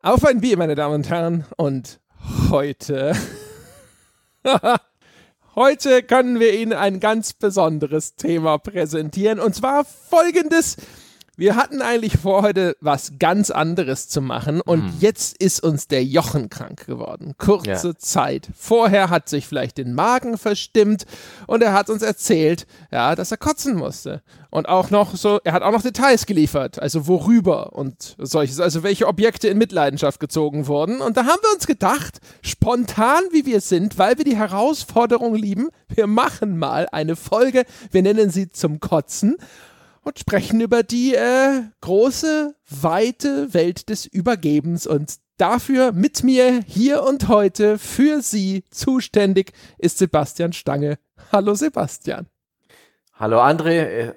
Auf ein Bier, meine Damen und Herren. Und heute. heute können wir Ihnen ein ganz besonderes Thema präsentieren. Und zwar folgendes. Wir hatten eigentlich vor, heute was ganz anderes zu machen und mhm. jetzt ist uns der Jochen krank geworden. Kurze ja. Zeit. Vorher hat sich vielleicht den Magen verstimmt und er hat uns erzählt, ja, dass er kotzen musste. Und auch noch so, er hat auch noch Details geliefert, also worüber und solches, also welche Objekte in Mitleidenschaft gezogen wurden. Und da haben wir uns gedacht, spontan wie wir sind, weil wir die Herausforderung lieben, wir machen mal eine Folge, wir nennen sie zum Kotzen und sprechen über die äh, große, weite Welt des Übergebens. Und dafür mit mir hier und heute für Sie zuständig ist Sebastian Stange. Hallo Sebastian. Hallo André, äh,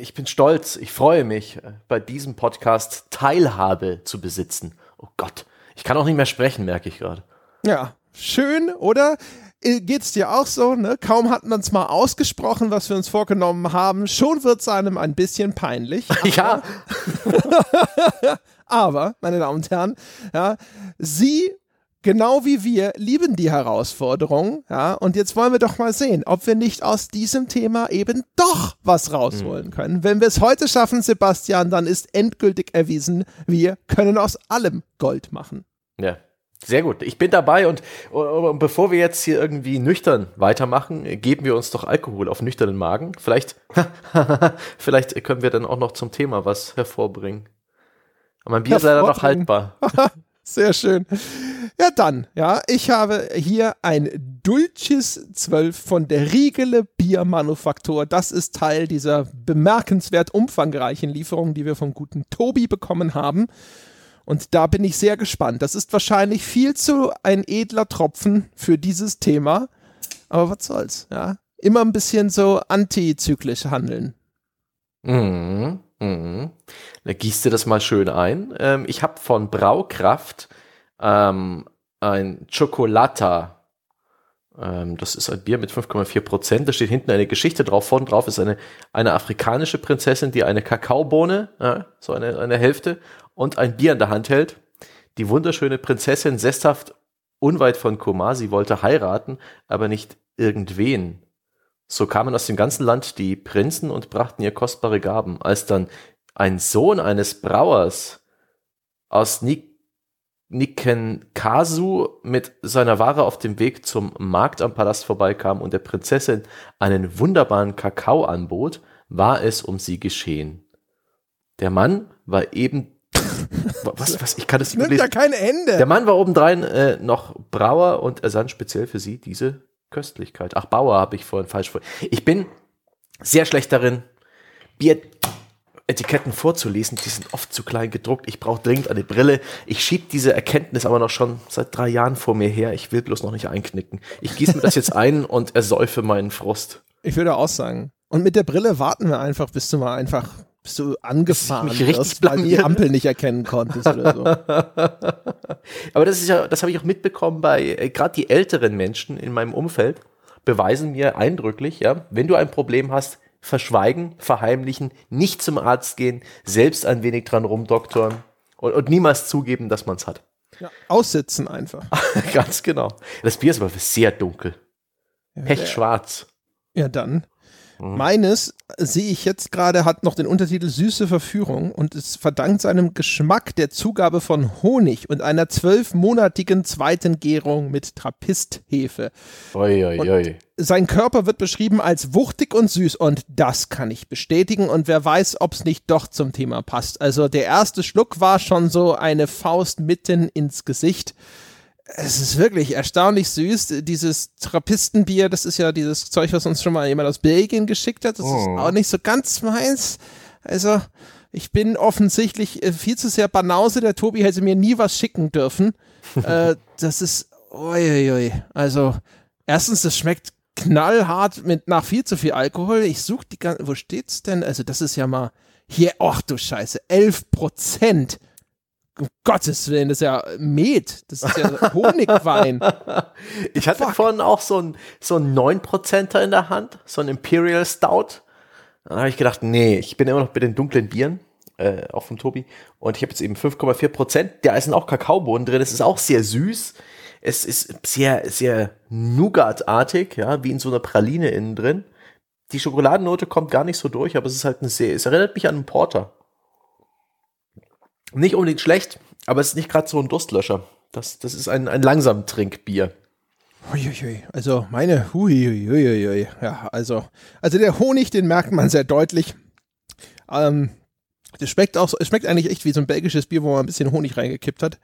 ich bin stolz, ich freue mich, äh, bei diesem Podcast Teilhabe zu besitzen. Oh Gott, ich kann auch nicht mehr sprechen, merke ich gerade. Ja, schön, oder? Äh, geht's dir auch so, ne? Kaum hat man es mal ausgesprochen, was wir uns vorgenommen haben, schon wird es einem ein bisschen peinlich. ja. aber, meine Damen und Herren, ja, Sie genau wie wir lieben die Herausforderung, ja, und jetzt wollen wir doch mal sehen, ob wir nicht aus diesem Thema eben doch was rausholen mhm. können. Wenn wir es heute schaffen, Sebastian, dann ist endgültig erwiesen, wir können aus allem Gold machen. Ja. Sehr gut. Ich bin dabei und, und, bevor wir jetzt hier irgendwie nüchtern weitermachen, geben wir uns doch Alkohol auf nüchternen Magen. Vielleicht, vielleicht können wir dann auch noch zum Thema was hervorbringen. Aber mein Bier ist leider noch haltbar. Sehr schön. Ja, dann, ja, ich habe hier ein Dulcis 12 von der Riegele Biermanufaktur. Das ist Teil dieser bemerkenswert umfangreichen Lieferung, die wir vom guten Tobi bekommen haben. Und da bin ich sehr gespannt. Das ist wahrscheinlich viel zu ein edler Tropfen für dieses Thema. Aber was soll's, ja. Immer ein bisschen so antizyklisch handeln. Mhm. Mhm. Da gießt du das mal schön ein. Ähm, ich habe von Braukraft ähm, ein Chocolata. Ähm, das ist ein Bier mit 5,4 Prozent. Da steht hinten eine Geschichte drauf. Vorne drauf ist eine, eine afrikanische Prinzessin, die eine Kakaobohne, ja, so eine, eine Hälfte, und ein Bier in der Hand hält. Die wunderschöne Prinzessin sesshaft unweit von Koma, sie wollte heiraten, aber nicht irgendwen. So kamen aus dem ganzen Land die Prinzen und brachten ihr kostbare Gaben. Als dann ein Sohn eines Brauers aus Nik Nikenkasu mit seiner Ware auf dem Weg zum Markt am Palast vorbeikam und der Prinzessin einen wunderbaren Kakao anbot, war es um sie geschehen. Der Mann war eben was, was, ich kann das nicht Nimmt ja kein Ende. Der Mann war obendrein äh, noch Brauer und ersann speziell für sie diese Köstlichkeit. Ach, Bauer habe ich vorhin falsch vor. Ich bin sehr schlecht darin, Bier-Etiketten vorzulesen. Die sind oft zu klein gedruckt. Ich brauche dringend eine Brille. Ich schiebe diese Erkenntnis aber noch schon seit drei Jahren vor mir her. Ich will bloß noch nicht einknicken. Ich gieße mir das jetzt ein und ersäufe meinen Frust. Ich würde auch sagen. Und mit der Brille warten wir einfach, bis du mal einfach bist du angefahren mich richtig weil du die Ampel nicht erkennen konntest oder so. Aber das ist ja, das habe ich auch mitbekommen bei äh, gerade die älteren Menschen in meinem Umfeld beweisen mir eindrücklich, ja, wenn du ein Problem hast, verschweigen, verheimlichen, nicht zum Arzt gehen, selbst ein wenig dran rumdoktoren und, und niemals zugeben, dass man es hat. Ja, aussitzen einfach. Ganz genau. Das Bier ist aber sehr dunkel. Ja, Pechschwarz. Ja, dann. Mhm. Meines sehe ich jetzt gerade, hat noch den Untertitel Süße Verführung und es verdankt seinem Geschmack der Zugabe von Honig und einer zwölfmonatigen zweiten Gärung mit Trappisthefe. Oi, oi, oi. Sein Körper wird beschrieben als wuchtig und süß und das kann ich bestätigen und wer weiß, ob es nicht doch zum Thema passt. Also der erste Schluck war schon so eine Faust mitten ins Gesicht es ist wirklich erstaunlich süß. Dieses Trappistenbier, das ist ja dieses Zeug, was uns schon mal jemand aus Belgien geschickt hat. Das oh. ist auch nicht so ganz meins. Also, ich bin offensichtlich äh, viel zu sehr Banause. Der Tobi hätte mir nie was schicken dürfen. äh, das ist, uiuiui. Also, erstens, das schmeckt knallhart mit nach viel zu viel Alkohol. Ich suche die ganze, wo steht's denn? Also, das ist ja mal hier, ach du Scheiße, 11 Prozent um Gottes Willen, das ist ja Met, das ist ja Honigwein. ich hatte Fuck. vorhin auch so ein, so ein 9%er in der Hand, so ein Imperial Stout. Dann habe ich gedacht, nee, ich bin immer noch bei den dunklen Bieren. äh, auch vom Tobi. Und ich habe jetzt eben 5,4 Prozent. Da sind auch Kakaobohnen drin. Es ist auch sehr süß. Es ist sehr, sehr Nougat-artig, ja, wie in so einer Praline innen drin. Die Schokoladennote kommt gar nicht so durch, aber es ist halt eine sehr, es erinnert mich an einen Porter. Nicht unbedingt schlecht, aber es ist nicht gerade so ein Durstlöscher. Das, das ist ein, ein langsam Trinkbier. Uiuiui, also meine, uiuiui, ja, also, also der Honig, den merkt man sehr deutlich. Ähm, das schmeckt auch, es schmeckt eigentlich echt wie so ein belgisches Bier, wo man ein bisschen Honig reingekippt hat.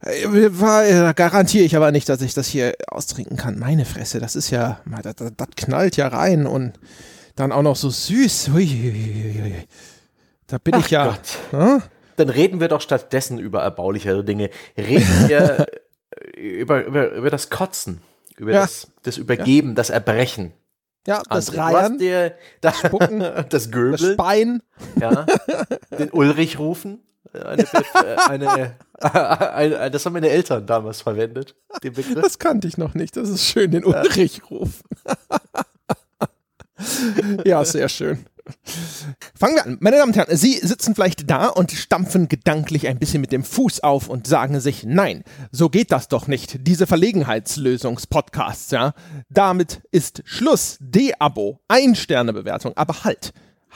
Äh, war, äh, garantiere ich aber nicht, dass ich das hier austrinken kann. Meine Fresse, das ist ja, das, das, das knallt ja rein und dann auch noch so süß. Uiuiui. Da bin Ach ich ja. Gott. Hm? Dann reden wir doch stattdessen über erbaulichere Dinge. Reden wir über, über, über das Kotzen, über ja. das, das Übergeben, ja. das Erbrechen. Ja, das also, Reiern, dir, das Spucken, das Göbeln, das Speien, ja, den Ulrich rufen. Eine, eine, eine, das haben meine Eltern damals verwendet, den Begriff. Das kannte ich noch nicht. Das ist schön, den Ulrich rufen. ja, sehr schön. Fangen wir an. Meine Damen und Herren, Sie sitzen vielleicht da und stampfen gedanklich ein bisschen mit dem Fuß auf und sagen sich, nein, so geht das doch nicht. Diese Verlegenheitslösungspodcasts, ja. Damit ist Schluss. De-Abo, Ein-Sterne-Bewertung. Aber halt,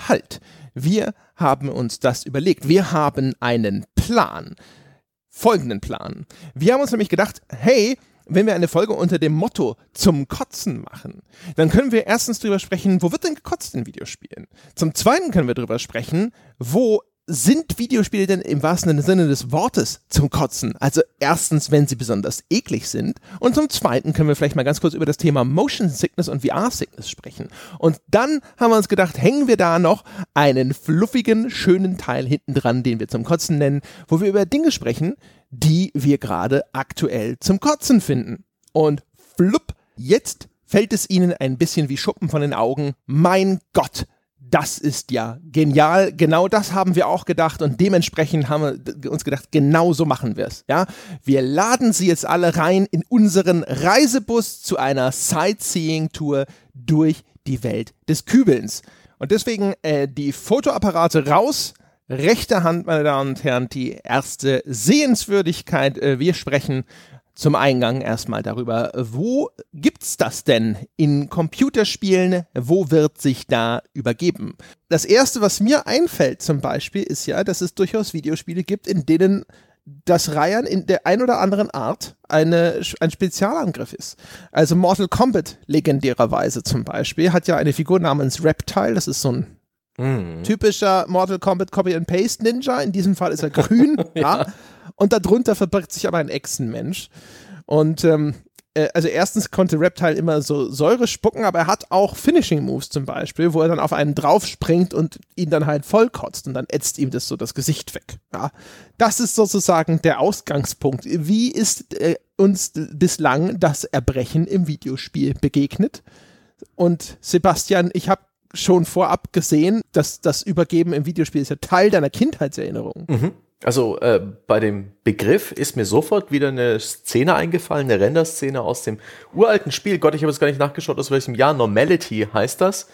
halt. Wir haben uns das überlegt. Wir haben einen Plan. Folgenden Plan. Wir haben uns nämlich gedacht, hey, wenn wir eine Folge unter dem Motto zum Kotzen machen, dann können wir erstens drüber sprechen, wo wird denn gekotzt in Videospielen? Zum zweiten können wir drüber sprechen, wo sind Videospiele denn im wahrsten Sinne des Wortes zum Kotzen? Also erstens, wenn sie besonders eklig sind und zum zweiten können wir vielleicht mal ganz kurz über das Thema Motion Sickness und VR Sickness sprechen. Und dann haben wir uns gedacht, hängen wir da noch einen fluffigen, schönen Teil hinten dran, den wir zum Kotzen nennen, wo wir über Dinge sprechen, die wir gerade aktuell zum Kotzen finden. Und flupp, jetzt fällt es ihnen ein bisschen wie Schuppen von den Augen. Mein Gott, das ist ja genial. Genau das haben wir auch gedacht und dementsprechend haben wir uns gedacht, genau so machen wir es. Ja, wir laden sie jetzt alle rein in unseren Reisebus zu einer Sightseeing-Tour durch die Welt des Kübelns. Und deswegen äh, die Fotoapparate raus, rechter Hand, meine Damen und Herren, die erste Sehenswürdigkeit. Äh, wir sprechen zum Eingang erstmal darüber, wo gibt's das denn in Computerspielen? Wo wird sich da übergeben? Das erste, was mir einfällt zum Beispiel, ist ja, dass es durchaus Videospiele gibt, in denen das Reihen in der ein oder anderen Art eine, ein Spezialangriff ist. Also Mortal Kombat legendärerweise zum Beispiel hat ja eine Figur namens Reptile, das ist so ein Mhm. Typischer Mortal Kombat Copy and Paste Ninja. In diesem Fall ist er grün. ja. ja. Und darunter verbirgt sich aber ein Echsenmensch. Und ähm, äh, also erstens konnte Reptile immer so Säure spucken, aber er hat auch Finishing Moves zum Beispiel, wo er dann auf einen draufspringt und ihn dann halt vollkotzt und dann ätzt ihm das so das Gesicht weg. Ja, das ist sozusagen der Ausgangspunkt. Wie ist äh, uns bislang das Erbrechen im Videospiel begegnet? Und Sebastian, ich habe schon vorab gesehen, dass das Übergeben im Videospiel ist ja Teil deiner Kindheitserinnerung. Mhm. Also äh, bei dem Begriff ist mir sofort wieder eine Szene eingefallen, eine Renderszene aus dem uralten Spiel. Gott, ich habe jetzt gar nicht nachgeschaut, aus welchem Jahr. Normality heißt das.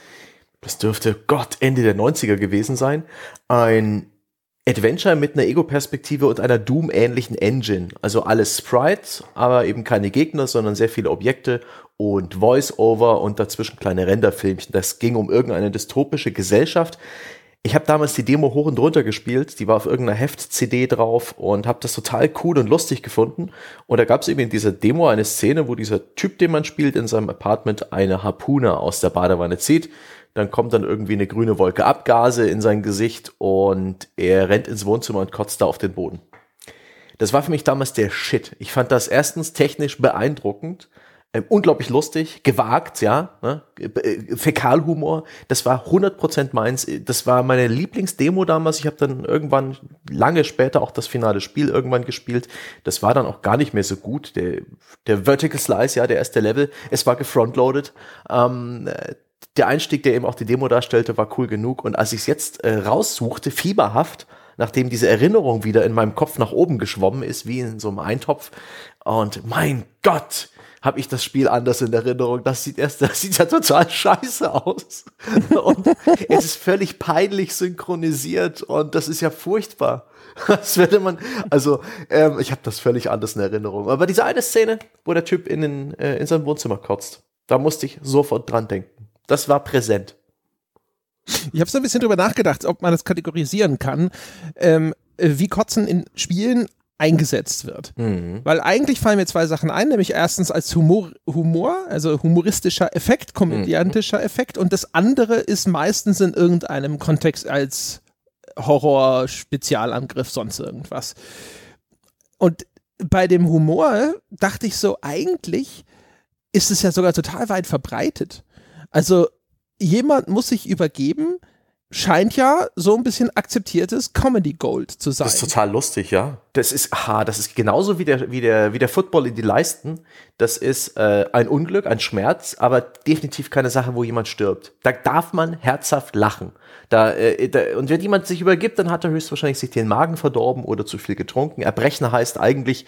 Das dürfte Gott Ende der 90er gewesen sein. Ein Adventure mit einer Ego-Perspektive und einer Doom-ähnlichen Engine. Also alles Sprites, aber eben keine Gegner, sondern sehr viele Objekte und Voice-Over und dazwischen kleine Renderfilmchen. Das ging um irgendeine dystopische Gesellschaft. Ich habe damals die Demo hoch und runter gespielt, die war auf irgendeiner Heft-CD drauf und habe das total cool und lustig gefunden. Und da gab es eben in dieser Demo eine Szene, wo dieser Typ, den man spielt, in seinem Apartment eine Harpune aus der Badewanne zieht dann kommt dann irgendwie eine grüne Wolke Abgase in sein Gesicht und er rennt ins Wohnzimmer und kotzt da auf den Boden. Das war für mich damals der Shit. Ich fand das erstens technisch beeindruckend, äh, unglaublich lustig, gewagt, ja, ne? Äh, Fäkalhumor. Das war 100% meins. Das war meine Lieblingsdemo damals. Ich habe dann irgendwann lange später auch das finale Spiel irgendwann gespielt. Das war dann auch gar nicht mehr so gut. Der, der Vertical Slice, ja, der erste Level, es war gefrontloaded. Ähm, der Einstieg, der eben auch die Demo darstellte, war cool genug. Und als ich es jetzt äh, raussuchte, fieberhaft, nachdem diese Erinnerung wieder in meinem Kopf nach oben geschwommen ist, wie in so einem Eintopf. Und mein Gott, habe ich das Spiel anders in Erinnerung. Das sieht erst, das sieht ja total scheiße aus. Und es ist völlig peinlich synchronisiert und das ist ja furchtbar. Das würde man, also ähm, ich habe das völlig anders in Erinnerung. Aber diese eine Szene, wo der Typ in, den, äh, in sein Wohnzimmer kotzt, da musste ich sofort dran denken. Das war präsent. Ich habe so ein bisschen drüber nachgedacht, ob man das kategorisieren kann, ähm, wie Kotzen in Spielen eingesetzt wird. Mhm. Weil eigentlich fallen mir zwei Sachen ein, nämlich erstens als Humor, Humor also humoristischer Effekt, komödiantischer mhm. Effekt und das andere ist meistens in irgendeinem Kontext als Horror, Spezialangriff, sonst irgendwas. Und bei dem Humor dachte ich so, eigentlich ist es ja sogar total weit verbreitet. Also jemand muss sich übergeben, scheint ja so ein bisschen akzeptiertes Comedy Gold zu sein. Das ist total lustig, ja. Das ist, aha, das ist genauso wie der, wie der, wie der Football in die Leisten. Das ist äh, ein Unglück, ein Schmerz, aber definitiv keine Sache, wo jemand stirbt. Da darf man herzhaft lachen. Da, äh, da, und wenn jemand sich übergibt, dann hat er höchstwahrscheinlich sich den Magen verdorben oder zu viel getrunken. Erbrechen heißt eigentlich,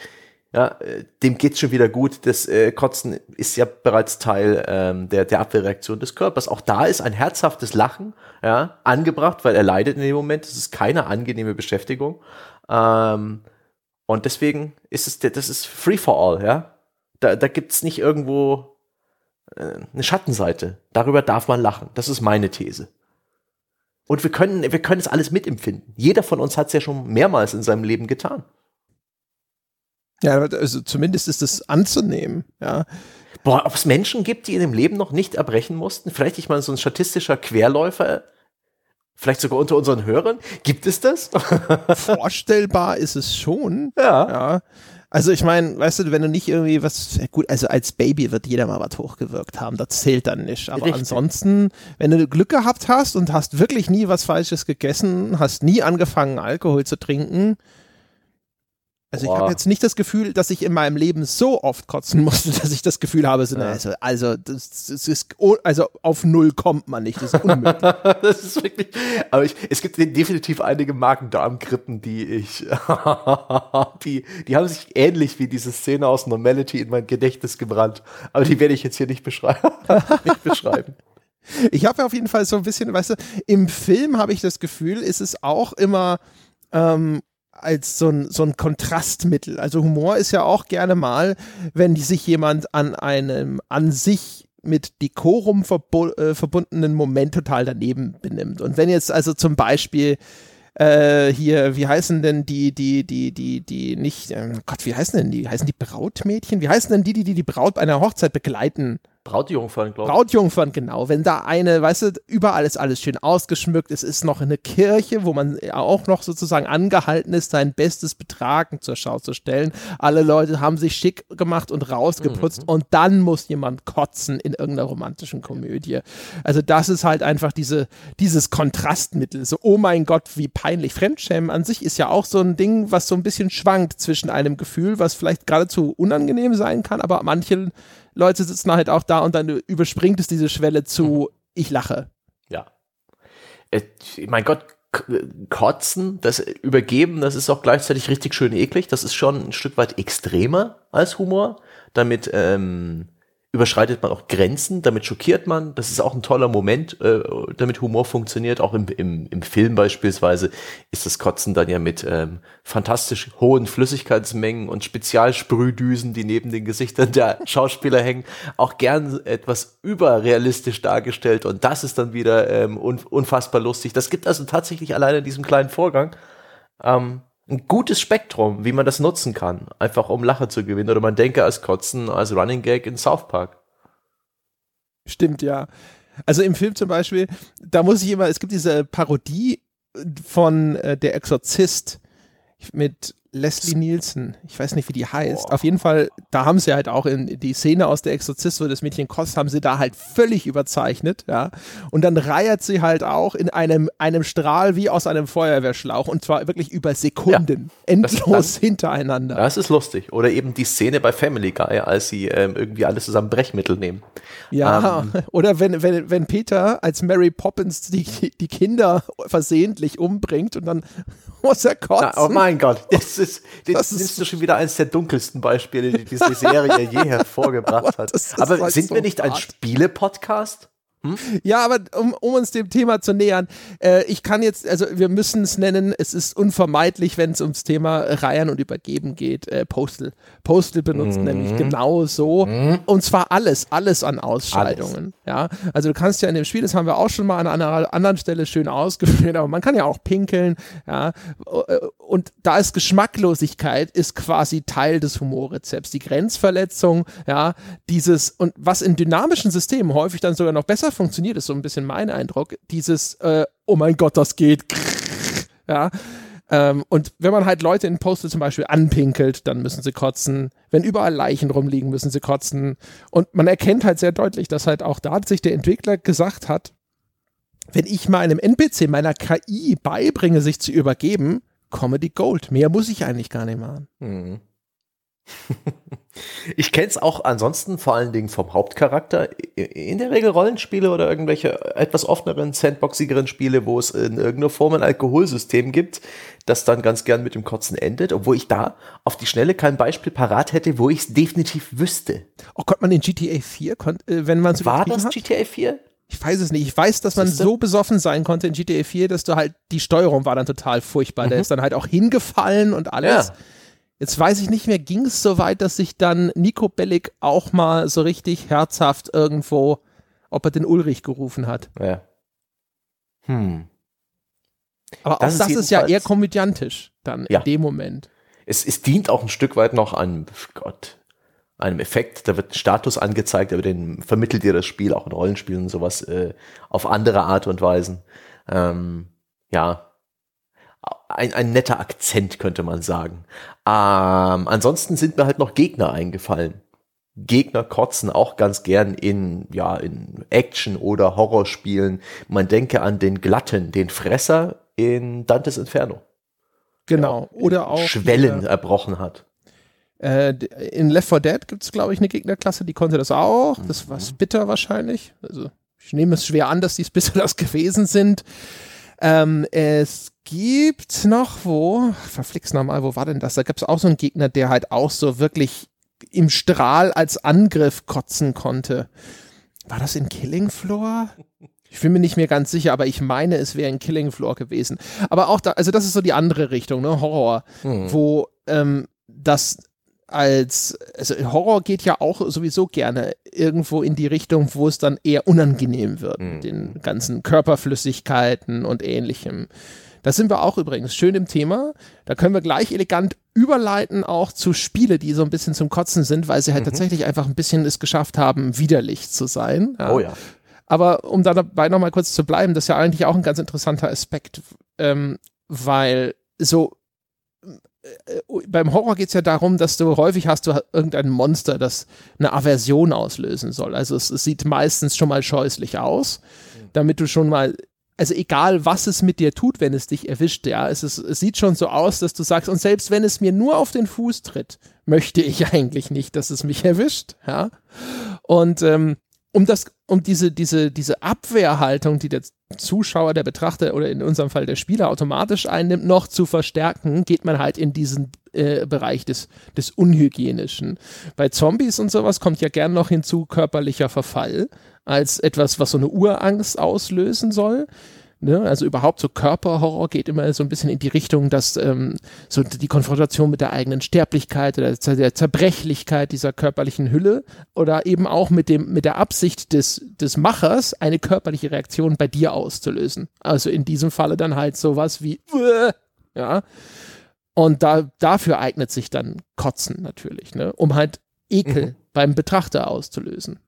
ja, äh, dem geht's schon wieder gut. Das äh, Kotzen ist ja bereits Teil ähm, der, der Abwehrreaktion des Körpers. Auch da ist ein herzhaftes Lachen ja, angebracht, weil er leidet in dem Moment. Das ist keine angenehme Beschäftigung. Ähm, und deswegen ist es, das ist free for all, ja. Da, da gibt's nicht irgendwo äh, eine Schattenseite. Darüber darf man lachen. Das ist meine These. Und wir können, wir können es alles mitempfinden. Jeder von uns hat es ja schon mehrmals in seinem Leben getan. Ja, also zumindest ist es anzunehmen, ja. Boah, ob es Menschen gibt, die in dem Leben noch nicht erbrechen mussten? Vielleicht ich mal so ein statistischer Querläufer, vielleicht sogar unter unseren Hörern. Gibt es das? Vorstellbar ist es schon. Ja. ja. Also ich meine, weißt du, wenn du nicht irgendwie was, gut, also als Baby wird jeder mal was hochgewirkt haben, das zählt dann nicht. Aber Richtig. ansonsten, wenn du Glück gehabt hast und hast wirklich nie was Falsches gegessen, hast nie angefangen, Alkohol zu trinken, also Boah. ich habe jetzt nicht das Gefühl, dass ich in meinem Leben so oft kotzen musste, dass ich das Gefühl habe, so, ja. also, also, das, das, ist, also auf null kommt man nicht. Das ist unmöglich. das ist wirklich, aber ich, es gibt definitiv einige Magen-Darm-Grippen, die ich, die, die haben sich ähnlich wie diese Szene aus Normality in mein Gedächtnis gebrannt. Aber die werde ich jetzt hier nicht beschreiben. nicht beschreiben. Ich habe auf jeden Fall so ein bisschen, weißt du, im Film habe ich das Gefühl, ist es auch immer ähm, als so ein, so ein Kontrastmittel. Also Humor ist ja auch gerne mal, wenn sich jemand an einem an sich mit Dekorum verbu äh, verbundenen Moment total daneben benimmt. Und wenn jetzt also zum Beispiel äh, hier, wie heißen denn die, die, die, die, die nicht, äh, Gott, wie heißen denn die? Heißen die Brautmädchen? Wie heißen denn die, die, die die Braut bei einer Hochzeit begleiten? Brautjungfern, glaube ich. Brautjungfern, genau. Wenn da eine, weißt du, überall ist alles schön ausgeschmückt. Es ist noch eine Kirche, wo man auch noch sozusagen angehalten ist, sein bestes Betragen zur Schau zu stellen. Alle Leute haben sich schick gemacht und rausgeputzt mhm. und dann muss jemand kotzen in irgendeiner romantischen Komödie. Also das ist halt einfach diese, dieses Kontrastmittel. So, oh mein Gott, wie peinlich. Fremdschämen an sich ist ja auch so ein Ding, was so ein bisschen schwankt zwischen einem Gefühl, was vielleicht geradezu unangenehm sein kann, aber manche Leute sitzen halt auch da und dann überspringt es diese Schwelle zu, mhm. ich lache. Ja. Äh, mein Gott, kotzen, das übergeben, das ist auch gleichzeitig richtig schön eklig. Das ist schon ein Stück weit extremer als Humor. Damit ähm, überschreitet man auch Grenzen, damit schockiert man. Das ist auch ein toller Moment, äh, damit Humor funktioniert. Auch im, im, im Film beispielsweise ist das Kotzen dann ja mit ähm, fantastisch hohen Flüssigkeitsmengen und Spezialsprühdüsen, die neben den Gesichtern der Schauspieler hängen, auch gern etwas überrealistisch dargestellt. Und das ist dann wieder ähm, un unfassbar lustig. Das gibt also tatsächlich alleine in diesem kleinen Vorgang ähm, ein gutes Spektrum, wie man das nutzen kann, einfach um Lache zu gewinnen. Oder man denke als Kotzen, als Running Gag in South Park. Stimmt, ja. Also im Film zum Beispiel, da muss ich immer, es gibt diese Parodie von äh, Der Exorzist mit Leslie Nielsen, ich weiß nicht, wie die heißt. Boah. Auf jeden Fall, da haben sie halt auch in die Szene aus der Exorzist, wo das Mädchen kostet, haben sie da halt völlig überzeichnet, ja. Und dann reiert sie halt auch in einem, einem Strahl wie aus einem Feuerwehrschlauch und zwar wirklich über Sekunden, ja, endlos das, hintereinander. Das ist lustig. Oder eben die Szene bei Family Guy, als sie ähm, irgendwie alles zusammen Brechmittel nehmen. Ja, ähm. oder wenn, wenn, wenn Peter als Mary Poppins die, die Kinder versehentlich umbringt und dann muss er kotzen. Na, oh mein Gott, das ist, das, ist du schon wieder eines der dunkelsten Beispiele, die diese Serie je hervorgebracht hat. Aber sind so wir nicht ein Spiele-Podcast? Hm? Ja, aber um, um, uns dem Thema zu nähern, äh, ich kann jetzt, also wir müssen es nennen, es ist unvermeidlich, wenn es ums Thema Reihen und Übergeben geht, äh, Postal. Postal benutzt mhm. nämlich genau so mhm. und zwar alles, alles an Ausscheidungen. Alles. Ja, also du kannst ja in dem Spiel, das haben wir auch schon mal an einer anderen Stelle schön ausgeführt, aber man kann ja auch pinkeln, ja, und da ist Geschmacklosigkeit ist quasi Teil des Humorrezepts, die Grenzverletzung, ja, dieses und was in dynamischen Systemen häufig dann sogar noch besser besser funktioniert, ist so ein bisschen mein Eindruck, dieses, äh, oh mein Gott, das geht. Ja. Ähm, und wenn man halt Leute in Postal zum Beispiel anpinkelt, dann müssen sie kotzen. Wenn überall Leichen rumliegen, müssen sie kotzen. Und man erkennt halt sehr deutlich, dass halt auch da sich der Entwickler gesagt hat, wenn ich meinem NPC, meiner KI beibringe, sich zu übergeben, Comedy Gold. Mehr muss ich eigentlich gar nicht machen. Mhm. Ich kenne es auch ansonsten vor allen Dingen vom Hauptcharakter. In der Regel Rollenspiele oder irgendwelche etwas offeneren, sandboxigeren Spiele, wo es in irgendeiner Form ein Alkoholsystem gibt, das dann ganz gern mit dem Kotzen endet, obwohl ich da auf die Schnelle kein Beispiel parat hätte, wo ich es definitiv wüsste. Oh, konnte man in GTA 4, äh, wenn man es War das hat? GTA 4? Ich weiß es nicht. Ich weiß, dass man so besoffen sein konnte in GTA 4, dass du halt, die Steuerung war dann total furchtbar. Mhm. Der ist dann halt auch hingefallen und alles. Ja. Jetzt weiß ich nicht mehr, ging es so weit, dass sich dann Nico Bellic auch mal so richtig herzhaft irgendwo, ob er den Ulrich gerufen hat. Ja. Hm. Aber das auch das ist ja eher komödiantisch dann ja. in dem Moment. Es, es dient auch ein Stück weit noch einem, Gott, einem Effekt. Da wird ein Status angezeigt, aber den vermittelt dir das Spiel, auch in Rollenspielen und sowas, äh, auf andere Art und Weisen. Ähm, ja, ein, ein netter Akzent, könnte man sagen. Ähm, ansonsten sind mir halt noch Gegner eingefallen. Gegner kotzen auch ganz gern in, ja, in Action- oder Horrorspielen. Man denke an den Glatten, den Fresser in Dantes Inferno. Genau. Oder auch. Schwellen erbrochen hat. Äh, in Left 4 Dead gibt es, glaube ich, eine Gegnerklasse, die konnte das auch. Das war mhm. Bitter wahrscheinlich. Also, ich nehme es schwer an, dass die das gewesen sind. Ähm, es gibt noch wo, verflixt nochmal, wo war denn das? Da gab es auch so einen Gegner, der halt auch so wirklich im Strahl als Angriff kotzen konnte. War das in Killing Floor? Ich bin mir nicht mehr ganz sicher, aber ich meine, es wäre in Killing Floor gewesen. Aber auch da, also das ist so die andere Richtung, ne? Horror, hm. wo ähm, das als, also Horror geht ja auch sowieso gerne irgendwo in die Richtung, wo es dann eher unangenehm wird, mhm. mit den ganzen Körperflüssigkeiten und ähnlichem. Da sind wir auch übrigens schön im Thema. Da können wir gleich elegant überleiten auch zu Spiele, die so ein bisschen zum Kotzen sind, weil sie halt mhm. tatsächlich einfach ein bisschen es geschafft haben, widerlich zu sein. Ja. Oh ja. Aber um da dabei nochmal kurz zu bleiben, das ist ja eigentlich auch ein ganz interessanter Aspekt, ähm, weil so beim Horror geht es ja darum, dass du häufig hast du irgendein Monster, das eine Aversion auslösen soll. Also es, es sieht meistens schon mal scheußlich aus, damit du schon mal, also egal was es mit dir tut, wenn es dich erwischt, ja, es, ist, es sieht schon so aus, dass du sagst, und selbst wenn es mir nur auf den Fuß tritt, möchte ich eigentlich nicht, dass es mich erwischt, ja. Und ähm, um das, um diese, diese, diese Abwehrhaltung, die der Zuschauer, der Betrachter oder in unserem Fall der Spieler automatisch einnimmt, noch zu verstärken, geht man halt in diesen äh, Bereich des, des Unhygienischen. Bei Zombies und sowas kommt ja gern noch hinzu körperlicher Verfall als etwas, was so eine Urangst auslösen soll. Ne? Also überhaupt so Körperhorror geht immer so ein bisschen in die Richtung, dass ähm, so die Konfrontation mit der eigenen Sterblichkeit oder der Zerbrechlichkeit dieser körperlichen Hülle oder eben auch mit dem mit der Absicht des des Machers eine körperliche Reaktion bei dir auszulösen. Also in diesem Falle dann halt sowas wie äh, ja. Und da, dafür eignet sich dann Kotzen natürlich, ne? um halt Ekel mhm. beim Betrachter auszulösen.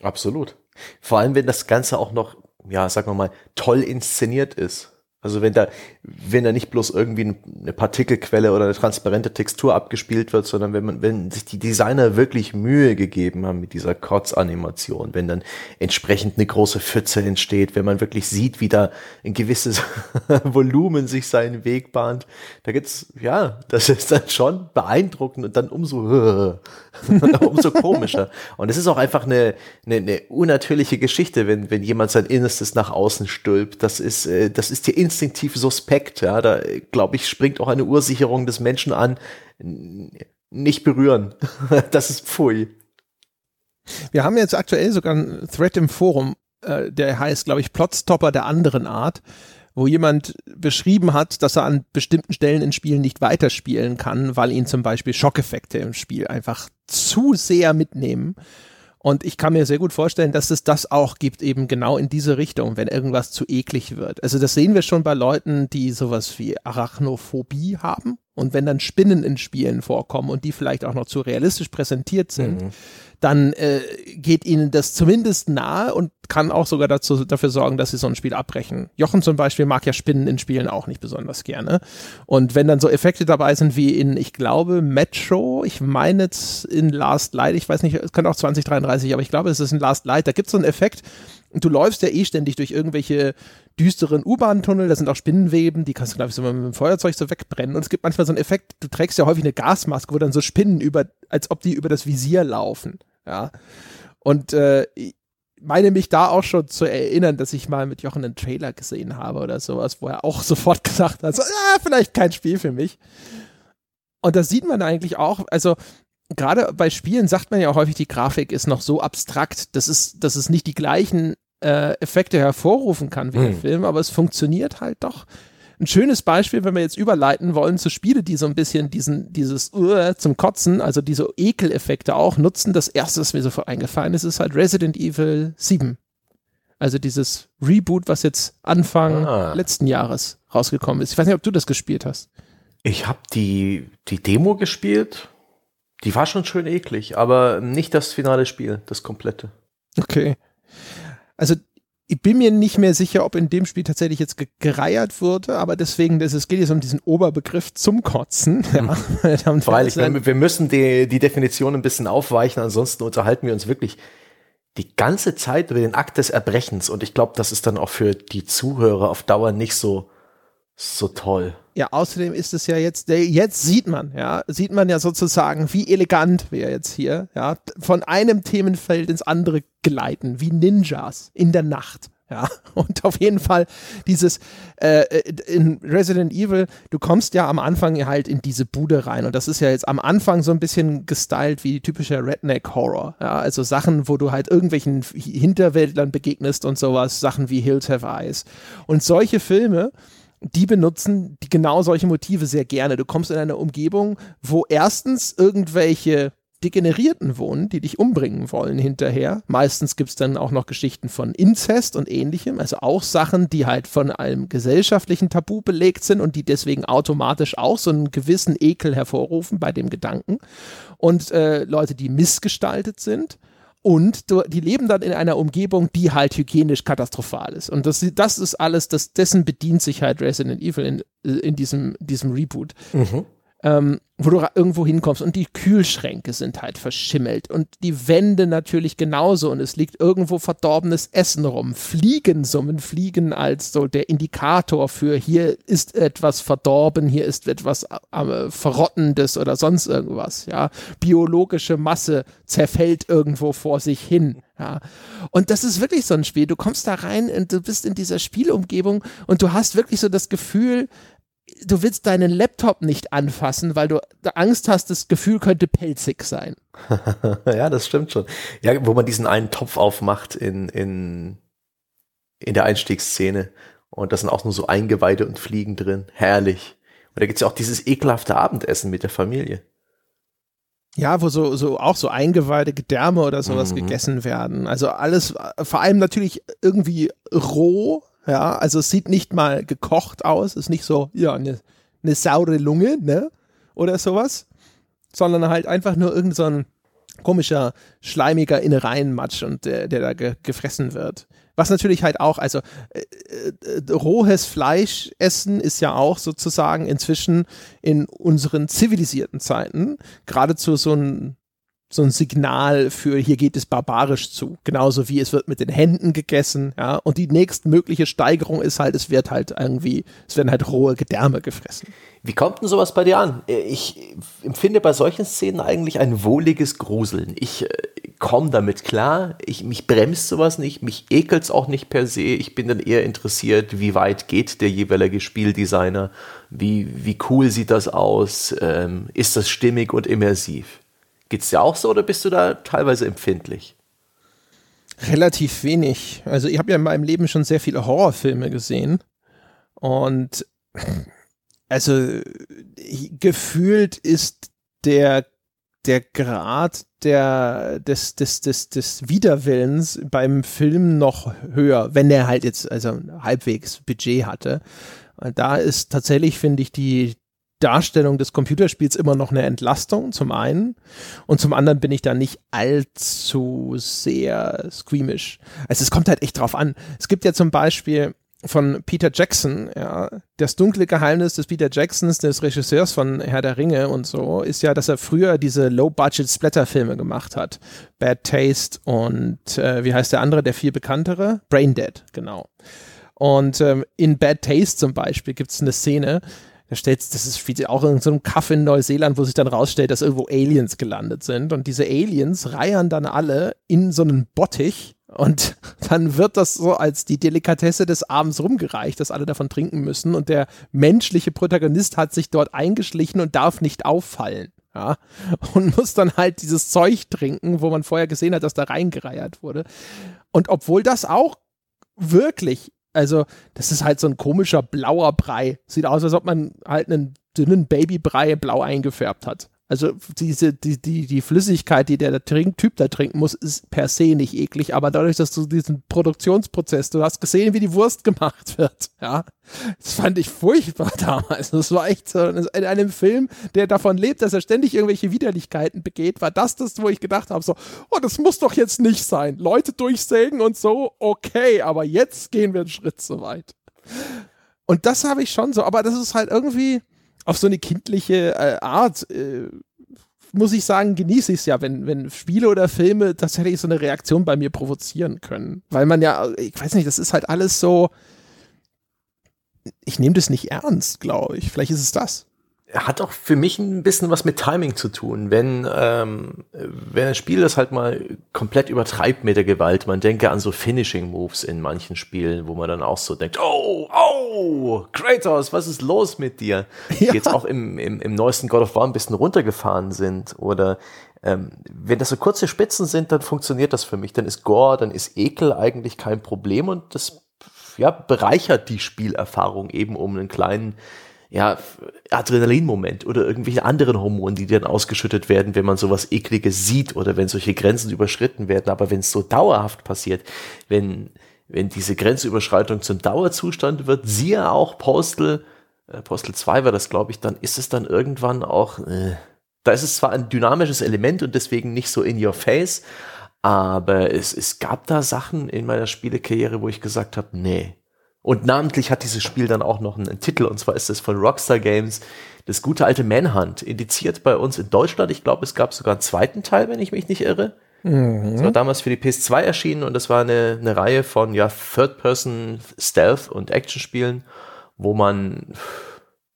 Absolut. Vor allem, wenn das Ganze auch noch ja, sagen wir mal, toll inszeniert ist. Also wenn da, wenn da nicht bloß irgendwie eine Partikelquelle oder eine transparente Textur abgespielt wird, sondern wenn man, wenn sich die Designer wirklich Mühe gegeben haben mit dieser Kotzanimation, wenn dann entsprechend eine große Pfütze entsteht, wenn man wirklich sieht, wie da ein gewisses Volumen sich seinen Weg bahnt, da gibt's, ja, das ist dann schon beeindruckend und dann umso, umso komischer. Und es ist auch einfach eine, eine, eine unnatürliche Geschichte, wenn, wenn jemand sein Innerstes nach außen stülpt. Das ist, äh, das ist dir instinktiv suspekt. Ja, da glaube ich, springt auch eine Ursicherung des Menschen an. Nicht berühren. das ist pfui. Wir haben jetzt aktuell sogar einen Thread im Forum, äh, der heißt, glaube ich, Plotstopper der anderen Art, wo jemand beschrieben hat, dass er an bestimmten Stellen in Spielen nicht weiterspielen kann, weil ihn zum Beispiel Schockeffekte im Spiel einfach zu sehr mitnehmen. Und ich kann mir sehr gut vorstellen, dass es das auch gibt, eben genau in diese Richtung, wenn irgendwas zu eklig wird. Also das sehen wir schon bei Leuten, die sowas wie Arachnophobie haben. Und wenn dann Spinnen in Spielen vorkommen und die vielleicht auch noch zu realistisch präsentiert sind, mhm dann äh, geht ihnen das zumindest nahe und kann auch sogar dazu, dafür sorgen, dass sie so ein Spiel abbrechen. Jochen zum Beispiel mag ja Spinnen in Spielen auch nicht besonders gerne. Und wenn dann so Effekte dabei sind wie in, ich glaube, Metro, ich meine jetzt in Last Light, ich weiß nicht, es könnte auch 2033, aber ich glaube, es ist in Last Light, da gibt es so einen Effekt, und du läufst ja eh ständig durch irgendwelche düsteren U-Bahn-Tunnel, da sind auch Spinnenweben, die kannst du, glaube ich, so mit dem Feuerzeug so wegbrennen. Und es gibt manchmal so einen Effekt, du trägst ja häufig eine Gasmaske, wo dann so Spinnen über, als ob die über das Visier laufen. Ja. Und äh, ich meine mich da auch schon zu erinnern, dass ich mal mit Jochen einen Trailer gesehen habe oder sowas, wo er auch sofort gesagt hat, so, ah, vielleicht kein Spiel für mich. Und da sieht man eigentlich auch, also gerade bei Spielen sagt man ja auch häufig, die Grafik ist noch so abstrakt, dass es, dass es nicht die gleichen äh, Effekte hervorrufen kann wie hm. der Film, aber es funktioniert halt doch ein schönes Beispiel, wenn wir jetzt überleiten wollen zu Spiele, die so ein bisschen diesen, dieses uh, zum Kotzen, also diese Ekeleffekte auch nutzen. Das erste, was mir sofort eingefallen ist, ist halt Resident Evil 7. Also dieses Reboot, was jetzt Anfang ah. letzten Jahres rausgekommen ist. Ich weiß nicht, ob du das gespielt hast. Ich habe die, die Demo gespielt. Die war schon schön eklig, aber nicht das finale Spiel, das komplette. Okay. Also ich bin mir nicht mehr sicher, ob in dem Spiel tatsächlich jetzt ge gereiert wurde, aber deswegen, das, es geht jetzt um diesen Oberbegriff zum Kotzen. Ja. Weil ich, wir, wir müssen die, die Definition ein bisschen aufweichen, ansonsten unterhalten wir uns wirklich die ganze Zeit über den Akt des Erbrechens und ich glaube, das ist dann auch für die Zuhörer auf Dauer nicht so so toll. Ja, außerdem ist es ja jetzt, jetzt sieht man, ja, sieht man ja sozusagen, wie elegant wir jetzt hier, ja, von einem Themenfeld ins andere gleiten, wie Ninjas in der Nacht. Ja, und auf jeden Fall dieses äh, in Resident Evil, du kommst ja am Anfang halt in diese Bude rein und das ist ja jetzt am Anfang so ein bisschen gestylt wie typischer Redneck-Horror. Ja, also Sachen, wo du halt irgendwelchen Hinterwäldlern begegnest und sowas, Sachen wie Hills Have Eyes. Und solche Filme, die benutzen die genau solche Motive sehr gerne. Du kommst in eine Umgebung, wo erstens irgendwelche Degenerierten wohnen, die dich umbringen wollen hinterher. Meistens gibt es dann auch noch Geschichten von Inzest und ähnlichem, also auch Sachen, die halt von einem gesellschaftlichen Tabu belegt sind und die deswegen automatisch auch so einen gewissen Ekel hervorrufen bei dem Gedanken. Und äh, Leute, die missgestaltet sind und du, die leben dann in einer Umgebung, die halt hygienisch katastrophal ist. Und das, das ist alles, das, dessen bedient sich halt Resident Evil in, in diesem, diesem Reboot. Mhm ähm, wo du irgendwo hinkommst und die Kühlschränke sind halt verschimmelt und die Wände natürlich genauso und es liegt irgendwo verdorbenes Essen rum. Fliegen summen, Fliegen als so der Indikator für hier ist etwas verdorben, hier ist etwas äh, Verrottendes oder sonst irgendwas, ja. Biologische Masse zerfällt irgendwo vor sich hin. Ja. Und das ist wirklich so ein Spiel. Du kommst da rein und du bist in dieser Spielumgebung und du hast wirklich so das Gefühl, du willst deinen Laptop nicht anfassen, weil du Angst hast, das Gefühl könnte pelzig sein. ja, das stimmt schon. Ja, wo man diesen einen Topf aufmacht in, in, in der Einstiegsszene und da sind auch nur so Eingeweide und Fliegen drin. Herrlich. Und da gibt's ja auch dieses ekelhafte Abendessen mit der Familie. Ja, wo so, so auch so Eingeweide, Gedärme oder sowas mhm. gegessen werden. Also alles, vor allem natürlich irgendwie roh, ja, also es sieht nicht mal gekocht aus, ist nicht so, ja, eine ne saure Lunge, ne? Oder sowas. Sondern halt einfach nur irgendein so komischer, schleimiger Innereienmatsch und der, der da ge gefressen wird. Was natürlich halt auch, also äh, äh, rohes Fleisch essen ist ja auch sozusagen inzwischen in unseren zivilisierten Zeiten geradezu so ein so ein Signal für hier geht es barbarisch zu. Genauso wie es wird mit den Händen gegessen, ja. Und die nächstmögliche Steigerung ist halt, es wird halt irgendwie, es werden halt rohe Gedärme gefressen. Wie kommt denn sowas bei dir an? Ich empfinde bei solchen Szenen eigentlich ein wohliges Gruseln. Ich äh, komme damit klar, ich, mich bremst sowas nicht, mich ekelt es auch nicht per se. Ich bin dann eher interessiert, wie weit geht der jeweilige Spieldesigner, wie, wie cool sieht das aus, ähm, ist das stimmig und immersiv. Geht es dir auch so oder bist du da teilweise empfindlich? Relativ wenig. Also ich habe ja in meinem Leben schon sehr viele Horrorfilme gesehen und also gefühlt ist der der Grad der, des, des, des, des Widerwillens beim Film noch höher, wenn der halt jetzt also halbwegs Budget hatte. Da ist tatsächlich, finde ich, die, Darstellung des Computerspiels immer noch eine Entlastung, zum einen. Und zum anderen bin ich da nicht allzu sehr squeamish. Also es kommt halt echt drauf an. Es gibt ja zum Beispiel von Peter Jackson, ja, das dunkle Geheimnis des Peter Jacksons, des Regisseurs von Herr der Ringe und so, ist ja, dass er früher diese Low-Budget-Splatter-Filme gemacht hat. Bad Taste und äh, wie heißt der andere, der viel bekanntere? Brain Dead, genau. Und ähm, in Bad Taste zum Beispiel gibt es eine Szene, da stellt, das ist wie auch in so einem Kaff in Neuseeland, wo sich dann rausstellt, dass irgendwo Aliens gelandet sind. Und diese Aliens reiern dann alle in so einen Bottich und dann wird das so als die Delikatesse des Abends rumgereicht, dass alle davon trinken müssen. Und der menschliche Protagonist hat sich dort eingeschlichen und darf nicht auffallen. Ja, und muss dann halt dieses Zeug trinken, wo man vorher gesehen hat, dass da reingereiert wurde. Und obwohl das auch wirklich also, das ist halt so ein komischer blauer Brei. Sieht aus, als ob man halt einen dünnen Babybrei blau eingefärbt hat. Also diese, die, die, die Flüssigkeit, die der Typ da trinken muss, ist per se nicht eklig, aber dadurch, dass du diesen Produktionsprozess, du hast gesehen, wie die Wurst gemacht wird, ja. Das fand ich furchtbar damals. Das war echt so, in einem Film, der davon lebt, dass er ständig irgendwelche Widerlichkeiten begeht, war das das, wo ich gedacht habe, so, oh, das muss doch jetzt nicht sein. Leute durchsägen und so, okay, aber jetzt gehen wir einen Schritt zu weit. Und das habe ich schon so, aber das ist halt irgendwie, auf so eine kindliche äh, Art, äh, muss ich sagen, genieße ich es ja, wenn, wenn Spiele oder Filme tatsächlich so eine Reaktion bei mir provozieren können. Weil man ja, ich weiß nicht, das ist halt alles so. Ich nehme das nicht ernst, glaube ich. Vielleicht ist es das hat auch für mich ein bisschen was mit Timing zu tun. Wenn, ähm, wenn ein Spiel das halt mal komplett übertreibt mit der Gewalt, man denke an so Finishing Moves in manchen Spielen, wo man dann auch so denkt, oh, oh, Kratos, was ist los mit dir? Ja. Jetzt auch im, im, im neuesten God of War ein bisschen runtergefahren sind oder ähm, wenn das so kurze Spitzen sind, dann funktioniert das für mich. Dann ist Gore, dann ist Ekel eigentlich kein Problem und das ja, bereichert die Spielerfahrung eben um einen kleinen ja, Adrenalinmoment oder irgendwelche anderen Hormone, die dann ausgeschüttet werden, wenn man sowas Ekliges sieht oder wenn solche Grenzen überschritten werden. Aber wenn es so dauerhaft passiert, wenn, wenn diese Grenzüberschreitung zum Dauerzustand wird, siehe auch Postal, äh, Postal 2 war das, glaube ich, dann ist es dann irgendwann auch, äh, da ist es zwar ein dynamisches Element und deswegen nicht so in your face, aber es, es gab da Sachen in meiner Spielekarriere, wo ich gesagt habe, nee, und namentlich hat dieses Spiel dann auch noch einen Titel, und zwar ist es von Rockstar Games, das gute alte Manhunt, indiziert bei uns in Deutschland. Ich glaube, es gab sogar einen zweiten Teil, wenn ich mich nicht irre. Mhm. Das war damals für die PS2 erschienen und das war eine, eine Reihe von ja, Third-Person Stealth- und Action-Spielen, wo man,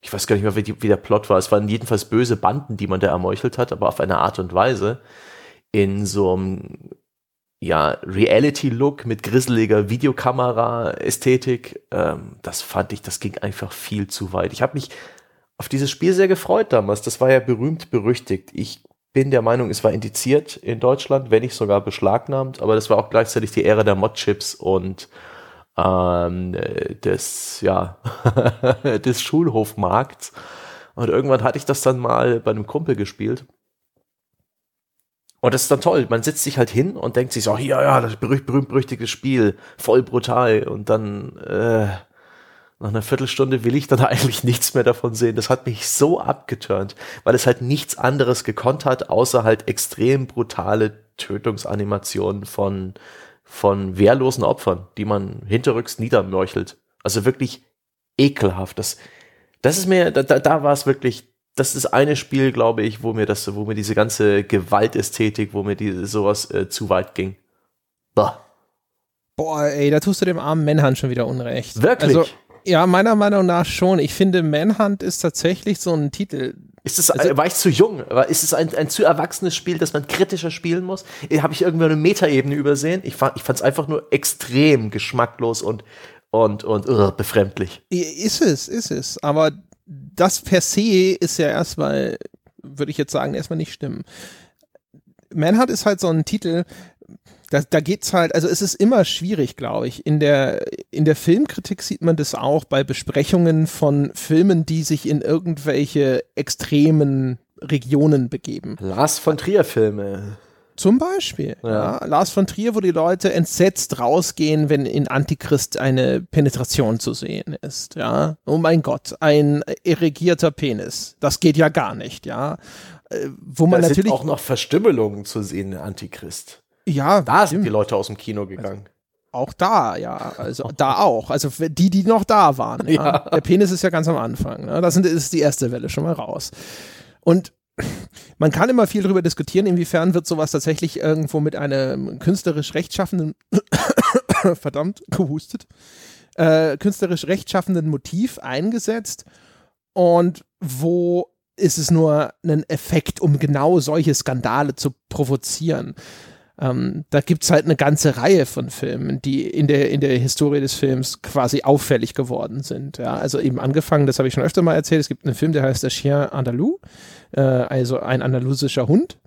ich weiß gar nicht mehr, wie, die, wie der Plot war. Es waren jedenfalls böse Banden, die man da ermeuchelt hat, aber auf eine Art und Weise in so einem ja, Reality-Look mit grisseliger Videokamera-Ästhetik. Ähm, das fand ich, das ging einfach viel zu weit. Ich habe mich auf dieses Spiel sehr gefreut damals. Das war ja berühmt berüchtigt. Ich bin der Meinung, es war indiziert in Deutschland, wenn nicht sogar beschlagnahmt, aber das war auch gleichzeitig die Ära der Mod-Chips und ähm, des, ja, des Schulhofmarkts. Und irgendwann hatte ich das dann mal bei einem Kumpel gespielt und das ist dann toll. Man setzt sich halt hin und denkt sich so, ja, ja, das berühmt, berühmt berüchtigte Spiel, voll brutal. Und dann äh, nach einer Viertelstunde will ich dann eigentlich nichts mehr davon sehen. Das hat mich so abgeturnt, weil es halt nichts anderes gekonnt hat, außer halt extrem brutale Tötungsanimationen von von wehrlosen Opfern, die man hinterrücks niedermörchelt. Also wirklich ekelhaft. Das, das ist mir, da, da war es wirklich, das ist eine Spiel, glaube ich, wo mir das, wo mir diese ganze Gewaltästhetik, wo mir die sowas äh, zu weit ging. Bah. Boah, ey, da tust du dem armen Manhunt schon wieder Unrecht. Wirklich? Also, ja, meiner Meinung nach schon. Ich finde, Manhunt ist tatsächlich so ein Titel. Ist es, also, war ich zu jung? Ist es ein, ein zu erwachsenes Spiel, das man kritischer spielen muss? Habe ich irgendwo eine Metaebene übersehen? Ich fand es einfach nur extrem geschmacklos und, und, und uh, befremdlich. Ist es, ist es. Aber das per se ist ja erstmal, würde ich jetzt sagen, erstmal nicht stimmen. Manhunt ist halt so ein Titel, da, da geht's halt, also es ist immer schwierig, glaube ich. In der, in der Filmkritik sieht man das auch bei Besprechungen von Filmen, die sich in irgendwelche extremen Regionen begeben. Lars von Trier Filme. Zum Beispiel. Ja. ja. Lars von Trier, wo die Leute entsetzt rausgehen, wenn in Antichrist eine Penetration zu sehen ist. Ja. Oh mein Gott, ein erregierter Penis. Das geht ja gar nicht, ja. Äh, wo man da natürlich. Sind auch noch Verstümmelungen zu sehen in Antichrist. Ja, da sind die Leute aus dem Kino gegangen. Also, auch da, ja, also da auch. Also die, die noch da waren. Ja. ja. Der Penis ist ja ganz am Anfang. Ne? Das ist die erste Welle schon mal raus. Und man kann immer viel darüber diskutieren, inwiefern wird sowas tatsächlich irgendwo mit einem künstlerisch rechtschaffenden, verdammt, gehustet, äh, künstlerisch rechtschaffenden Motiv eingesetzt und wo ist es nur ein Effekt, um genau solche Skandale zu provozieren. Ähm, da gibt es halt eine ganze Reihe von Filmen, die in der, in der Historie des Films quasi auffällig geworden sind. Ja? Also eben angefangen, das habe ich schon öfter mal erzählt, es gibt einen Film, der heißt Der Chien Andalou, äh, also ein andalusischer Hund.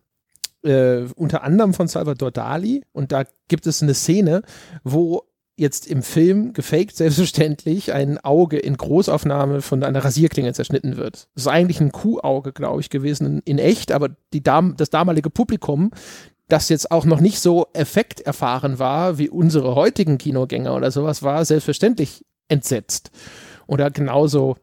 Äh, unter anderem von Salvador Dali und da gibt es eine Szene, wo jetzt im Film gefaked selbstverständlich ein Auge in Großaufnahme von einer Rasierklinge zerschnitten wird. Das ist eigentlich ein Kuhauge, glaube ich, gewesen in echt, aber die Dam das damalige Publikum, das jetzt auch noch nicht so effekterfahren war, wie unsere heutigen Kinogänger oder sowas, war selbstverständlich entsetzt. Oder genauso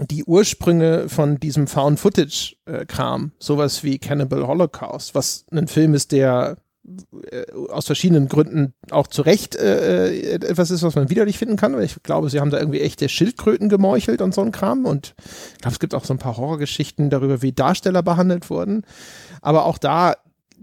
die Ursprünge von diesem Found-Footage-Kram, sowas wie Cannibal Holocaust, was ein Film ist, der äh, aus verschiedenen Gründen auch zu Recht äh, äh, etwas ist, was man widerlich finden kann. Ich glaube, sie haben da irgendwie echte Schildkröten gemeuchelt und so ein Kram. Und ich glaube, es gibt auch so ein paar Horrorgeschichten darüber, wie Darsteller behandelt wurden. Aber auch da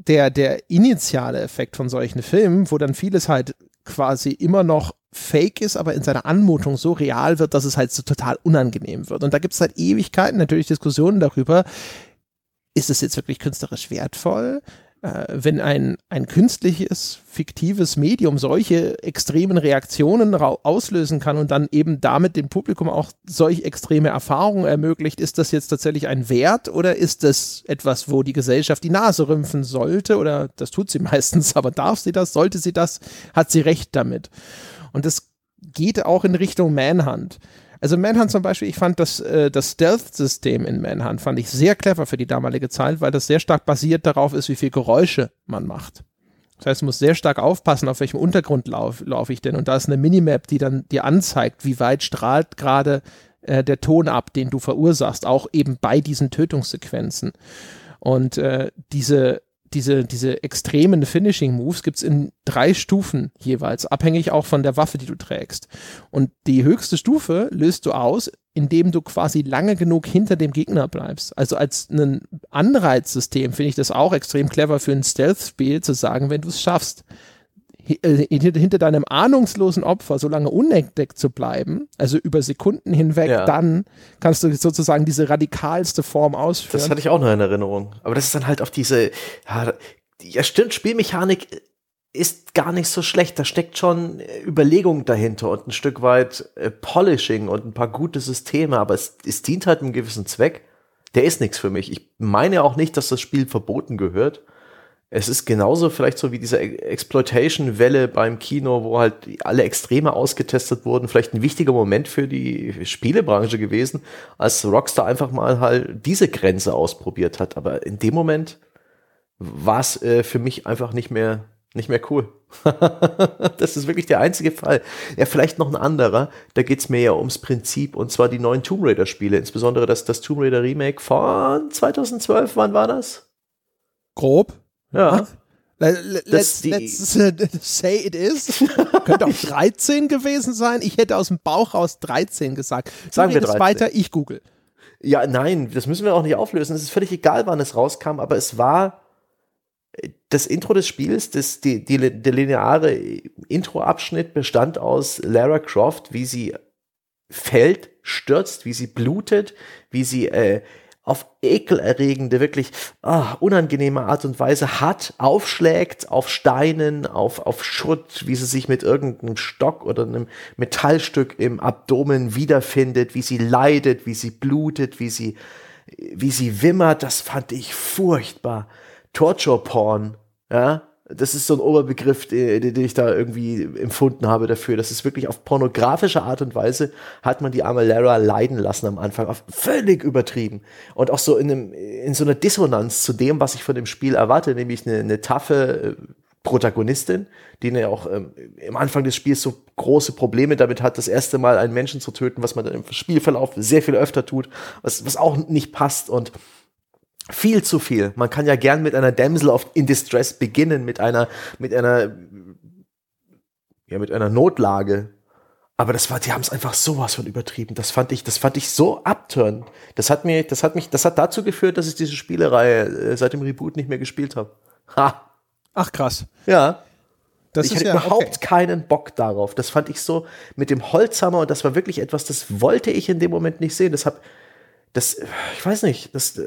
der, der initiale Effekt von solchen Filmen, wo dann vieles halt quasi immer noch fake ist, aber in seiner Anmutung so real wird, dass es halt so total unangenehm wird. Und da gibt es halt Ewigkeiten natürlich Diskussionen darüber, ist es jetzt wirklich künstlerisch wertvoll? Äh, wenn ein, ein künstliches, fiktives Medium solche extremen Reaktionen auslösen kann und dann eben damit dem Publikum auch solch extreme Erfahrungen ermöglicht, ist das jetzt tatsächlich ein Wert oder ist das etwas, wo die Gesellschaft die Nase rümpfen sollte oder das tut sie meistens, aber darf sie das, sollte sie das, hat sie recht damit. Und das geht auch in Richtung Manhunt. Also Manhunt zum Beispiel, ich fand das, äh, das Stealth-System in Manhunt fand ich sehr clever für die damalige Zeit, weil das sehr stark basiert darauf ist, wie viel Geräusche man macht. Das heißt, man muss sehr stark aufpassen, auf welchem Untergrund laufe lauf ich denn. Und da ist eine Minimap, die dann dir anzeigt, wie weit strahlt gerade äh, der Ton ab, den du verursachst, auch eben bei diesen Tötungssequenzen. Und äh, diese diese, diese extremen Finishing Moves gibt's in drei Stufen jeweils, abhängig auch von der Waffe, die du trägst. Und die höchste Stufe löst du aus, indem du quasi lange genug hinter dem Gegner bleibst. Also als ein Anreizsystem finde ich das auch extrem clever für ein Stealth-Spiel zu sagen, wenn du es schaffst, hinter deinem ahnungslosen Opfer so lange unentdeckt zu bleiben, also über Sekunden hinweg, ja. dann kannst du sozusagen diese radikalste Form ausführen. Das hatte ich auch noch in Erinnerung. Aber das ist dann halt auf diese, ja, ja stimmt, Spielmechanik ist gar nicht so schlecht. Da steckt schon Überlegung dahinter und ein Stück weit äh, Polishing und ein paar gute Systeme, aber es, es dient halt einem gewissen Zweck. Der ist nichts für mich. Ich meine auch nicht, dass das Spiel verboten gehört es ist genauso vielleicht so wie diese Exploitation-Welle beim Kino, wo halt alle Extreme ausgetestet wurden, vielleicht ein wichtiger Moment für die Spielebranche gewesen, als Rockstar einfach mal halt diese Grenze ausprobiert hat. Aber in dem Moment war es äh, für mich einfach nicht mehr, nicht mehr cool. das ist wirklich der einzige Fall. Ja, vielleicht noch ein anderer. Da geht's mir ja ums Prinzip und zwar die neuen Tomb Raider-Spiele, insbesondere das, das Tomb Raider Remake von 2012. Wann war das? Grob. Ja. Let's, let's uh, say it is. Könnte auch 13 gewesen sein. Ich hätte aus dem Bauch raus 13 gesagt. Sagen wir 13. weiter, ich google. Ja, nein, das müssen wir auch nicht auflösen. Es ist völlig egal, wann es rauskam, aber es war das Intro des Spiels, das, die, die, der lineare Intro-Abschnitt bestand aus Lara Croft, wie sie fällt, stürzt, wie sie blutet, wie sie äh, auf ekelerregende, wirklich ah, unangenehme Art und Weise hat, aufschlägt auf Steinen, auf, auf Schutt, wie sie sich mit irgendeinem Stock oder einem Metallstück im Abdomen wiederfindet, wie sie leidet, wie sie blutet, wie sie, wie sie wimmert, das fand ich furchtbar. Torture Porn, ja, das ist so ein Oberbegriff, den, den, ich da irgendwie empfunden habe dafür. Das ist wirklich auf pornografische Art und Weise hat man die arme Lara leiden lassen am Anfang. Auf völlig übertrieben. Und auch so in, einem, in so einer Dissonanz zu dem, was ich von dem Spiel erwarte, nämlich eine, eine taffe äh, Protagonistin, die ja auch ähm, im Anfang des Spiels so große Probleme damit hat, das erste Mal einen Menschen zu töten, was man dann im Spielverlauf sehr viel öfter tut, was, was auch nicht passt und viel zu viel. Man kann ja gern mit einer Damsel of in Distress beginnen, mit einer, mit einer, ja, mit einer Notlage. Aber das war, die haben es einfach sowas von übertrieben. Das fand ich, das fand ich so abtörend. Das hat mir, das hat mich, das hat dazu geführt, dass ich diese Spielereihe äh, seit dem Reboot nicht mehr gespielt habe. Ha. Ach krass. Ja. Das ich hatte ja, überhaupt okay. keinen Bock darauf. Das fand ich so mit dem Holzhammer und das war wirklich etwas, das wollte ich in dem Moment nicht sehen. Das hab, das, ich weiß nicht, das,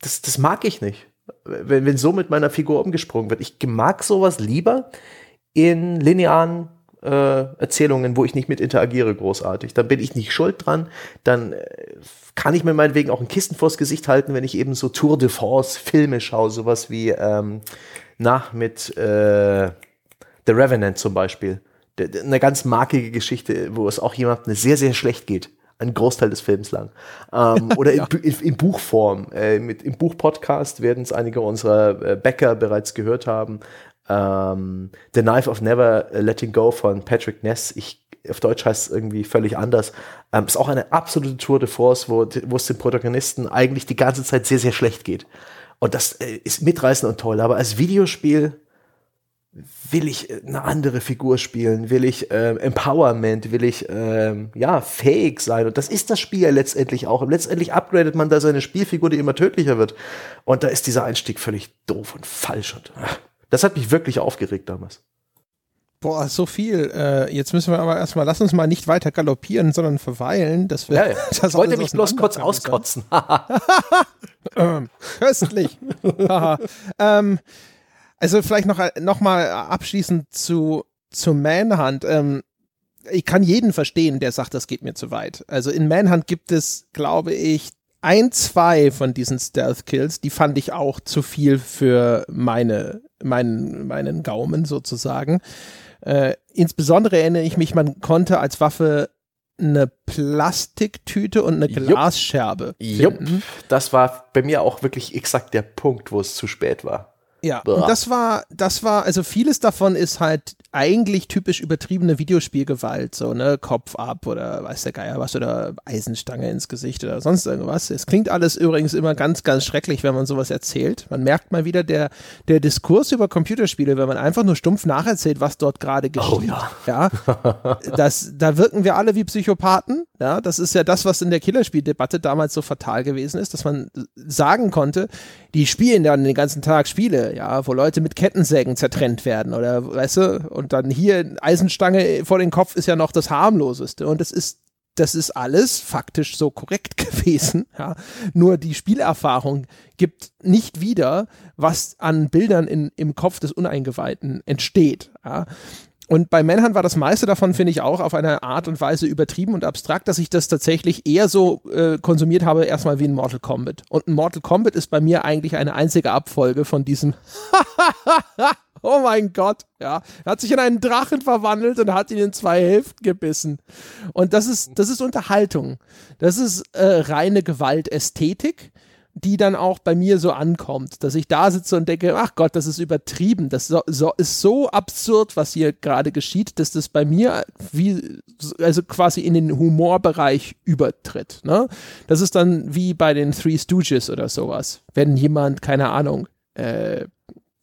das, das mag ich nicht, wenn, wenn so mit meiner Figur umgesprungen wird. Ich mag sowas lieber in linearen äh, Erzählungen, wo ich nicht mit interagiere großartig. Dann bin ich nicht schuld dran, dann äh, kann ich mir meinetwegen auch ein Kissen vors Gesicht halten, wenn ich eben so Tour de France Filme schaue, sowas wie ähm, nach mit äh, The Revenant zum Beispiel. Eine ganz markige Geschichte, wo es auch jemandem sehr, sehr schlecht geht ein Großteil des Films lang. Ähm, oder ja. in, in, in, Buchform. Äh, mit, Im Buchpodcast werden es einige unserer äh, Bäcker bereits gehört haben. Ähm, The Knife of Never Letting Go von Patrick Ness. Ich, auf Deutsch heißt es irgendwie völlig anders. Ähm, ist auch eine absolute Tour de Force, wo, wo es den Protagonisten eigentlich die ganze Zeit sehr, sehr schlecht geht. Und das äh, ist mitreißend und toll. Aber als Videospiel will ich äh, eine andere Figur spielen, will ich äh, Empowerment, will ich äh, ja fähig sein und das ist das Spiel ja letztendlich auch. Und letztendlich upgradet man da seine Spielfigur, die immer tödlicher wird und da ist dieser Einstieg völlig doof und falsch und ach, das hat mich wirklich aufgeregt damals. Boah, so viel. Äh, jetzt müssen wir aber erstmal, lass uns mal nicht weiter galoppieren, sondern verweilen. Dass wir, ja, ja. Das ich wollte mich bloß kurz auskotzen. ähm, köstlich. ähm, also vielleicht noch, noch mal abschließend zu, zu Manhunt. Ähm, ich kann jeden verstehen, der sagt, das geht mir zu weit. Also in Manhunt gibt es, glaube ich, ein, zwei von diesen Stealth-Kills, die fand ich auch zu viel für meine, meinen, meinen Gaumen sozusagen. Äh, insbesondere erinnere ich mich, man konnte als Waffe eine Plastiktüte und eine Glasscherbe. Jupp, Jupp. das war bei mir auch wirklich exakt der Punkt, wo es zu spät war. Ja, Boah. und das war, das war, also vieles davon ist halt eigentlich typisch übertriebene Videospielgewalt, so, ne, Kopf ab oder weiß der Geier was oder Eisenstange ins Gesicht oder sonst irgendwas. Es klingt alles übrigens immer ganz, ganz schrecklich, wenn man sowas erzählt. Man merkt mal wieder, der, der Diskurs über Computerspiele, wenn man einfach nur stumpf nacherzählt, was dort gerade geschieht. Oh ja. ja das, da wirken wir alle wie Psychopathen. Ja, das ist ja das, was in der Killerspieldebatte damals so fatal gewesen ist, dass man sagen konnte, die spielen dann den ganzen Tag Spiele, ja, wo Leute mit Kettensägen zertrennt werden oder weißt du, und dann hier Eisenstange vor den Kopf ist ja noch das harmloseste und das ist das ist alles faktisch so korrekt gewesen, ja. Nur die Spielerfahrung gibt nicht wieder, was an Bildern in, im Kopf des Uneingeweihten entsteht, ja. Und bei Manhunt war das meiste davon, finde ich, auch auf eine Art und Weise übertrieben und abstrakt, dass ich das tatsächlich eher so äh, konsumiert habe, erstmal wie in Mortal Kombat. Und ein Mortal Kombat ist bei mir eigentlich eine einzige Abfolge von diesem Oh mein Gott, ja. Er hat sich in einen Drachen verwandelt und hat ihn in zwei Hälften gebissen. Und das ist, das ist Unterhaltung. Das ist äh, reine Gewaltästhetik die dann auch bei mir so ankommt, dass ich da sitze und denke, ach Gott, das ist übertrieben, das so, so, ist so absurd, was hier gerade geschieht, dass das bei mir wie, also quasi in den Humorbereich übertritt. Ne? Das ist dann wie bei den Three Stooges oder sowas, wenn jemand, keine Ahnung, äh,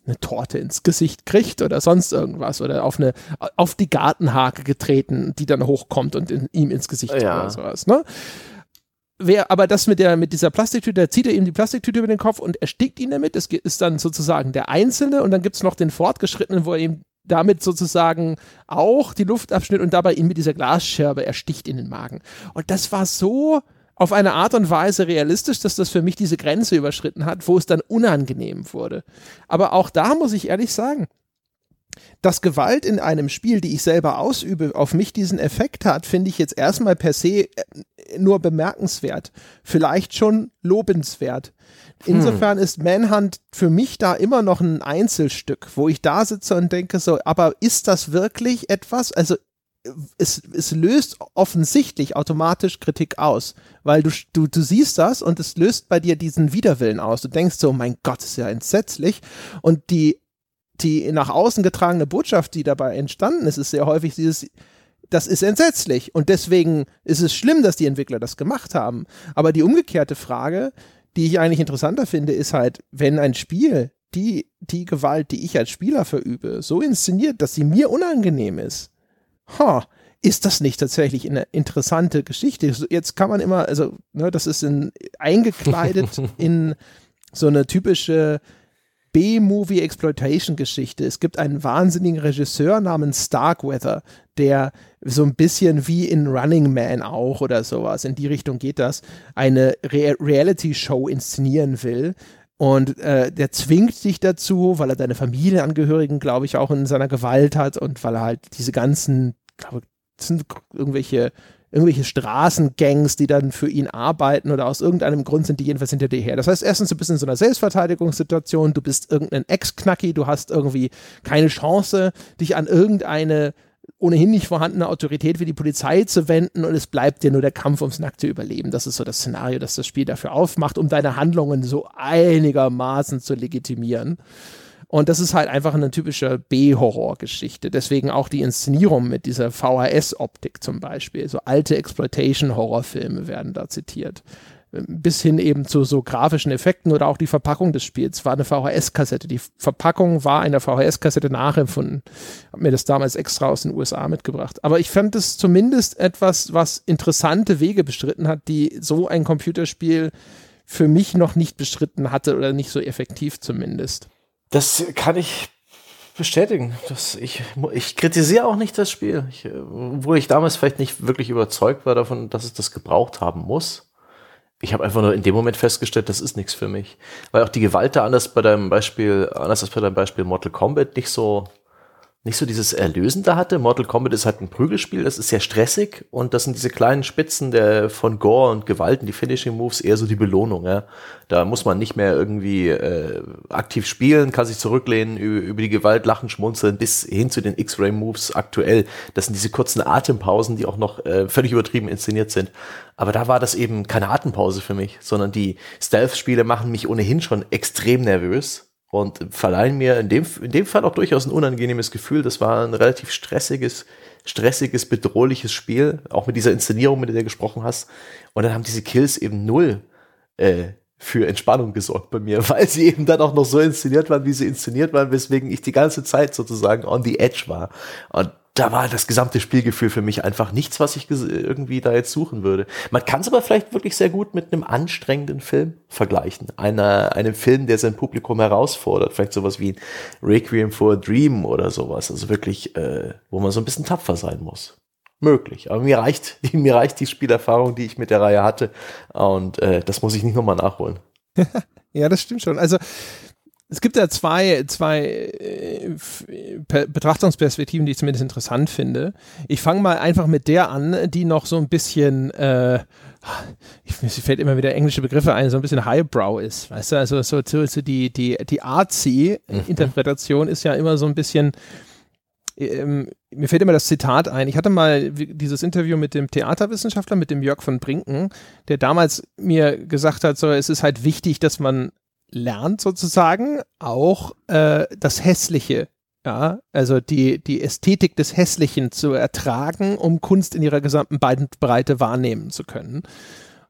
eine Torte ins Gesicht kriegt oder sonst irgendwas oder auf eine auf die Gartenhake getreten, die dann hochkommt und in, ihm ins Gesicht ja. oder sowas. Ne? Wer aber das mit der mit dieser Plastiktüte, da zieht er ihm die Plastiktüte über den Kopf und erstickt ihn damit. Das ist dann sozusagen der Einzelne und dann gibt es noch den Fortgeschrittenen, wo er ihm damit sozusagen auch die Luft abschnitt und dabei ihn mit dieser Glasscherbe ersticht in den Magen. Und das war so auf eine Art und Weise realistisch, dass das für mich diese Grenze überschritten hat, wo es dann unangenehm wurde. Aber auch da muss ich ehrlich sagen, dass Gewalt in einem Spiel, die ich selber ausübe, auf mich diesen Effekt hat, finde ich jetzt erstmal per se äh, nur bemerkenswert. Vielleicht schon lobenswert. Insofern hm. ist Manhunt für mich da immer noch ein Einzelstück, wo ich da sitze und denke so, aber ist das wirklich etwas? Also es, es löst offensichtlich automatisch Kritik aus, weil du, du, du siehst das und es löst bei dir diesen Widerwillen aus. Du denkst so, mein Gott, ist ja entsetzlich. Und die, die nach außen getragene Botschaft, die dabei entstanden ist, ist sehr häufig dieses, das ist entsetzlich. Und deswegen ist es schlimm, dass die Entwickler das gemacht haben. Aber die umgekehrte Frage, die ich eigentlich interessanter finde, ist halt, wenn ein Spiel die, die Gewalt, die ich als Spieler verübe, so inszeniert, dass sie mir unangenehm ist, ha, ist das nicht tatsächlich eine interessante Geschichte? Jetzt kann man immer, also, ne, das ist in, eingekleidet in so eine typische B-Movie-Exploitation-Geschichte. Es gibt einen wahnsinnigen Regisseur namens Starkweather, der so ein bisschen wie in Running Man auch oder sowas, in die Richtung geht das, eine Re Reality-Show inszenieren will. Und äh, der zwingt dich dazu, weil er deine Familienangehörigen, glaube ich, auch in seiner Gewalt hat und weil er halt diese ganzen, glaube sind irgendwelche irgendwelche Straßengangs, die dann für ihn arbeiten oder aus irgendeinem Grund sind die jedenfalls hinter dir her. Das heißt, erstens, du bist in so einer Selbstverteidigungssituation, du bist irgendein Ex-Knacki, du hast irgendwie keine Chance, dich an irgendeine ohnehin nicht vorhandene Autorität wie die Polizei zu wenden und es bleibt dir nur der Kampf ums nackte Überleben. Das ist so das Szenario, das das Spiel dafür aufmacht, um deine Handlungen so einigermaßen zu legitimieren. Und das ist halt einfach eine typische B-Horror-Geschichte. Deswegen auch die Inszenierung mit dieser VHS-Optik zum Beispiel. So alte Exploitation-Horrorfilme werden da zitiert. Bis hin eben zu so grafischen Effekten oder auch die Verpackung des Spiels war eine VHS-Kassette. Die Verpackung war einer VHS-Kassette nachempfunden. Hab mir das damals extra aus den USA mitgebracht. Aber ich fand es zumindest etwas, was interessante Wege bestritten hat, die so ein Computerspiel für mich noch nicht bestritten hatte oder nicht so effektiv zumindest. Das kann ich bestätigen. Das, ich, ich kritisiere auch nicht das Spiel, ich, wo ich damals vielleicht nicht wirklich überzeugt war davon, dass es das gebraucht haben muss. Ich habe einfach nur in dem Moment festgestellt, das ist nichts für mich. Weil auch die Gewalt da anders bei deinem Beispiel, anders als bei deinem Beispiel Mortal Kombat nicht so nicht so dieses Erlösende hatte. Mortal Kombat ist halt ein Prügelspiel, das ist sehr stressig und das sind diese kleinen Spitzen der von Gore und Gewalten, die Finishing Moves, eher so die Belohnung. Ja. Da muss man nicht mehr irgendwie äh, aktiv spielen, kann sich zurücklehnen, über, die Gewalt lachen, schmunzeln, bis hin zu den X-Ray Moves aktuell. Das sind diese kurzen Atempausen, die auch noch äh, völlig übertrieben inszeniert sind. Aber da war das eben keine Atempause für mich, sondern die Stealth-Spiele machen mich ohnehin schon extrem nervös und verleihen mir in dem, in dem Fall auch durchaus ein unangenehmes Gefühl. Das war ein relativ stressiges, stressiges, bedrohliches Spiel, auch mit dieser Inszenierung, mit der du gesprochen hast. Und dann haben diese Kills eben null äh, für Entspannung gesorgt bei mir, weil sie eben dann auch noch so inszeniert waren, wie sie inszeniert waren, weswegen ich die ganze Zeit sozusagen on the edge war. Und da war das gesamte Spielgefühl für mich einfach nichts, was ich irgendwie da jetzt suchen würde. Man kann es aber vielleicht wirklich sehr gut mit einem anstrengenden Film vergleichen. Einer, einem Film, der sein Publikum herausfordert. Vielleicht sowas wie Requiem for a Dream oder sowas. Also wirklich, äh, wo man so ein bisschen tapfer sein muss. Möglich. Aber mir reicht, mir reicht die Spielerfahrung, die ich mit der Reihe hatte. Und äh, das muss ich nicht nochmal nachholen. ja, das stimmt schon. Also es gibt ja zwei, zwei äh, Betrachtungsperspektiven, die ich zumindest interessant finde. Ich fange mal einfach mit der an, die noch so ein bisschen, äh, ich, mir fällt immer wieder englische Begriffe ein, so ein bisschen Highbrow ist. Weißt du, also so, so, so die, die, die Artsy-Interpretation ist ja immer so ein bisschen, ähm, mir fällt immer das Zitat ein. Ich hatte mal dieses Interview mit dem Theaterwissenschaftler, mit dem Jörg von Brinken, der damals mir gesagt hat, so, es ist halt wichtig, dass man lernt sozusagen auch äh, das Hässliche, ja, also die, die Ästhetik des Hässlichen zu ertragen, um Kunst in ihrer gesamten Breite wahrnehmen zu können.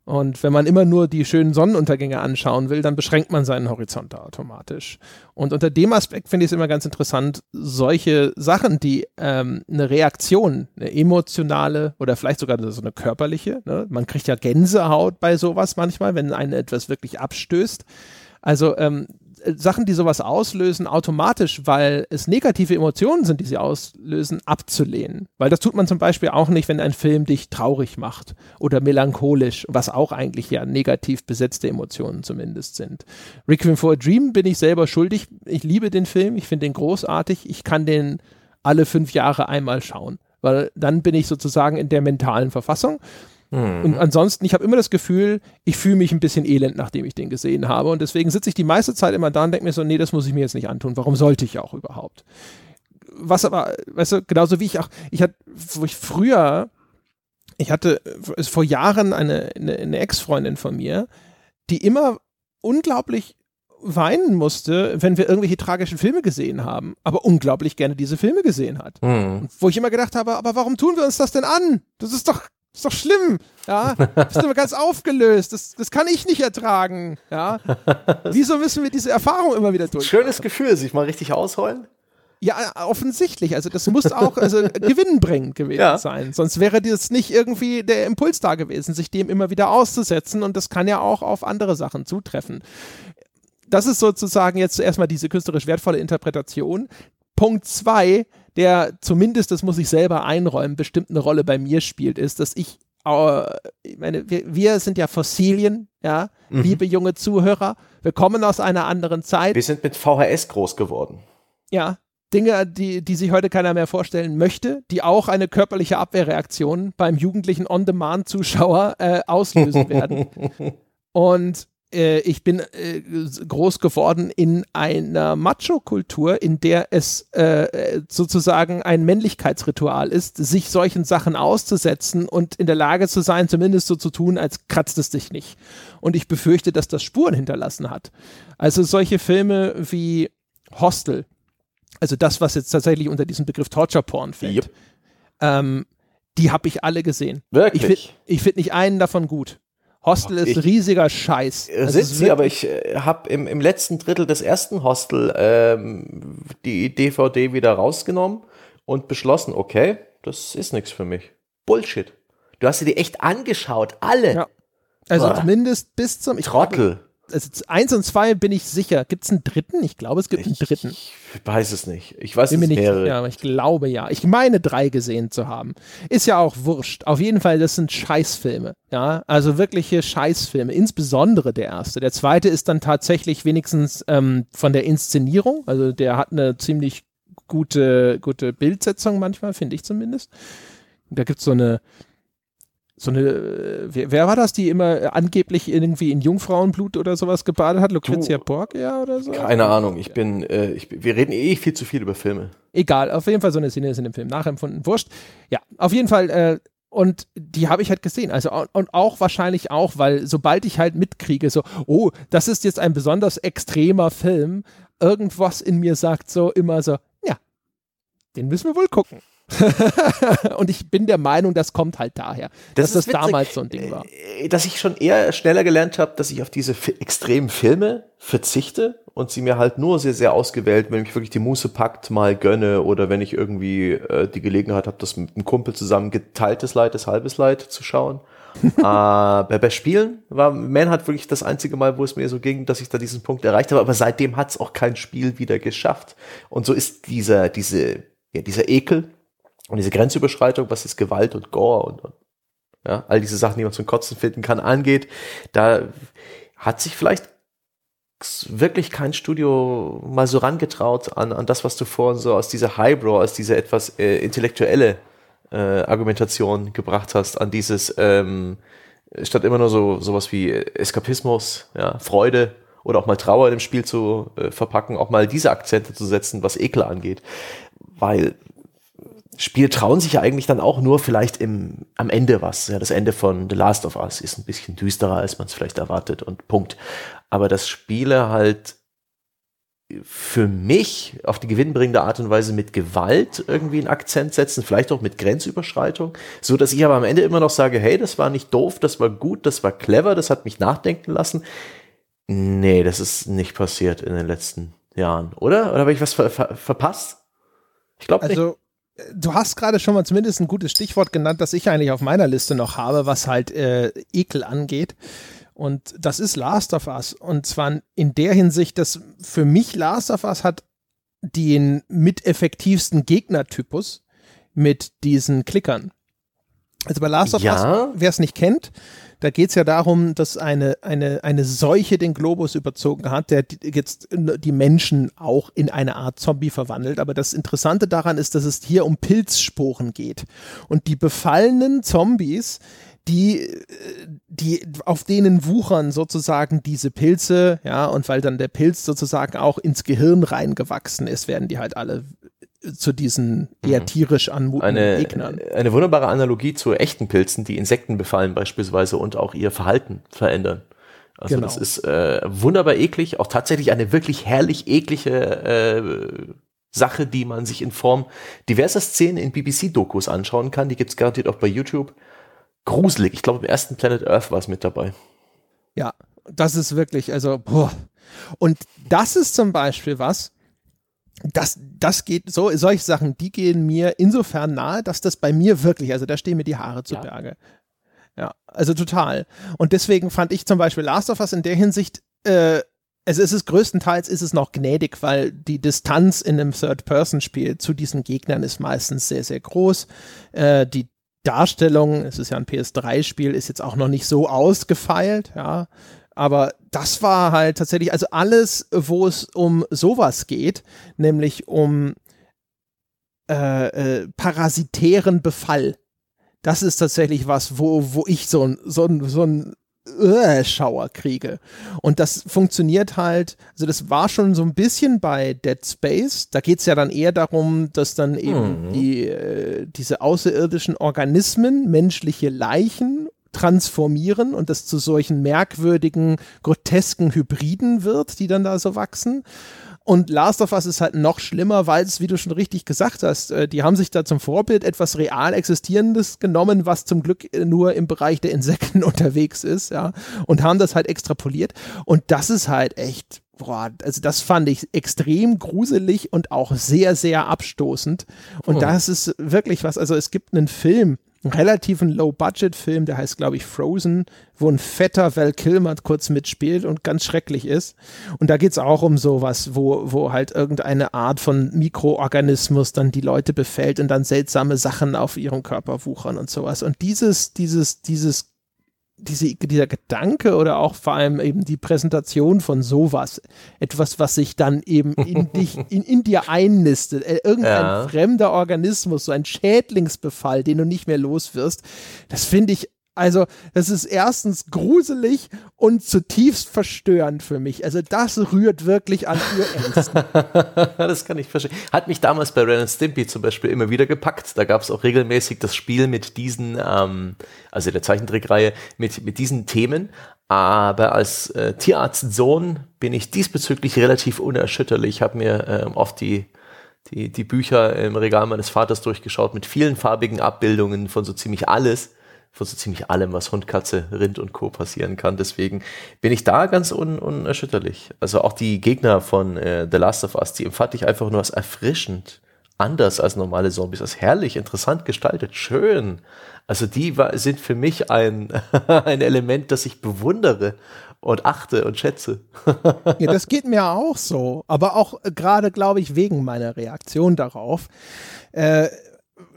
Und wenn man immer nur die schönen Sonnenuntergänge anschauen will, dann beschränkt man seinen Horizont da automatisch. Und unter dem Aspekt finde ich es immer ganz interessant, solche Sachen, die ähm, eine Reaktion, eine emotionale oder vielleicht sogar so eine körperliche, ne? man kriegt ja Gänsehaut bei sowas manchmal, wenn einen etwas wirklich abstößt. Also ähm, Sachen, die sowas auslösen, automatisch, weil es negative Emotionen sind, die sie auslösen, abzulehnen. Weil das tut man zum Beispiel auch nicht, wenn ein Film dich traurig macht oder melancholisch, was auch eigentlich ja negativ besetzte Emotionen zumindest sind. Requiem for a Dream bin ich selber schuldig. Ich liebe den Film, ich finde den großartig. Ich kann den alle fünf Jahre einmal schauen, weil dann bin ich sozusagen in der mentalen Verfassung. Mhm. Und ansonsten, ich habe immer das Gefühl, ich fühle mich ein bisschen elend, nachdem ich den gesehen habe. Und deswegen sitze ich die meiste Zeit immer da und denke mir so, nee, das muss ich mir jetzt nicht antun. Warum sollte ich auch überhaupt? Was aber, weißt du, genauso wie ich auch, ich hatte, wo ich früher, ich hatte vor Jahren eine, eine, eine Ex-Freundin von mir, die immer unglaublich weinen musste, wenn wir irgendwelche tragischen Filme gesehen haben, aber unglaublich gerne diese Filme gesehen hat. Mhm. Wo ich immer gedacht habe, aber warum tun wir uns das denn an? Das ist doch ist doch schlimm, ja. Bist du ganz aufgelöst. Das, das kann ich nicht ertragen, ja. Wieso müssen wir diese Erfahrung immer wieder durch? Schönes Gefühl, sich mal richtig ausheulen. Ja, offensichtlich. Also das muss auch also gewinnbringend gewesen ja. sein. Sonst wäre das nicht irgendwie der Impuls da gewesen, sich dem immer wieder auszusetzen. Und das kann ja auch auf andere Sachen zutreffen. Das ist sozusagen jetzt zuerst mal diese künstlerisch wertvolle Interpretation. Punkt zwei, der zumindest, das muss ich selber einräumen, bestimmt eine Rolle bei mir spielt, ist, dass ich, äh, ich meine, wir, wir, sind ja Fossilien, ja, mhm. liebe junge Zuhörer. Wir kommen aus einer anderen Zeit. Wir sind mit VHS groß geworden. Ja, Dinge, die, die sich heute keiner mehr vorstellen möchte, die auch eine körperliche Abwehrreaktion beim jugendlichen On-Demand-Zuschauer äh, auslösen werden. Und äh, ich bin äh, groß geworden in einer Macho-Kultur, in der es äh, sozusagen ein Männlichkeitsritual ist, sich solchen Sachen auszusetzen und in der Lage zu sein, zumindest so zu tun, als kratzt es dich nicht. Und ich befürchte, dass das Spuren hinterlassen hat. Also solche Filme wie Hostel, also das, was jetzt tatsächlich unter diesem Begriff Torture Porn fällt, yep. ähm, die habe ich alle gesehen. Wirklich? Ich finde find nicht einen davon gut. Hostel ist ich, riesiger Scheiß. Das sind sie, aber ich äh, habe im, im letzten Drittel des ersten Hostel ähm, die DVD wieder rausgenommen und beschlossen, okay, das ist nichts für mich. Bullshit. Du hast dir die echt angeschaut, alle. Ja. Also Boah. zumindest bis zum Trottel. Also eins und zwei bin ich sicher. Gibt es einen dritten? Ich glaube, es gibt einen dritten. Ich weiß es nicht. Ich weiß bin es nicht aber ich glaube ja. Ich meine drei gesehen zu haben. Ist ja auch wurscht. Auf jeden Fall, das sind Scheißfilme. Ja, also wirkliche Scheißfilme. Insbesondere der erste. Der zweite ist dann tatsächlich wenigstens ähm, von der Inszenierung. Also der hat eine ziemlich gute, gute Bildsetzung manchmal, finde ich zumindest. Da gibt es so eine so eine, wer, wer, war das, die immer angeblich irgendwie in Jungfrauenblut oder sowas gebadet hat? Lucrezia Borgia oder so? Keine Ahnung, ich bin, äh, ich, wir reden eh viel zu viel über Filme. Egal, auf jeden Fall so eine Szene ist in dem Film nachempfunden. Wurscht. Ja, auf jeden Fall, äh, und die habe ich halt gesehen. Also, und auch wahrscheinlich auch, weil sobald ich halt mitkriege, so, oh, das ist jetzt ein besonders extremer Film, irgendwas in mir sagt so immer so, ja, den müssen wir wohl gucken. und ich bin der Meinung, das kommt halt daher, das dass das witzig, damals so ein Ding war. Äh, dass ich schon eher schneller gelernt habe, dass ich auf diese extremen Filme verzichte und sie mir halt nur sehr, sehr ausgewählt, wenn mich wirklich die Muße packt, mal gönne oder wenn ich irgendwie äh, die Gelegenheit habe, das mit einem Kumpel zusammen geteiltes Leid, das halbes Leid zu schauen. äh, bei, bei Spielen war Man hat wirklich das einzige Mal, wo es mir so ging, dass ich da diesen Punkt erreicht habe, aber seitdem hat es auch kein Spiel wieder geschafft. Und so ist dieser, diese, ja, dieser Ekel, und diese Grenzüberschreitung, was jetzt Gewalt und Gore und, und ja, all diese Sachen, die man zum Kotzen finden kann, angeht, da hat sich vielleicht wirklich kein Studio mal so rangetraut an, an das, was du vorhin so aus dieser Highbrow, aus dieser etwas äh, intellektuelle äh, Argumentation gebracht hast, an dieses, ähm, statt immer nur so sowas wie Eskapismus, ja, Freude oder auch mal Trauer in dem Spiel zu äh, verpacken, auch mal diese Akzente zu setzen, was Ekel angeht. Weil Spiele trauen sich ja eigentlich dann auch nur vielleicht im, am Ende was. Ja, das Ende von The Last of Us ist ein bisschen düsterer, als man es vielleicht erwartet und Punkt. Aber dass Spiele halt für mich auf die gewinnbringende Art und Weise mit Gewalt irgendwie einen Akzent setzen, vielleicht auch mit Grenzüberschreitung, so dass ich aber am Ende immer noch sage, hey, das war nicht doof, das war gut, das war clever, das hat mich nachdenken lassen. Nee, das ist nicht passiert in den letzten Jahren, oder? Oder habe ich was ver ver verpasst? Ich glaube nicht. Du hast gerade schon mal zumindest ein gutes Stichwort genannt, das ich eigentlich auf meiner Liste noch habe, was halt äh, Ekel angeht. Und das ist Last of Us. Und zwar in der Hinsicht, dass für mich Last of Us hat den miteffektivsten Gegnertypus mit diesen Klickern. Also bei Last of ja. Us, wer es nicht kennt, da geht es ja darum, dass eine, eine, eine Seuche den Globus überzogen hat, der jetzt die Menschen auch in eine Art Zombie verwandelt. Aber das Interessante daran ist, dass es hier um Pilzsporen geht. Und die befallenen Zombies, die, die, auf denen wuchern sozusagen diese Pilze, ja, und weil dann der Pilz sozusagen auch ins Gehirn reingewachsen ist, werden die halt alle zu diesen eher mhm. tierisch anmutenden eine, Gegnern. Eine wunderbare Analogie zu echten Pilzen, die Insekten befallen beispielsweise und auch ihr Verhalten verändern. Also genau. das ist äh, wunderbar eklig, auch tatsächlich eine wirklich herrlich eklige äh, Sache, die man sich in Form diverser Szenen in BBC-Dokus anschauen kann. Die gibt's garantiert auch bei YouTube gruselig. Ich glaube, im ersten Planet Earth war es mit dabei. Ja, das ist wirklich, also, boah. Und das ist zum Beispiel was, das, das geht, so, solche Sachen, die gehen mir insofern nahe, dass das bei mir wirklich, also da stehen mir die Haare zu ja. Berge. Ja, also total. Und deswegen fand ich zum Beispiel Last of Us in der Hinsicht, äh, es ist größtenteils ist es noch gnädig, weil die Distanz in einem Third-Person-Spiel zu diesen Gegnern ist meistens sehr, sehr groß. Äh, die Darstellung, es ist ja ein PS3-Spiel, ist jetzt auch noch nicht so ausgefeilt, ja. Aber das war halt tatsächlich, also alles, wo es um sowas geht, nämlich um äh, äh, parasitären Befall. Das ist tatsächlich was, wo, wo ich so ein, so ein, so ein äh, Schauer kriege. Und das funktioniert halt, also das war schon so ein bisschen bei Dead Space. Da geht es ja dann eher darum, dass dann eben mhm. die, äh, diese außerirdischen Organismen, menschliche Leichen transformieren und das zu solchen merkwürdigen, grotesken Hybriden wird, die dann da so wachsen. Und Last of Us ist halt noch schlimmer, weil es, wie du schon richtig gesagt hast, äh, die haben sich da zum Vorbild etwas real Existierendes genommen, was zum Glück nur im Bereich der Insekten unterwegs ist, ja, und haben das halt extrapoliert. Und das ist halt echt, boah, also das fand ich extrem gruselig und auch sehr, sehr abstoßend. Und oh. das ist wirklich was, also es gibt einen Film, relativen Low-Budget-Film, der heißt, glaube ich, Frozen, wo ein fetter Val Kilmer kurz mitspielt und ganz schrecklich ist. Und da geht es auch um sowas, wo, wo halt irgendeine Art von Mikroorganismus dann die Leute befällt und dann seltsame Sachen auf ihrem Körper wuchern und sowas. Und dieses, dieses, dieses diese, dieser Gedanke oder auch vor allem eben die Präsentation von sowas, etwas, was sich dann eben in dich, in, in dir einnistet, äh, irgendein ja. fremder Organismus, so ein Schädlingsbefall, den du nicht mehr los wirst, das finde ich also, das ist erstens gruselig und zutiefst verstörend für mich. Also, das rührt wirklich an Urängsten. das kann ich verstehen. Hat mich damals bei Ren Stimpy zum Beispiel immer wieder gepackt. Da gab es auch regelmäßig das Spiel mit diesen, ähm, also der Zeichentrickreihe, mit, mit diesen Themen. Aber als äh, Tierarztsohn bin ich diesbezüglich relativ unerschütterlich. Ich habe mir ähm, oft die die, die Bücher im Regal meines Vaters durchgeschaut mit vielen farbigen Abbildungen von so ziemlich alles von so ziemlich allem, was Hund, Katze, Rind und Co. passieren kann. Deswegen bin ich da ganz un unerschütterlich. Also auch die Gegner von äh, The Last of Us, die empfand ich einfach nur als erfrischend, anders als normale Zombies, als herrlich, interessant gestaltet, schön. Also die sind für mich ein, ein Element, das ich bewundere und achte und schätze. ja, das geht mir auch so, aber auch äh, gerade, glaube ich, wegen meiner Reaktion darauf. Äh,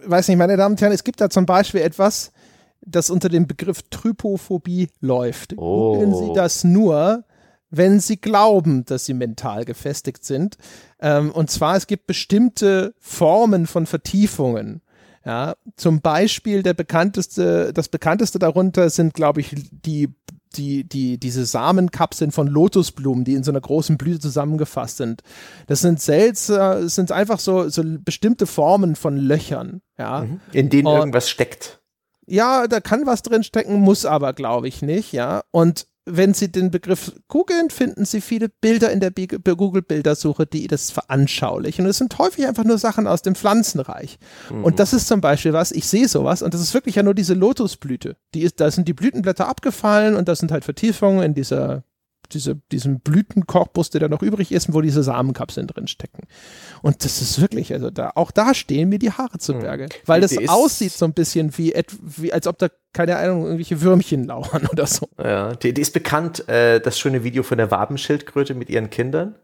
weiß nicht, meine Damen und Herren, es gibt da zum Beispiel etwas, das unter dem Begriff Trypophobie läuft. Oh. Googeln Sie das nur, wenn Sie glauben, dass Sie mental gefestigt sind. Ähm, und zwar, es gibt bestimmte Formen von Vertiefungen. Ja, zum Beispiel der bekannteste, das bekannteste darunter sind, glaube ich, die die, die, diese Samenkapseln von Lotusblumen, die in so einer großen Blüte zusammengefasst sind. Das sind seltsam, sind einfach so, so bestimmte Formen von Löchern, ja. Mhm. In denen Und, irgendwas steckt ja, da kann was drin stecken, muss aber, glaube ich, nicht, ja. Und wenn Sie den Begriff googeln, finden Sie viele Bilder in der Google-Bildersuche, die das veranschaulichen. Und es sind häufig einfach nur Sachen aus dem Pflanzenreich. Mhm. Und das ist zum Beispiel was, ich sehe sowas, und das ist wirklich ja nur diese Lotusblüte. Die ist, da sind die Blütenblätter abgefallen und das sind halt Vertiefungen in dieser diese, diesem Blütenkorpus, der da noch übrig ist, wo diese Samenkapseln drin stecken. Und das ist wirklich, also da, auch da stehen mir die Haare zu hm. Berge. Weil das aussieht so ein bisschen wie, wie, als ob da, keine Ahnung, irgendwelche Würmchen lauern oder so. Ja, die, die ist bekannt, äh, das schöne Video von der Wabenschildkröte mit ihren Kindern.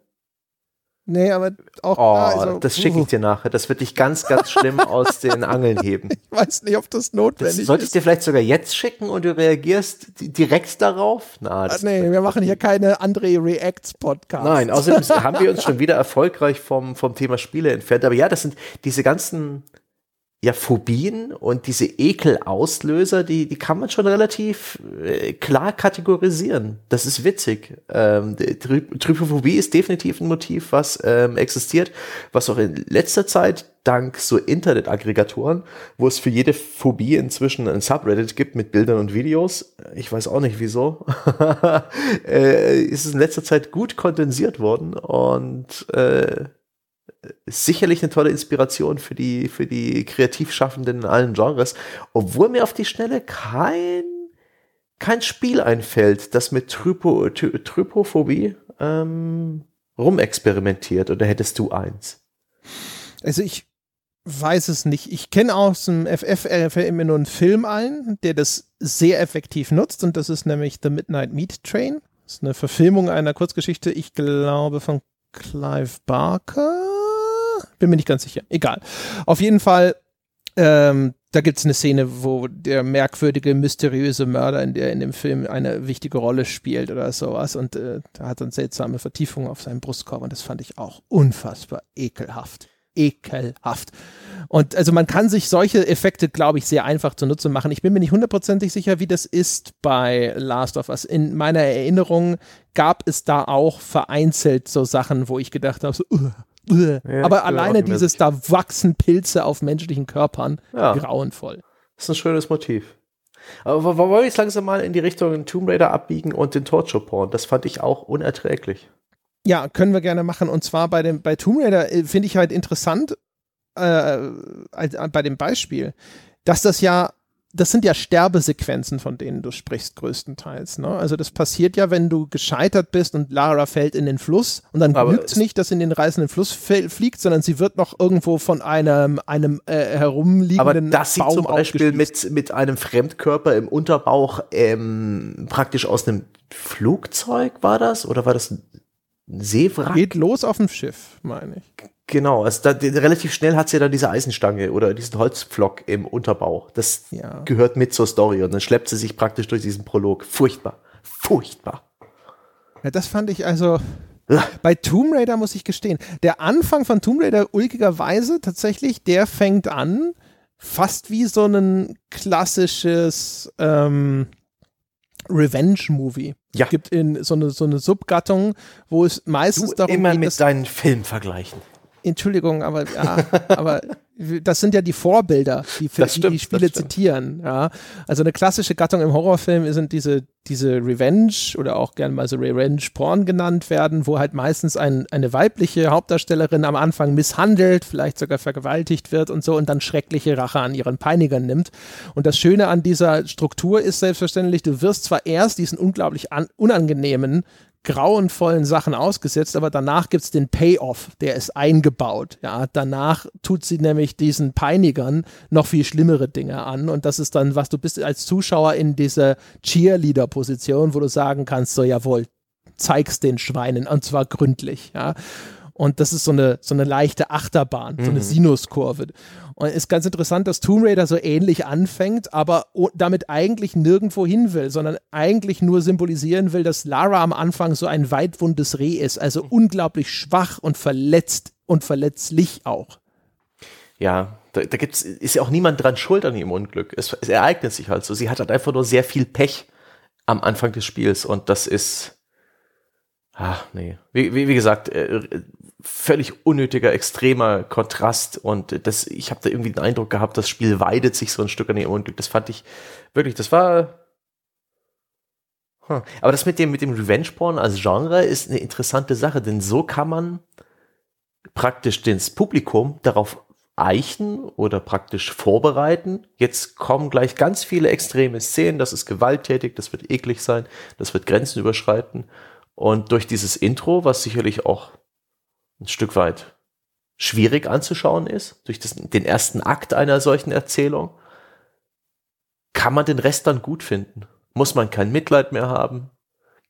Nee, aber auch oh, da, also, das schicke ich uh. dir nachher. Das wird dich ganz, ganz schlimm aus den Angeln heben. Ich weiß nicht, ob das notwendig das sollte ich dir vielleicht sogar jetzt schicken und du reagierst direkt darauf? Na, ah, nee, wir machen hier keine André Reacts Podcast. Nein, außerdem haben wir uns schon wieder erfolgreich vom, vom Thema Spiele entfernt. Aber ja, das sind diese ganzen ja, Phobien und diese Ekelauslöser, die, die kann man schon relativ äh, klar kategorisieren. Das ist witzig. Ähm, Trypophobie ist definitiv ein Motiv, was ähm, existiert, was auch in letzter Zeit dank so Internet-Aggregatoren, wo es für jede Phobie inzwischen ein Subreddit gibt mit Bildern und Videos. Ich weiß auch nicht wieso. äh, ist es in letzter Zeit gut kondensiert worden und äh, sicherlich eine tolle Inspiration für die, für die Kreativschaffenden in allen Genres, obwohl mir auf die Schnelle kein, kein Spiel einfällt, das mit Trypo, Trypophobie ähm, rumexperimentiert. Oder hättest du eins? Also ich weiß es nicht. Ich kenne aus dem FF immer nur einen Film ein, der das sehr effektiv nutzt und das ist nämlich The Midnight Meat Train. Das ist eine Verfilmung einer Kurzgeschichte, ich glaube von Clive Barker bin mir nicht ganz sicher. Egal. Auf jeden Fall, ähm, da gibt es eine Szene, wo der merkwürdige, mysteriöse Mörder in, der, in dem Film eine wichtige Rolle spielt oder sowas. Und äh, da hat dann seltsame Vertiefungen auf seinem Brustkorb und das fand ich auch unfassbar ekelhaft. Ekelhaft. Und also man kann sich solche Effekte, glaube ich, sehr einfach zunutze machen. Ich bin mir nicht hundertprozentig sicher, wie das ist bei Last of Us. In meiner Erinnerung gab es da auch vereinzelt so Sachen, wo ich gedacht habe, so, uh, ja, Aber alleine dieses, da wachsen Pilze auf menschlichen Körpern, ja. grauenvoll. Das ist ein schönes Motiv. Aber wollen wir jetzt langsam mal in die Richtung Tomb Raider abbiegen und den Torture Porn? Das fand ich auch unerträglich. Ja, können wir gerne machen. Und zwar bei dem, bei Tomb Raider äh, finde ich halt interessant, äh, bei dem Beispiel, dass das ja das sind ja Sterbesequenzen, von denen du sprichst, größtenteils. Ne? Also das passiert ja, wenn du gescheitert bist und Lara fällt in den Fluss und dann genügt es nicht, dass sie in den reißenden Fluss fliegt, sondern sie wird noch irgendwo von einem, einem äh, herumliegenden Aber das Baum sie zum Beispiel mit, mit einem Fremdkörper im Unterbauch ähm, praktisch aus einem Flugzeug war das? Oder war das ein Seewrack? Geht los auf dem Schiff, meine ich. Genau, also da, relativ schnell hat sie dann diese Eisenstange oder diesen Holzpflock im Unterbauch. Das ja. gehört mit zur Story und dann schleppt sie sich praktisch durch diesen Prolog. Furchtbar. Furchtbar. Ja, das fand ich also. Bei Tomb Raider muss ich gestehen, der Anfang von Tomb Raider ulkigerweise tatsächlich, der fängt an, fast wie so ein klassisches ähm, Revenge-Movie. Ja. Es gibt in so eine, so eine Subgattung, wo es meistens du darum immer geht, mit deinen Film vergleichen. Entschuldigung, aber ja, aber das sind ja die Vorbilder, die, für, die, die Spiele zitieren. Ja. Also eine klassische Gattung im Horrorfilm sind diese, diese Revenge oder auch gerne mal so Revenge-Porn genannt werden, wo halt meistens ein, eine weibliche Hauptdarstellerin am Anfang misshandelt, vielleicht sogar vergewaltigt wird und so und dann schreckliche Rache an ihren Peinigern nimmt. Und das Schöne an dieser Struktur ist selbstverständlich, du wirst zwar erst diesen unglaublich unangenehmen grauenvollen Sachen ausgesetzt, aber danach gibt es den Payoff, der ist eingebaut. Ja, danach tut sie nämlich diesen Peinigern noch viel schlimmere Dinge an und das ist dann, was du bist als Zuschauer in dieser Cheerleader-Position, wo du sagen kannst, so jawohl, zeig's den Schweinen und zwar gründlich. Ja. Und das ist so eine, so eine leichte Achterbahn, so eine mhm. Sinuskurve. Und es ist ganz interessant, dass Tomb Raider so ähnlich anfängt, aber damit eigentlich nirgendwo hin will, sondern eigentlich nur symbolisieren will, dass Lara am Anfang so ein weitwundes Reh ist, also unglaublich schwach und verletzt und verletzlich auch. Ja, da, da gibt's, ist ja auch niemand dran schuld an ihrem Unglück. Es, es ereignet sich halt so. Sie hat halt einfach nur sehr viel Pech am Anfang des Spiels und das ist, Ach, nee. Wie, wie, wie gesagt, äh, völlig unnötiger, extremer Kontrast und das, ich habe da irgendwie den Eindruck gehabt, das Spiel weidet sich so ein Stück an ihrem Unglück. Das fand ich wirklich, das war Hm. Aber das mit dem, mit dem Revenge-Porn als Genre ist eine interessante Sache, denn so kann man praktisch das Publikum darauf eichen oder praktisch vorbereiten. Jetzt kommen gleich ganz viele extreme Szenen, das ist gewalttätig, das wird eklig sein, das wird Grenzen überschreiten. Und durch dieses Intro, was sicherlich auch ein Stück weit schwierig anzuschauen ist, durch das, den ersten Akt einer solchen Erzählung, kann man den Rest dann gut finden. Muss man kein Mitleid mehr haben,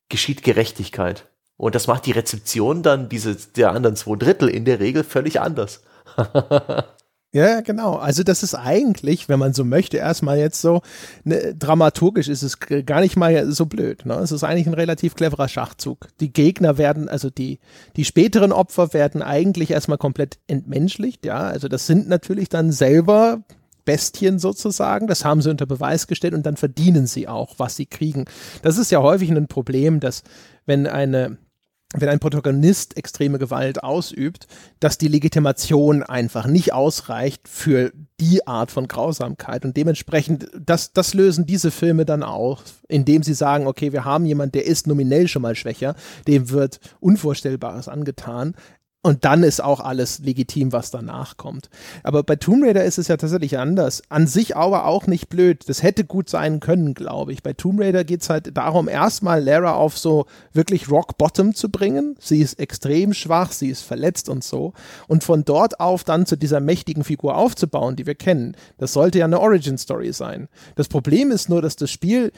geschieht Gerechtigkeit. Und das macht die Rezeption dann diese, der anderen zwei Drittel in der Regel völlig anders. Ja, genau. Also das ist eigentlich, wenn man so möchte, erstmal jetzt so, ne, dramaturgisch ist es gar nicht mal so blöd. Ne? Es ist eigentlich ein relativ cleverer Schachzug. Die Gegner werden, also die, die späteren Opfer werden eigentlich erstmal komplett entmenschlicht. Ja, also das sind natürlich dann selber Bestien sozusagen. Das haben sie unter Beweis gestellt und dann verdienen sie auch, was sie kriegen. Das ist ja häufig ein Problem, dass wenn eine wenn ein Protagonist extreme Gewalt ausübt, dass die Legitimation einfach nicht ausreicht für die Art von Grausamkeit. Und dementsprechend, das, das lösen diese Filme dann auch, indem sie sagen, okay, wir haben jemanden, der ist nominell schon mal schwächer, dem wird Unvorstellbares angetan. Und dann ist auch alles legitim, was danach kommt. Aber bei Tomb Raider ist es ja tatsächlich anders. An sich aber auch nicht blöd. Das hätte gut sein können, glaube ich. Bei Tomb Raider geht es halt darum, erstmal Lara auf so wirklich Rock Bottom zu bringen. Sie ist extrem schwach, sie ist verletzt und so. Und von dort auf dann zu dieser mächtigen Figur aufzubauen, die wir kennen. Das sollte ja eine Origin Story sein. Das Problem ist nur, dass das Spiel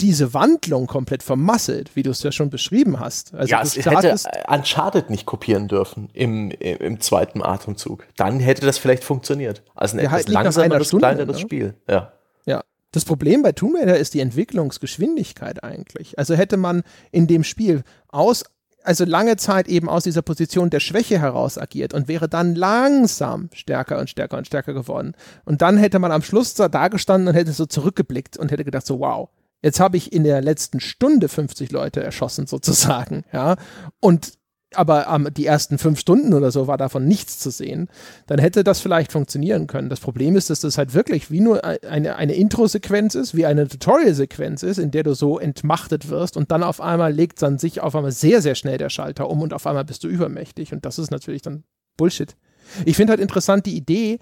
diese Wandlung komplett vermasselt, wie du es ja schon beschrieben hast. Also ja, es hätte Uncharted nicht kopieren dürfen im, im, im, zweiten Atemzug. Dann hätte das vielleicht funktioniert. Also ein ja, etwas halt langsameres, Stunde, kleineres ne? Spiel. Ja. Ja. Das Problem bei Tomb Raider ist die Entwicklungsgeschwindigkeit eigentlich. Also hätte man in dem Spiel aus also lange Zeit eben aus dieser Position der Schwäche heraus agiert und wäre dann langsam stärker und stärker und stärker geworden. Und dann hätte man am Schluss da gestanden und hätte so zurückgeblickt und hätte gedacht so, wow, Jetzt habe ich in der letzten Stunde 50 Leute erschossen sozusagen, ja. Und aber ähm, die ersten fünf Stunden oder so war davon nichts zu sehen, dann hätte das vielleicht funktionieren können. Das Problem ist, dass das halt wirklich wie nur eine, eine Intro-Sequenz ist, wie eine Tutorial-Sequenz ist, in der du so entmachtet wirst und dann auf einmal legt dann sich auf einmal sehr, sehr schnell der Schalter um und auf einmal bist du übermächtig und das ist natürlich dann Bullshit. Ich finde halt interessant die Idee,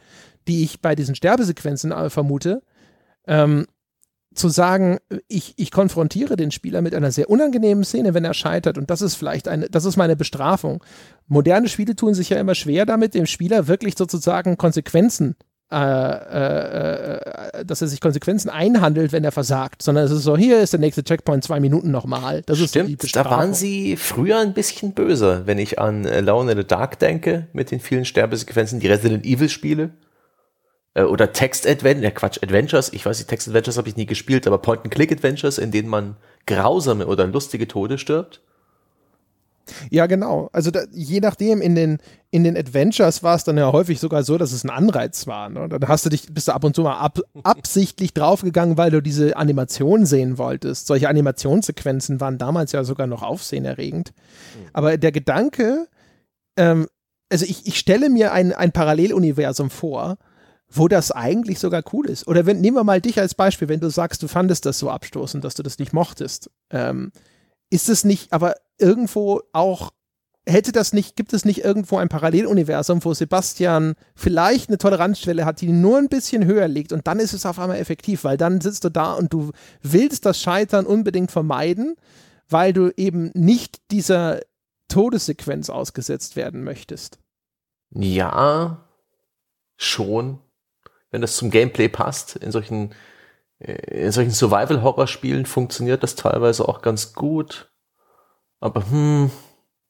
die ich bei diesen Sterbesequenzen äh, vermute, ähm, zu sagen, ich, ich konfrontiere den Spieler mit einer sehr unangenehmen Szene, wenn er scheitert. Und das ist vielleicht eine, das ist meine Bestrafung. Moderne Spiele tun sich ja immer schwer damit, dem Spieler wirklich sozusagen Konsequenzen, äh, äh, äh, dass er sich Konsequenzen einhandelt, wenn er versagt, sondern es ist so, hier ist der nächste Checkpoint, zwei Minuten nochmal. Das Stimmt, ist die da waren sie früher ein bisschen böser, wenn ich an Alone in the Dark denke, mit den vielen Sterbesequenzen, die Resident Evil Spiele äh, oder Text-Adventures, ja Quatsch, Adventures, ich weiß nicht, Text-Adventures habe ich nie gespielt, aber Point-and-Click-Adventures, in denen man grausame oder lustige Tode stirbt. Ja, genau. Also da, je nachdem, in den, in den Adventures war es dann ja häufig sogar so, dass es ein Anreiz war. Ne? Dann hast du dich, bist du ab und zu mal ab, absichtlich draufgegangen, weil du diese Animation sehen wolltest. Solche Animationssequenzen waren damals ja sogar noch aufsehenerregend. Mhm. Aber der Gedanke, ähm, also ich, ich stelle mir ein, ein Paralleluniversum vor, wo das eigentlich sogar cool ist. Oder wenn, nehmen wir mal dich als Beispiel, wenn du sagst, du fandest das so abstoßend, dass du das nicht mochtest. Ähm, ist es nicht aber irgendwo auch, hätte das nicht, gibt es nicht irgendwo ein Paralleluniversum, wo Sebastian vielleicht eine Toleranzschwelle hat, die nur ein bisschen höher liegt und dann ist es auf einmal effektiv, weil dann sitzt du da und du willst das Scheitern unbedingt vermeiden, weil du eben nicht dieser Todessequenz ausgesetzt werden möchtest. Ja, schon wenn das zum Gameplay passt. In solchen, äh, in solchen Survival-Horror-Spielen funktioniert das teilweise auch ganz gut. Aber hm,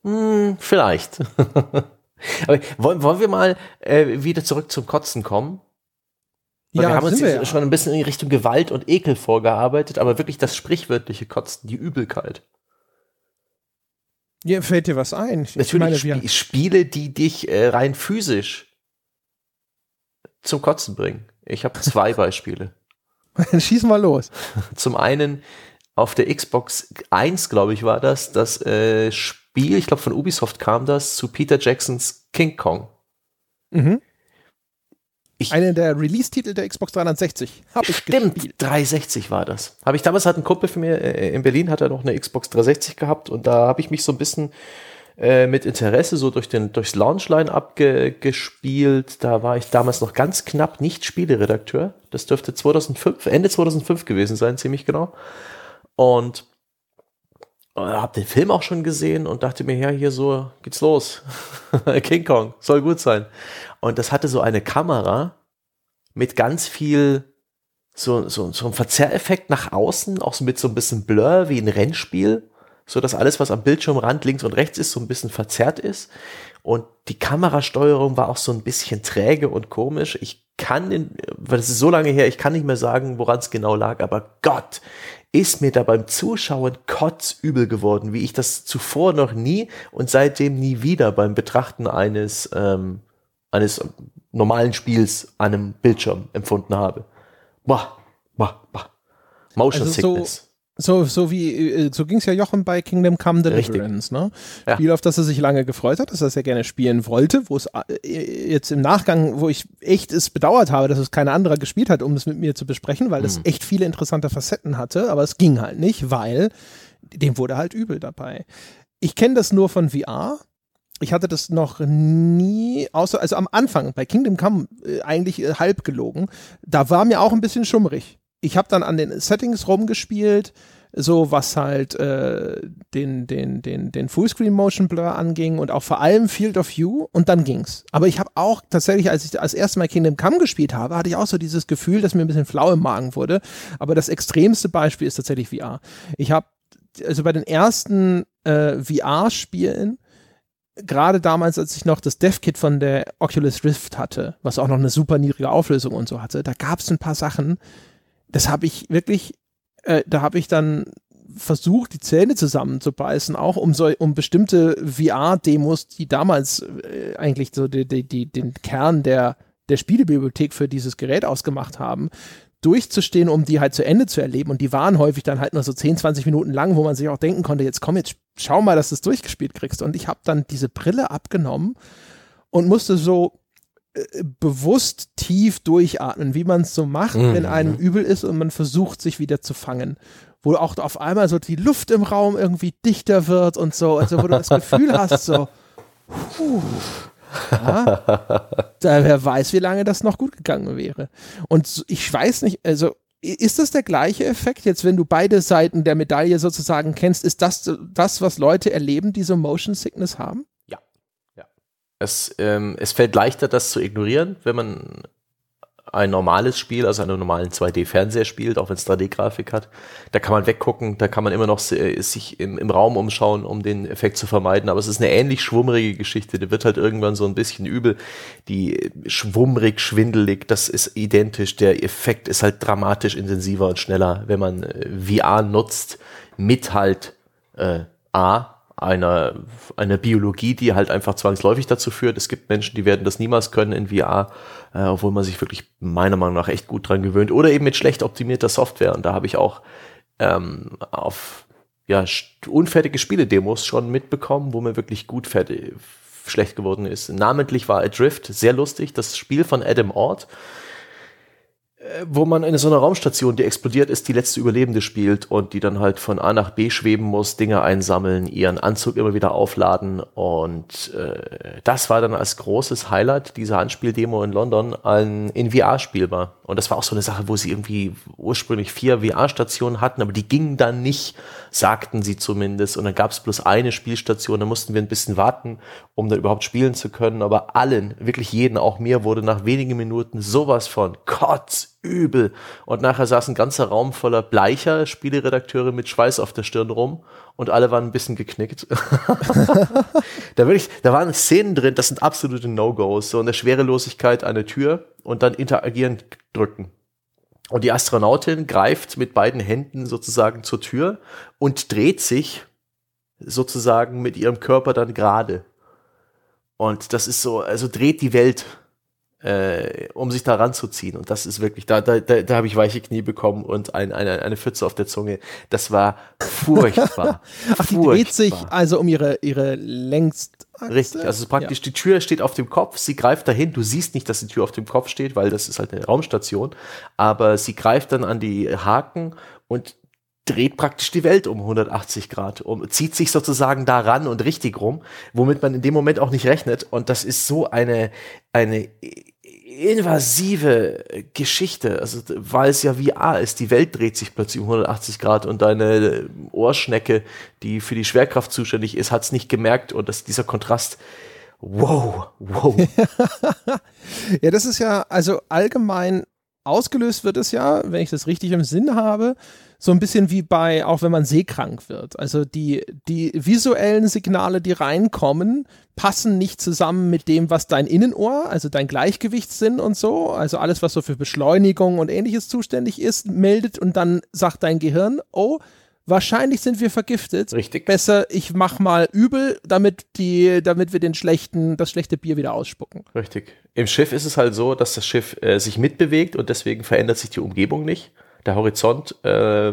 hm vielleicht. Aber wollen, wollen wir mal äh, wieder zurück zum Kotzen kommen? Weil ja, wir haben uns wir ja. schon ein bisschen in Richtung Gewalt und Ekel vorgearbeitet, aber wirklich das sprichwörtliche Kotzen, die Übelkeit. Ja, fällt dir was ein? Ich Natürlich meine, Sp Spiele, die dich äh, rein physisch zum Kotzen bringen. Ich habe zwei Beispiele. Dann schießen wir los. Zum einen auf der Xbox 1, glaube ich, war das, das äh, Spiel, ich glaube von Ubisoft kam das, zu Peter Jacksons King Kong. Mhm. Ich, Einer der Release-Titel der Xbox 360 habe ich Stimmt, gespielt. 360 war das. Habe ich damals hat ein Kumpel von mir äh, in Berlin hat er noch eine Xbox 360 gehabt und da habe ich mich so ein bisschen äh, mit Interesse so durch den durchs Launchline abgespielt. Da war ich damals noch ganz knapp nicht Spieleredakteur. Das dürfte 2005 Ende 2005 gewesen sein, ziemlich genau. Und äh, habe den Film auch schon gesehen und dachte mir, ja, hier so geht's los. King Kong soll gut sein. Und das hatte so eine Kamera mit ganz viel so, so, so ein Verzerreffekt nach außen, auch so mit so ein bisschen Blur wie ein Rennspiel, so dass alles, was am Bildschirmrand links und rechts ist, so ein bisschen verzerrt ist. Und die Kamerasteuerung war auch so ein bisschen träge und komisch. Ich kann, in, weil es ist so lange her, ich kann nicht mehr sagen, woran es genau lag, aber Gott, ist mir da beim Zuschauen kotzübel geworden, wie ich das zuvor noch nie und seitdem nie wieder beim Betrachten eines, ähm, eines normalen Spiels an einem Bildschirm empfunden habe. Boah, boah, boah. Motion also Sickness. So so, so wie, äh, so ging es ja Jochen bei Kingdom Come Deliverance, ne? Ja. Spiel, auf das er sich lange gefreut hat, dass er sehr gerne spielen wollte, wo es äh, jetzt im Nachgang, wo ich echt es bedauert habe, dass es kein anderer gespielt hat, um es mit mir zu besprechen, weil es mhm. echt viele interessante Facetten hatte, aber es ging halt nicht, weil dem wurde halt übel dabei. Ich kenne das nur von VR. Ich hatte das noch nie, außer, also am Anfang bei Kingdom Come äh, eigentlich äh, halb gelogen. Da war mir auch ein bisschen schummrig ich habe dann an den Settings rumgespielt, so was halt äh, den, den, den, den Fullscreen Motion Blur anging und auch vor allem Field of View und dann ging's. Aber ich habe auch tatsächlich, als ich das erste Mal Kingdom Come gespielt habe, hatte ich auch so dieses Gefühl, dass mir ein bisschen flau im Magen wurde. Aber das extremste Beispiel ist tatsächlich VR. Ich habe also bei den ersten äh, VR-Spielen gerade damals, als ich noch das Dev-Kit von der Oculus Rift hatte, was auch noch eine super niedrige Auflösung und so hatte, da gab es ein paar Sachen, das habe ich wirklich, äh, da habe ich dann versucht, die Zähne zusammenzubeißen, auch um so, um bestimmte VR-Demos, die damals äh, eigentlich so die, die, die, den Kern der, der Spielebibliothek für dieses Gerät ausgemacht haben, durchzustehen, um die halt zu Ende zu erleben. Und die waren häufig dann halt nur so 10, 20 Minuten lang, wo man sich auch denken konnte, jetzt komm, jetzt schau mal, dass du es durchgespielt kriegst. Und ich habe dann diese Brille abgenommen und musste so bewusst tief durchatmen, wie man es so macht, mhm. wenn einem übel ist und man versucht, sich wieder zu fangen. Wo auch auf einmal so die Luft im Raum irgendwie dichter wird und so, also wo du das Gefühl hast, so, puh, ja, da, wer weiß, wie lange das noch gut gegangen wäre. Und ich weiß nicht, also ist das der gleiche Effekt jetzt, wenn du beide Seiten der Medaille sozusagen kennst? Ist das das, was Leute erleben, die so Motion Sickness haben? Es, ähm, es fällt leichter, das zu ignorieren, wenn man ein normales Spiel, also einen normalen 2D-Fernseher spielt, auch wenn es 3D-Grafik hat. Da kann man weggucken, da kann man immer noch sich im, im Raum umschauen, um den Effekt zu vermeiden. Aber es ist eine ähnlich schwummrige Geschichte. Die wird halt irgendwann so ein bisschen übel. Die schwummrig, schwindelig, das ist identisch. Der Effekt ist halt dramatisch intensiver und schneller, wenn man äh, VR nutzt, mit halt äh, A, einer, einer Biologie, die halt einfach zwangsläufig dazu führt. Es gibt Menschen, die werden das niemals können in VR, äh, obwohl man sich wirklich meiner Meinung nach echt gut dran gewöhnt. Oder eben mit schlecht optimierter Software. Und da habe ich auch ähm, auf ja, unfertige Spiele-Demos schon mitbekommen, wo mir wirklich gut fertig, schlecht geworden ist. Namentlich war Adrift sehr lustig, das Spiel von Adam Ort wo man in so einer Raumstation, die explodiert ist, die letzte Überlebende spielt und die dann halt von A nach B schweben muss, Dinge einsammeln, ihren Anzug immer wieder aufladen. Und äh, das war dann als großes Highlight dieser Anspieldemo in London ein, in VR spielbar. Und das war auch so eine Sache, wo sie irgendwie ursprünglich vier VR-Stationen hatten, aber die gingen dann nicht, sagten sie zumindest. Und dann gab es bloß eine Spielstation, da mussten wir ein bisschen warten, um da überhaupt spielen zu können. Aber allen, wirklich jeden, auch mir, wurde nach wenigen Minuten sowas von Kotz übel. Und nachher saß ein ganzer Raum voller bleicher Spieleredakteure mit Schweiß auf der Stirn rum und alle waren ein bisschen geknickt. da wirklich, da waren Szenen drin, das sind absolute No-Gos. So in der Schwerelosigkeit eine Tür und dann interagieren drücken. Und die Astronautin greift mit beiden Händen sozusagen zur Tür und dreht sich sozusagen mit ihrem Körper dann gerade. Und das ist so, also dreht die Welt äh, um sich da ranzuziehen. Und das ist wirklich, da, da, da, da habe ich weiche Knie bekommen und ein, eine, eine Pfütze auf der Zunge. Das war furchtbar. Ach, die furchtbar. dreht sich also um ihre, ihre längst. Richtig, also praktisch ja. die Tür steht auf dem Kopf, sie greift dahin, du siehst nicht, dass die Tür auf dem Kopf steht, weil das ist halt eine Raumstation, aber sie greift dann an die Haken und dreht praktisch die Welt um 180 Grad, um, zieht sich sozusagen daran und richtig rum, womit man in dem Moment auch nicht rechnet. Und das ist so eine, eine invasive Geschichte, also weil es ja VR ist, die Welt dreht sich plötzlich um 180 Grad und deine Ohrschnecke, die für die Schwerkraft zuständig ist, hat es nicht gemerkt. Und das, dieser Kontrast, wow, wow. ja, das ist ja, also allgemein ausgelöst wird es ja, wenn ich das richtig im Sinn habe, so ein bisschen wie bei, auch wenn man seekrank wird. Also die, die visuellen Signale, die reinkommen, passen nicht zusammen mit dem, was dein Innenohr, also dein Gleichgewichtssinn und so, also alles, was so für Beschleunigung und ähnliches zuständig ist, meldet und dann sagt dein Gehirn, oh, wahrscheinlich sind wir vergiftet. Richtig. Besser, ich mach mal übel, damit die, damit wir den schlechten, das schlechte Bier wieder ausspucken. Richtig. Im Schiff ist es halt so, dass das Schiff äh, sich mitbewegt und deswegen verändert sich die Umgebung nicht der Horizont, äh,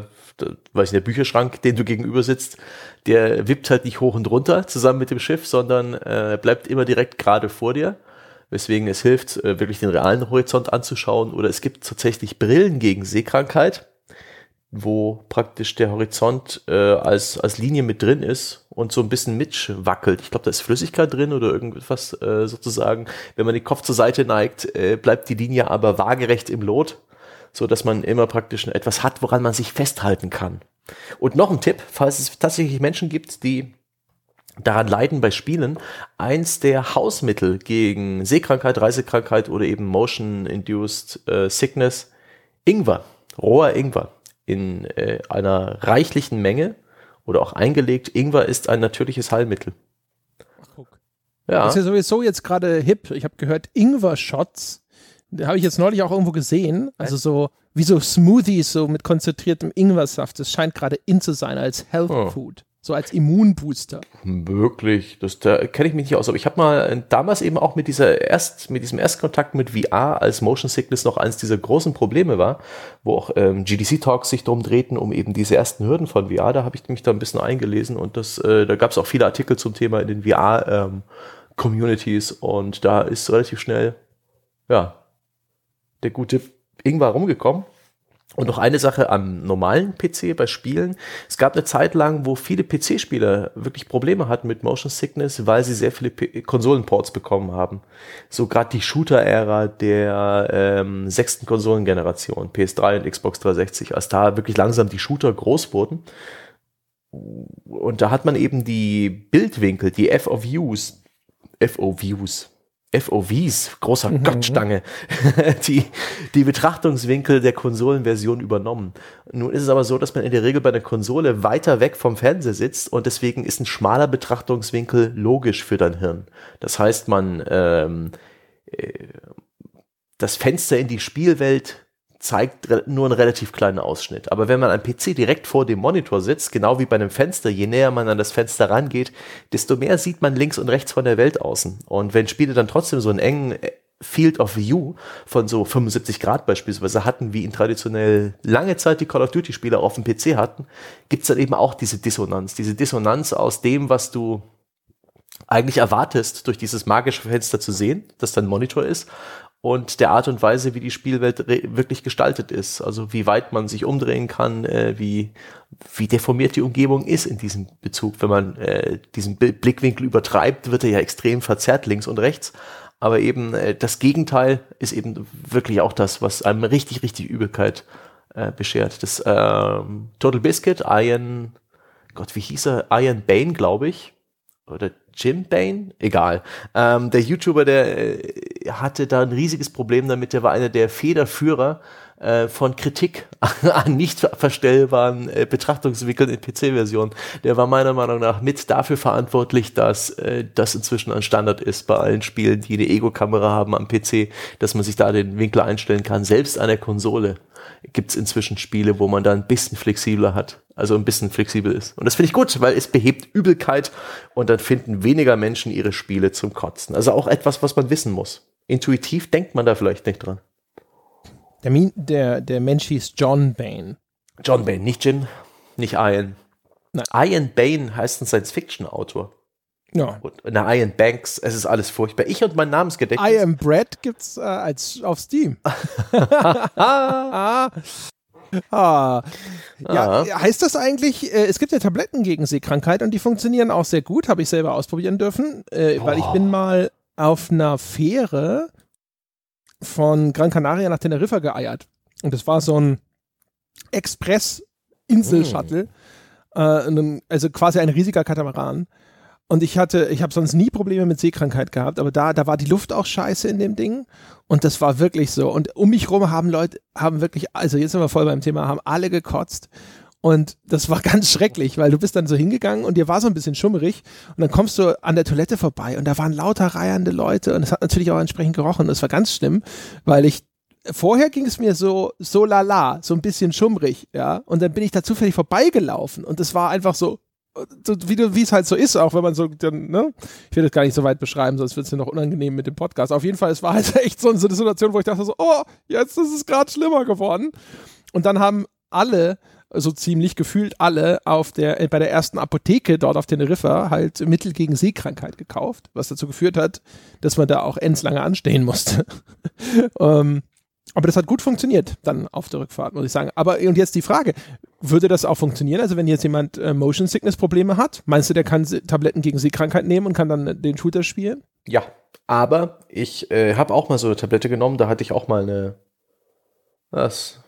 weiß nicht, der Bücherschrank, den du gegenüber sitzt, der wippt halt nicht hoch und runter zusammen mit dem Schiff, sondern äh, bleibt immer direkt gerade vor dir. Weswegen es hilft, äh, wirklich den realen Horizont anzuschauen. Oder es gibt tatsächlich Brillen gegen Seekrankheit, wo praktisch der Horizont äh, als, als Linie mit drin ist und so ein bisschen mitwackelt. Ich glaube, da ist Flüssigkeit drin oder irgendwas äh, sozusagen. Wenn man den Kopf zur Seite neigt, äh, bleibt die Linie aber waagerecht im Lot so dass man immer praktisch etwas hat, woran man sich festhalten kann. Und noch ein Tipp, falls es tatsächlich Menschen gibt, die daran leiden bei Spielen, eins der Hausmittel gegen Sehkrankheit, Reisekrankheit oder eben Motion-Induced äh, Sickness, Ingwer, roher Ingwer in äh, einer reichlichen Menge oder auch eingelegt. Ingwer ist ein natürliches Heilmittel. Ach, guck. Ja. Das ist ja sowieso jetzt gerade hip. Ich habe gehört, Ingwer-Shots habe ich jetzt neulich auch irgendwo gesehen. Also so wie so Smoothies so mit konzentriertem Ingwersaft. Das scheint gerade in zu sein als Health oh. Food. So als Immunbooster. Wirklich, das da kenne ich mich nicht aus. Aber ich habe mal äh, damals eben auch mit dieser erst mit diesem Erstkontakt mit VR als Motion Sickness noch eins dieser großen Probleme war, wo auch ähm, GDC Talks sich drum drehten um eben diese ersten Hürden von VR. Da habe ich mich da ein bisschen eingelesen und das, äh, da gab es auch viele Artikel zum Thema in den VR ähm, Communities und da ist relativ schnell ja der gute Ingwer rumgekommen. Und noch eine Sache am normalen PC bei Spielen. Es gab eine Zeit lang, wo viele PC-Spieler wirklich Probleme hatten mit Motion Sickness, weil sie sehr viele Konsolenports bekommen haben. So gerade die Shooter-Ära der ähm, sechsten Konsolengeneration, PS3 und Xbox 360, als da wirklich langsam die Shooter groß wurden. Und da hat man eben die Bildwinkel, die FOVs, FOVs, FOVs, großer mhm. Gottstange, die, die Betrachtungswinkel der Konsolenversion übernommen. Nun ist es aber so, dass man in der Regel bei einer Konsole weiter weg vom Fernseher sitzt und deswegen ist ein schmaler Betrachtungswinkel logisch für dein Hirn. Das heißt, man ähm, äh, das Fenster in die Spielwelt zeigt nur einen relativ kleinen Ausschnitt. Aber wenn man am PC direkt vor dem Monitor sitzt, genau wie bei einem Fenster, je näher man an das Fenster rangeht, desto mehr sieht man links und rechts von der Welt außen. Und wenn Spiele dann trotzdem so einen engen äh, Field of View von so 75 Grad beispielsweise hatten, wie ihn traditionell lange Zeit die Call of Duty Spieler auf dem PC hatten, gibt's dann eben auch diese Dissonanz. Diese Dissonanz aus dem, was du eigentlich erwartest, durch dieses magische Fenster zu sehen, das dein Monitor ist, und der Art und Weise, wie die Spielwelt wirklich gestaltet ist. Also wie weit man sich umdrehen kann, äh, wie, wie deformiert die Umgebung ist in diesem Bezug. Wenn man äh, diesen Blickwinkel übertreibt, wird er ja extrem verzerrt links und rechts. Aber eben äh, das Gegenteil ist eben wirklich auch das, was einem richtig, richtig Übelkeit äh, beschert. Das ähm, Total Biscuit, Iron, Gott, wie hieß er? Iron Bane, glaube ich. Oder Jim Bain, egal. Ähm, der YouTuber, der äh, hatte da ein riesiges Problem damit. Der war einer der Federführer äh, von Kritik an nicht verstellbaren äh, Betrachtungswinkeln in PC-Versionen. Der war meiner Meinung nach mit dafür verantwortlich, dass äh, das inzwischen ein Standard ist bei allen Spielen, die eine Ego-Kamera haben am PC, dass man sich da den Winkel einstellen kann. Selbst an der Konsole gibt es inzwischen Spiele, wo man da ein bisschen flexibler hat also ein bisschen flexibel ist. Und das finde ich gut, weil es behebt Übelkeit und dann finden weniger Menschen ihre Spiele zum Kotzen. Also auch etwas, was man wissen muss. intuitiv denkt man da vielleicht nicht dran. Der, der, der Mensch hieß John Bain. John Bain, nicht Jin, nicht Ian. Nein. Ian Bain heißt ein Science-Fiction-Autor. Ja. Und na, Ian Banks, es ist alles furchtbar. Ich und mein Namensgedächtnis. I am Brad gibt's äh, als auf Steam. ah. Ja, ah. heißt das eigentlich, äh, es gibt ja Tabletten gegen Seekrankheit und die funktionieren auch sehr gut, habe ich selber ausprobieren dürfen, äh, weil ich bin mal auf einer Fähre von Gran Canaria nach Teneriffa geeiert. Und das war so ein Express-Insel-Shuttle, mm. also quasi ein riesiger Katamaran. Und ich hatte, ich habe sonst nie Probleme mit Seekrankheit gehabt, aber da, da war die Luft auch scheiße in dem Ding. Und das war wirklich so. Und um mich rum haben Leute, haben wirklich, also jetzt sind wir voll beim Thema, haben alle gekotzt. Und das war ganz schrecklich, weil du bist dann so hingegangen und dir war so ein bisschen schummerig und dann kommst du an der Toilette vorbei und da waren lauter reiernde Leute und es hat natürlich auch entsprechend gerochen. Das war ganz schlimm, weil ich vorher ging es mir so so lala, so ein bisschen schummrig, ja, und dann bin ich da zufällig vorbeigelaufen und es war einfach so wie, wie es halt so ist, auch wenn man so, dann, ne? Ich will das gar nicht so weit beschreiben, sonst wird es ja noch unangenehm mit dem Podcast. Auf jeden Fall, es war halt echt so, eine Situation, wo ich dachte so, oh, jetzt ist es gerade schlimmer geworden. Und dann haben alle, so ziemlich gefühlt alle, auf der, äh, bei der ersten Apotheke dort auf Teneriffa halt Mittel gegen Seekrankheit gekauft, was dazu geführt hat, dass man da auch lange anstehen musste. ähm, aber das hat gut funktioniert dann auf der Rückfahrt, muss ich sagen. Aber und jetzt die Frage, würde das auch funktionieren? Also wenn jetzt jemand äh, Motion Sickness Probleme hat, meinst du, der kann Tabletten gegen Seekrankheit nehmen und kann dann den Shooter spielen? Ja, aber ich äh, habe auch mal so eine Tablette genommen, da hatte ich auch mal eine was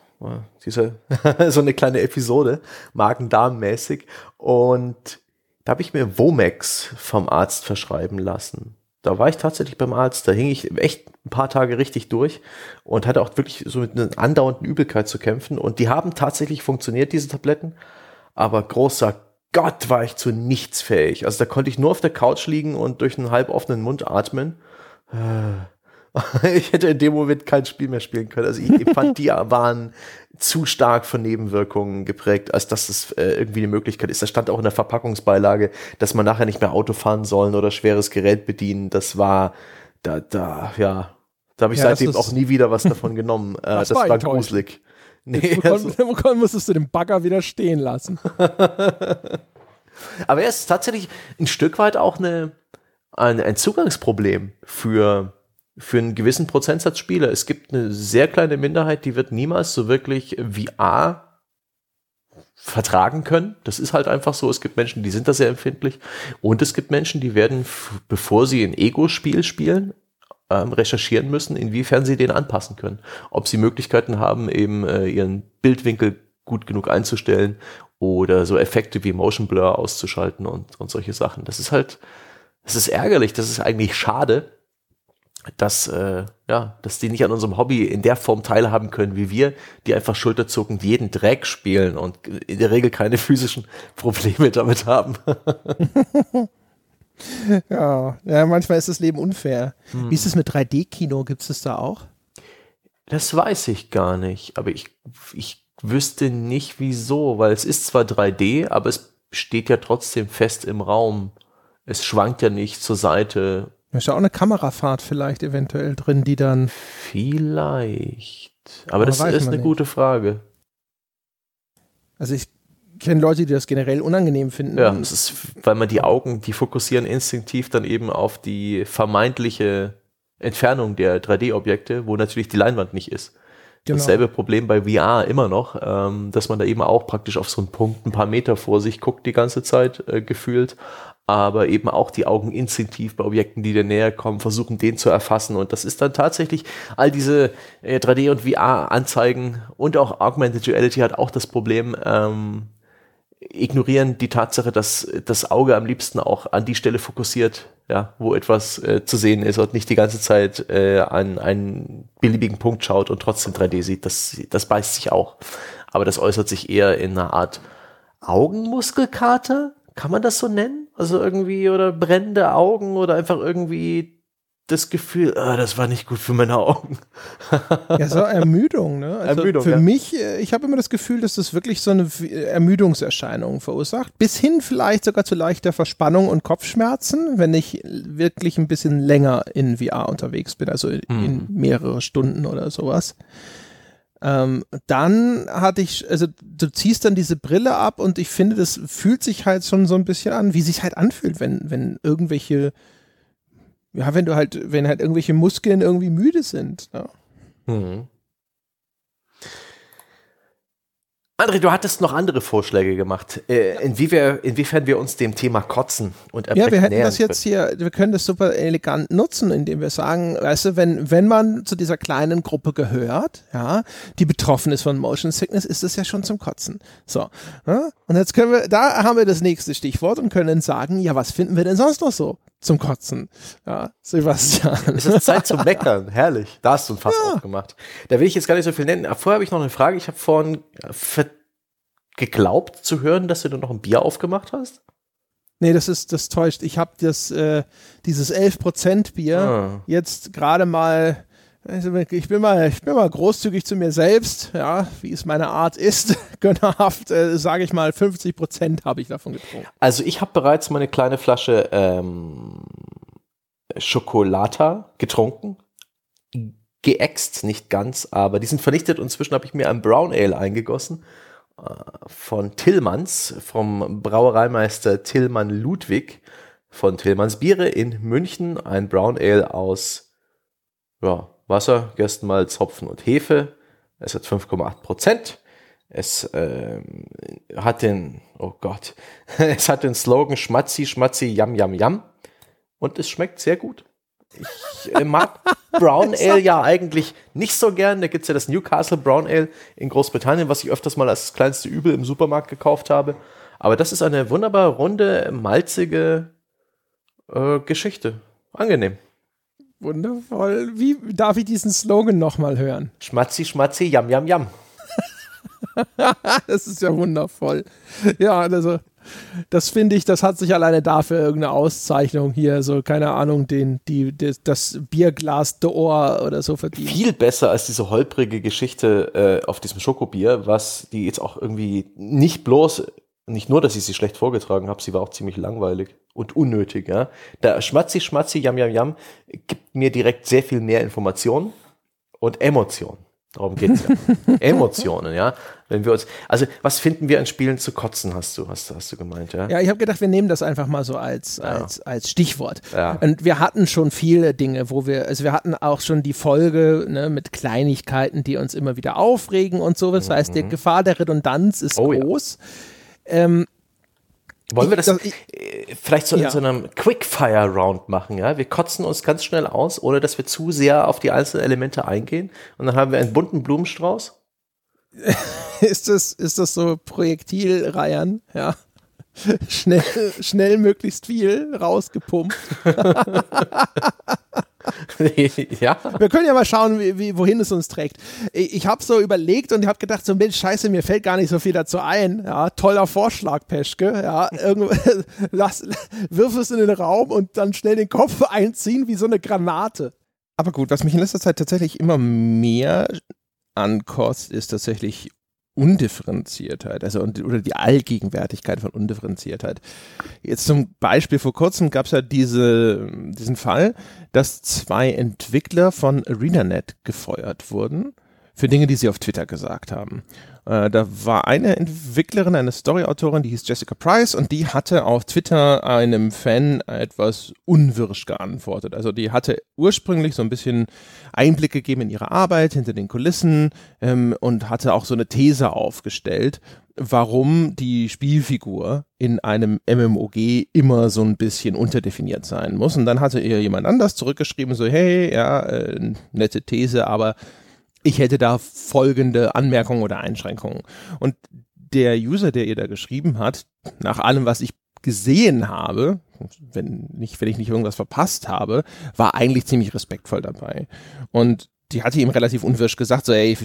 diese so eine kleine Episode, Magen-Darm-mäßig und da habe ich mir Womex vom Arzt verschreiben lassen da war ich tatsächlich beim Arzt, da hing ich echt ein paar Tage richtig durch und hatte auch wirklich so mit einer andauernden Übelkeit zu kämpfen. Und die haben tatsächlich funktioniert, diese Tabletten. Aber großer Gott war ich zu nichts fähig. Also da konnte ich nur auf der Couch liegen und durch einen halb offenen Mund atmen. Äh, ich hätte in dem Moment kein Spiel mehr spielen können. Also ich, fand, die waren zu stark von Nebenwirkungen geprägt, als dass es äh, irgendwie eine Möglichkeit ist. Da stand auch in der Verpackungsbeilage, dass man nachher nicht mehr Auto fahren sollen oder schweres Gerät bedienen. Das war, da, da, ja, da habe ich ja, seitdem auch nie wieder was davon genommen. Äh, das, das war, war gruselig. Nee, also. musstest du den Bagger wieder stehen lassen. Aber er ist tatsächlich ein Stück weit auch eine, ein, ein Zugangsproblem für für einen gewissen Prozentsatz Spieler. Es gibt eine sehr kleine Minderheit, die wird niemals so wirklich VR vertragen können. Das ist halt einfach so. Es gibt Menschen, die sind da sehr empfindlich. Und es gibt Menschen, die werden, bevor sie ein Ego-Spiel spielen, ähm, recherchieren müssen, inwiefern sie den anpassen können. Ob sie Möglichkeiten haben, eben äh, ihren Bildwinkel gut genug einzustellen oder so Effekte wie Motion Blur auszuschalten und, und solche Sachen. Das ist halt, das ist ärgerlich, das ist eigentlich schade, dass, äh, ja, dass die nicht an unserem Hobby in der Form teilhaben können wie wir, die einfach schulterzuckend jeden Dreck spielen und in der Regel keine physischen Probleme damit haben. ja, ja, manchmal ist das Leben unfair. Hm. Wie ist es mit 3D-Kino? Gibt es das da auch? Das weiß ich gar nicht, aber ich, ich wüsste nicht wieso, weil es ist zwar 3D, aber es steht ja trotzdem fest im Raum. Es schwankt ja nicht zur Seite da ist ja auch eine Kamerafahrt vielleicht eventuell drin, die dann. Vielleicht. Aber, Aber das ist eine nicht. gute Frage. Also ich kenne Leute, die das generell unangenehm finden. Ja, das ist, weil man die Augen, die fokussieren instinktiv dann eben auf die vermeintliche Entfernung der 3D-Objekte, wo natürlich die Leinwand nicht ist. Genau. Dasselbe Problem bei VR immer noch, ähm, dass man da eben auch praktisch auf so einen Punkt ein paar Meter vor sich guckt die ganze Zeit äh, gefühlt, aber eben auch die Augen instinktiv bei Objekten, die dir näher kommen, versuchen, den zu erfassen. Und das ist dann tatsächlich all diese äh, 3D- und VR-Anzeigen und auch Augmented Reality hat auch das Problem, ähm, ignorieren die Tatsache, dass das Auge am liebsten auch an die Stelle fokussiert, ja, wo etwas äh, zu sehen ist und nicht die ganze Zeit äh, an einen beliebigen Punkt schaut und trotzdem 3D sieht. Das, das beißt sich auch. Aber das äußert sich eher in einer Art Augenmuskelkater, kann man das so nennen? Also irgendwie, oder brennende Augen oder einfach irgendwie das Gefühl, ah, das war nicht gut für meine Augen. ja, so Ermüdung, ne? Also Ermüdung, für ja. mich, äh, ich habe immer das Gefühl, dass das wirklich so eine Ermüdungserscheinung verursacht. Bis hin vielleicht sogar zu leichter Verspannung und Kopfschmerzen, wenn ich wirklich ein bisschen länger in VR unterwegs bin, also in, mhm. in mehrere Stunden oder sowas. Ähm, dann hatte ich, also du ziehst dann diese Brille ab und ich finde, das fühlt sich halt schon so ein bisschen an, wie sich halt anfühlt, wenn, wenn irgendwelche ja, wenn du halt, wenn halt irgendwelche Muskeln irgendwie müde sind. Ja. Mhm. André, du hattest noch andere Vorschläge gemacht, äh, inwiefern, inwiefern wir uns dem Thema Kotzen und Ja, wir hätten das jetzt hier, wir können das super elegant nutzen, indem wir sagen, weißt du, wenn, wenn man zu dieser kleinen Gruppe gehört, ja, die betroffen ist von Motion Sickness, ist das ja schon zum Kotzen. So. Ja? Und jetzt können wir, da haben wir das nächste Stichwort und können sagen, ja, was finden wir denn sonst noch so? Zum Kotzen. Ja, Sebastian. Es ist Zeit zum Meckern. Herrlich. Da hast du ein Fass ja. aufgemacht. Da will ich jetzt gar nicht so viel nennen. Vorher habe ich noch eine Frage. Ich habe vorhin geglaubt zu hören, dass du nur noch ein Bier aufgemacht hast. Nee, das ist, das täuscht. Ich habe das, äh, dieses 11% Bier ah. jetzt gerade mal also ich bin mal, ich bin mal großzügig zu mir selbst, ja, wie es meine Art ist, gönnerhaft, äh, sage ich mal, 50 Prozent habe ich davon getrunken. Also ich habe bereits meine kleine Flasche ähm, Schokolata getrunken, geäxt, nicht ganz, aber die sind vernichtet. Und inzwischen habe ich mir ein Brown Ale eingegossen äh, von Tillmanns, vom Brauereimeister Tillmann Ludwig von Tillmanns Biere in München, ein Brown Ale aus ja, Wasser, Gerstenmalz, Hopfen und Hefe. Es hat 5,8 Prozent. Es äh, hat den, oh Gott, es hat den Slogan Schmatzi, Schmatzi, Yam, Yam, Yam. Und es schmeckt sehr gut. Ich äh, mag Brown Ale ja eigentlich nicht so gern. Da gibt es ja das Newcastle Brown Ale in Großbritannien, was ich öfters mal als das kleinste Übel im Supermarkt gekauft habe. Aber das ist eine wunderbar runde, malzige äh, Geschichte. Angenehm. Wundervoll. Wie darf ich diesen Slogan nochmal hören? Schmatzi, schmatzi, jam, jam, jam. das ist ja wundervoll. Ja, also das finde ich, das hat sich alleine dafür irgendeine Auszeichnung hier, so keine Ahnung, den, die, das, das Bierglas d'Or oder so verdient. Viel besser als diese holprige Geschichte äh, auf diesem Schokobier, was die jetzt auch irgendwie nicht bloß nicht nur, dass ich sie schlecht vorgetragen habe, sie war auch ziemlich langweilig und unnötig. Ja. Der Schmatzi, Schmatzi, Yam, Yam, Yam gibt mir direkt sehr viel mehr Informationen und Emotionen. Darum geht es ja. Emotionen, ja. Wenn wir uns, also was finden wir an Spielen zu kotzen, hast du, hast, hast du gemeint, ja? Ja, ich habe gedacht, wir nehmen das einfach mal so als, ja. als, als Stichwort. Ja. Und wir hatten schon viele Dinge, wo wir, also wir hatten auch schon die Folge ne, mit Kleinigkeiten, die uns immer wieder aufregen und so. Das mhm. heißt, die Gefahr der Redundanz ist oh, groß. Ja. Ähm, wollen wir das, das ich, äh, vielleicht so ja. in so einem Quickfire-Round machen, ja? Wir kotzen uns ganz schnell aus, ohne dass wir zu sehr auf die einzelnen Elemente eingehen. Und dann haben wir einen bunten Blumenstrauß. ist das, ist das so Projektilreihen, ja? Schnell, schnell möglichst viel rausgepumpt. ja. Wir können ja mal schauen, wie, wie, wohin es uns trägt. Ich, ich habe so überlegt und habe gedacht, so Mensch, scheiße, mir fällt gar nicht so viel dazu ein. Ja, toller Vorschlag, Peschke. Ja, lass, wirf es in den Raum und dann schnell den Kopf einziehen wie so eine Granate. Aber gut, was mich in letzter Zeit tatsächlich immer mehr ankostet, ist tatsächlich Undifferenziertheit, also oder die Allgegenwärtigkeit von Undifferenziertheit. Jetzt zum Beispiel vor kurzem gab es ja diese, diesen Fall, dass zwei Entwickler von ArenaNet gefeuert wurden für Dinge, die sie auf Twitter gesagt haben. Äh, da war eine Entwicklerin, eine Storyautorin, die hieß Jessica Price und die hatte auf Twitter einem Fan etwas unwirsch geantwortet. Also die hatte ursprünglich so ein bisschen Einblick gegeben in ihre Arbeit hinter den Kulissen ähm, und hatte auch so eine These aufgestellt, warum die Spielfigur in einem MMOG immer so ein bisschen unterdefiniert sein muss. Und dann hatte ihr jemand anders zurückgeschrieben, so, hey, ja, äh, nette These, aber ich hätte da folgende Anmerkungen oder Einschränkungen. Und der User, der ihr da geschrieben hat, nach allem, was ich gesehen habe, wenn nicht, wenn ich nicht irgendwas verpasst habe, war eigentlich ziemlich respektvoll dabei. Und die hatte ihm relativ unwirsch gesagt, so, ey,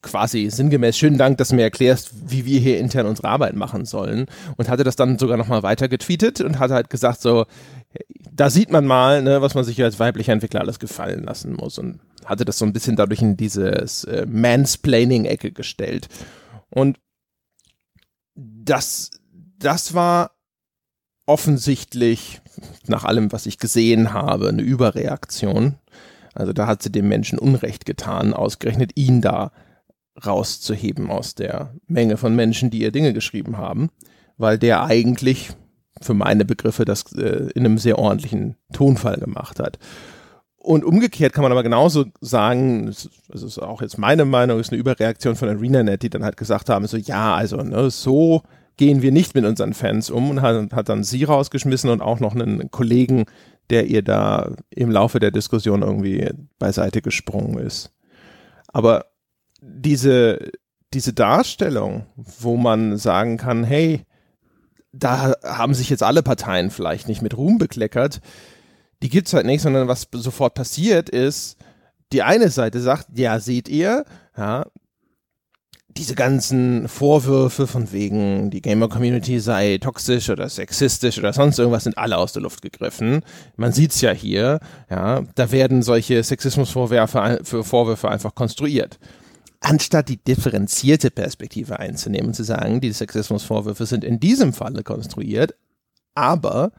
quasi sinngemäß, schönen Dank, dass du mir erklärst, wie wir hier intern unsere Arbeit machen sollen. Und hatte das dann sogar nochmal weiter getweetet und hatte halt gesagt, so, da sieht man mal, ne, was man sich als weiblicher Entwickler alles gefallen lassen muss. Und hatte das so ein bisschen dadurch in dieses äh, Mansplaining-Ecke gestellt. Und das, das war offensichtlich, nach allem, was ich gesehen habe, eine Überreaktion also da hat sie dem Menschen Unrecht getan, ausgerechnet ihn da rauszuheben aus der Menge von Menschen, die ihr Dinge geschrieben haben, weil der eigentlich für meine Begriffe das äh, in einem sehr ordentlichen Tonfall gemacht hat. Und umgekehrt kann man aber genauso sagen, das ist auch jetzt meine Meinung, ist eine Überreaktion von ArenaNet, die dann halt gesagt haben, so ja, also ne, so gehen wir nicht mit unseren Fans um und hat, hat dann sie rausgeschmissen und auch noch einen Kollegen der ihr da im Laufe der Diskussion irgendwie beiseite gesprungen ist. Aber diese, diese Darstellung, wo man sagen kann, hey, da haben sich jetzt alle Parteien vielleicht nicht mit Ruhm bekleckert, die gibt es halt nicht, sondern was sofort passiert ist, die eine Seite sagt, ja, seht ihr, ja, diese ganzen Vorwürfe von wegen, die Gamer-Community sei toxisch oder sexistisch oder sonst irgendwas, sind alle aus der Luft gegriffen. Man sieht's ja hier, ja, da werden solche Sexismusvorwürfe für Vorwürfe einfach konstruiert. Anstatt die differenzierte Perspektive einzunehmen und zu sagen, die Sexismusvorwürfe sind in diesem Falle konstruiert, aber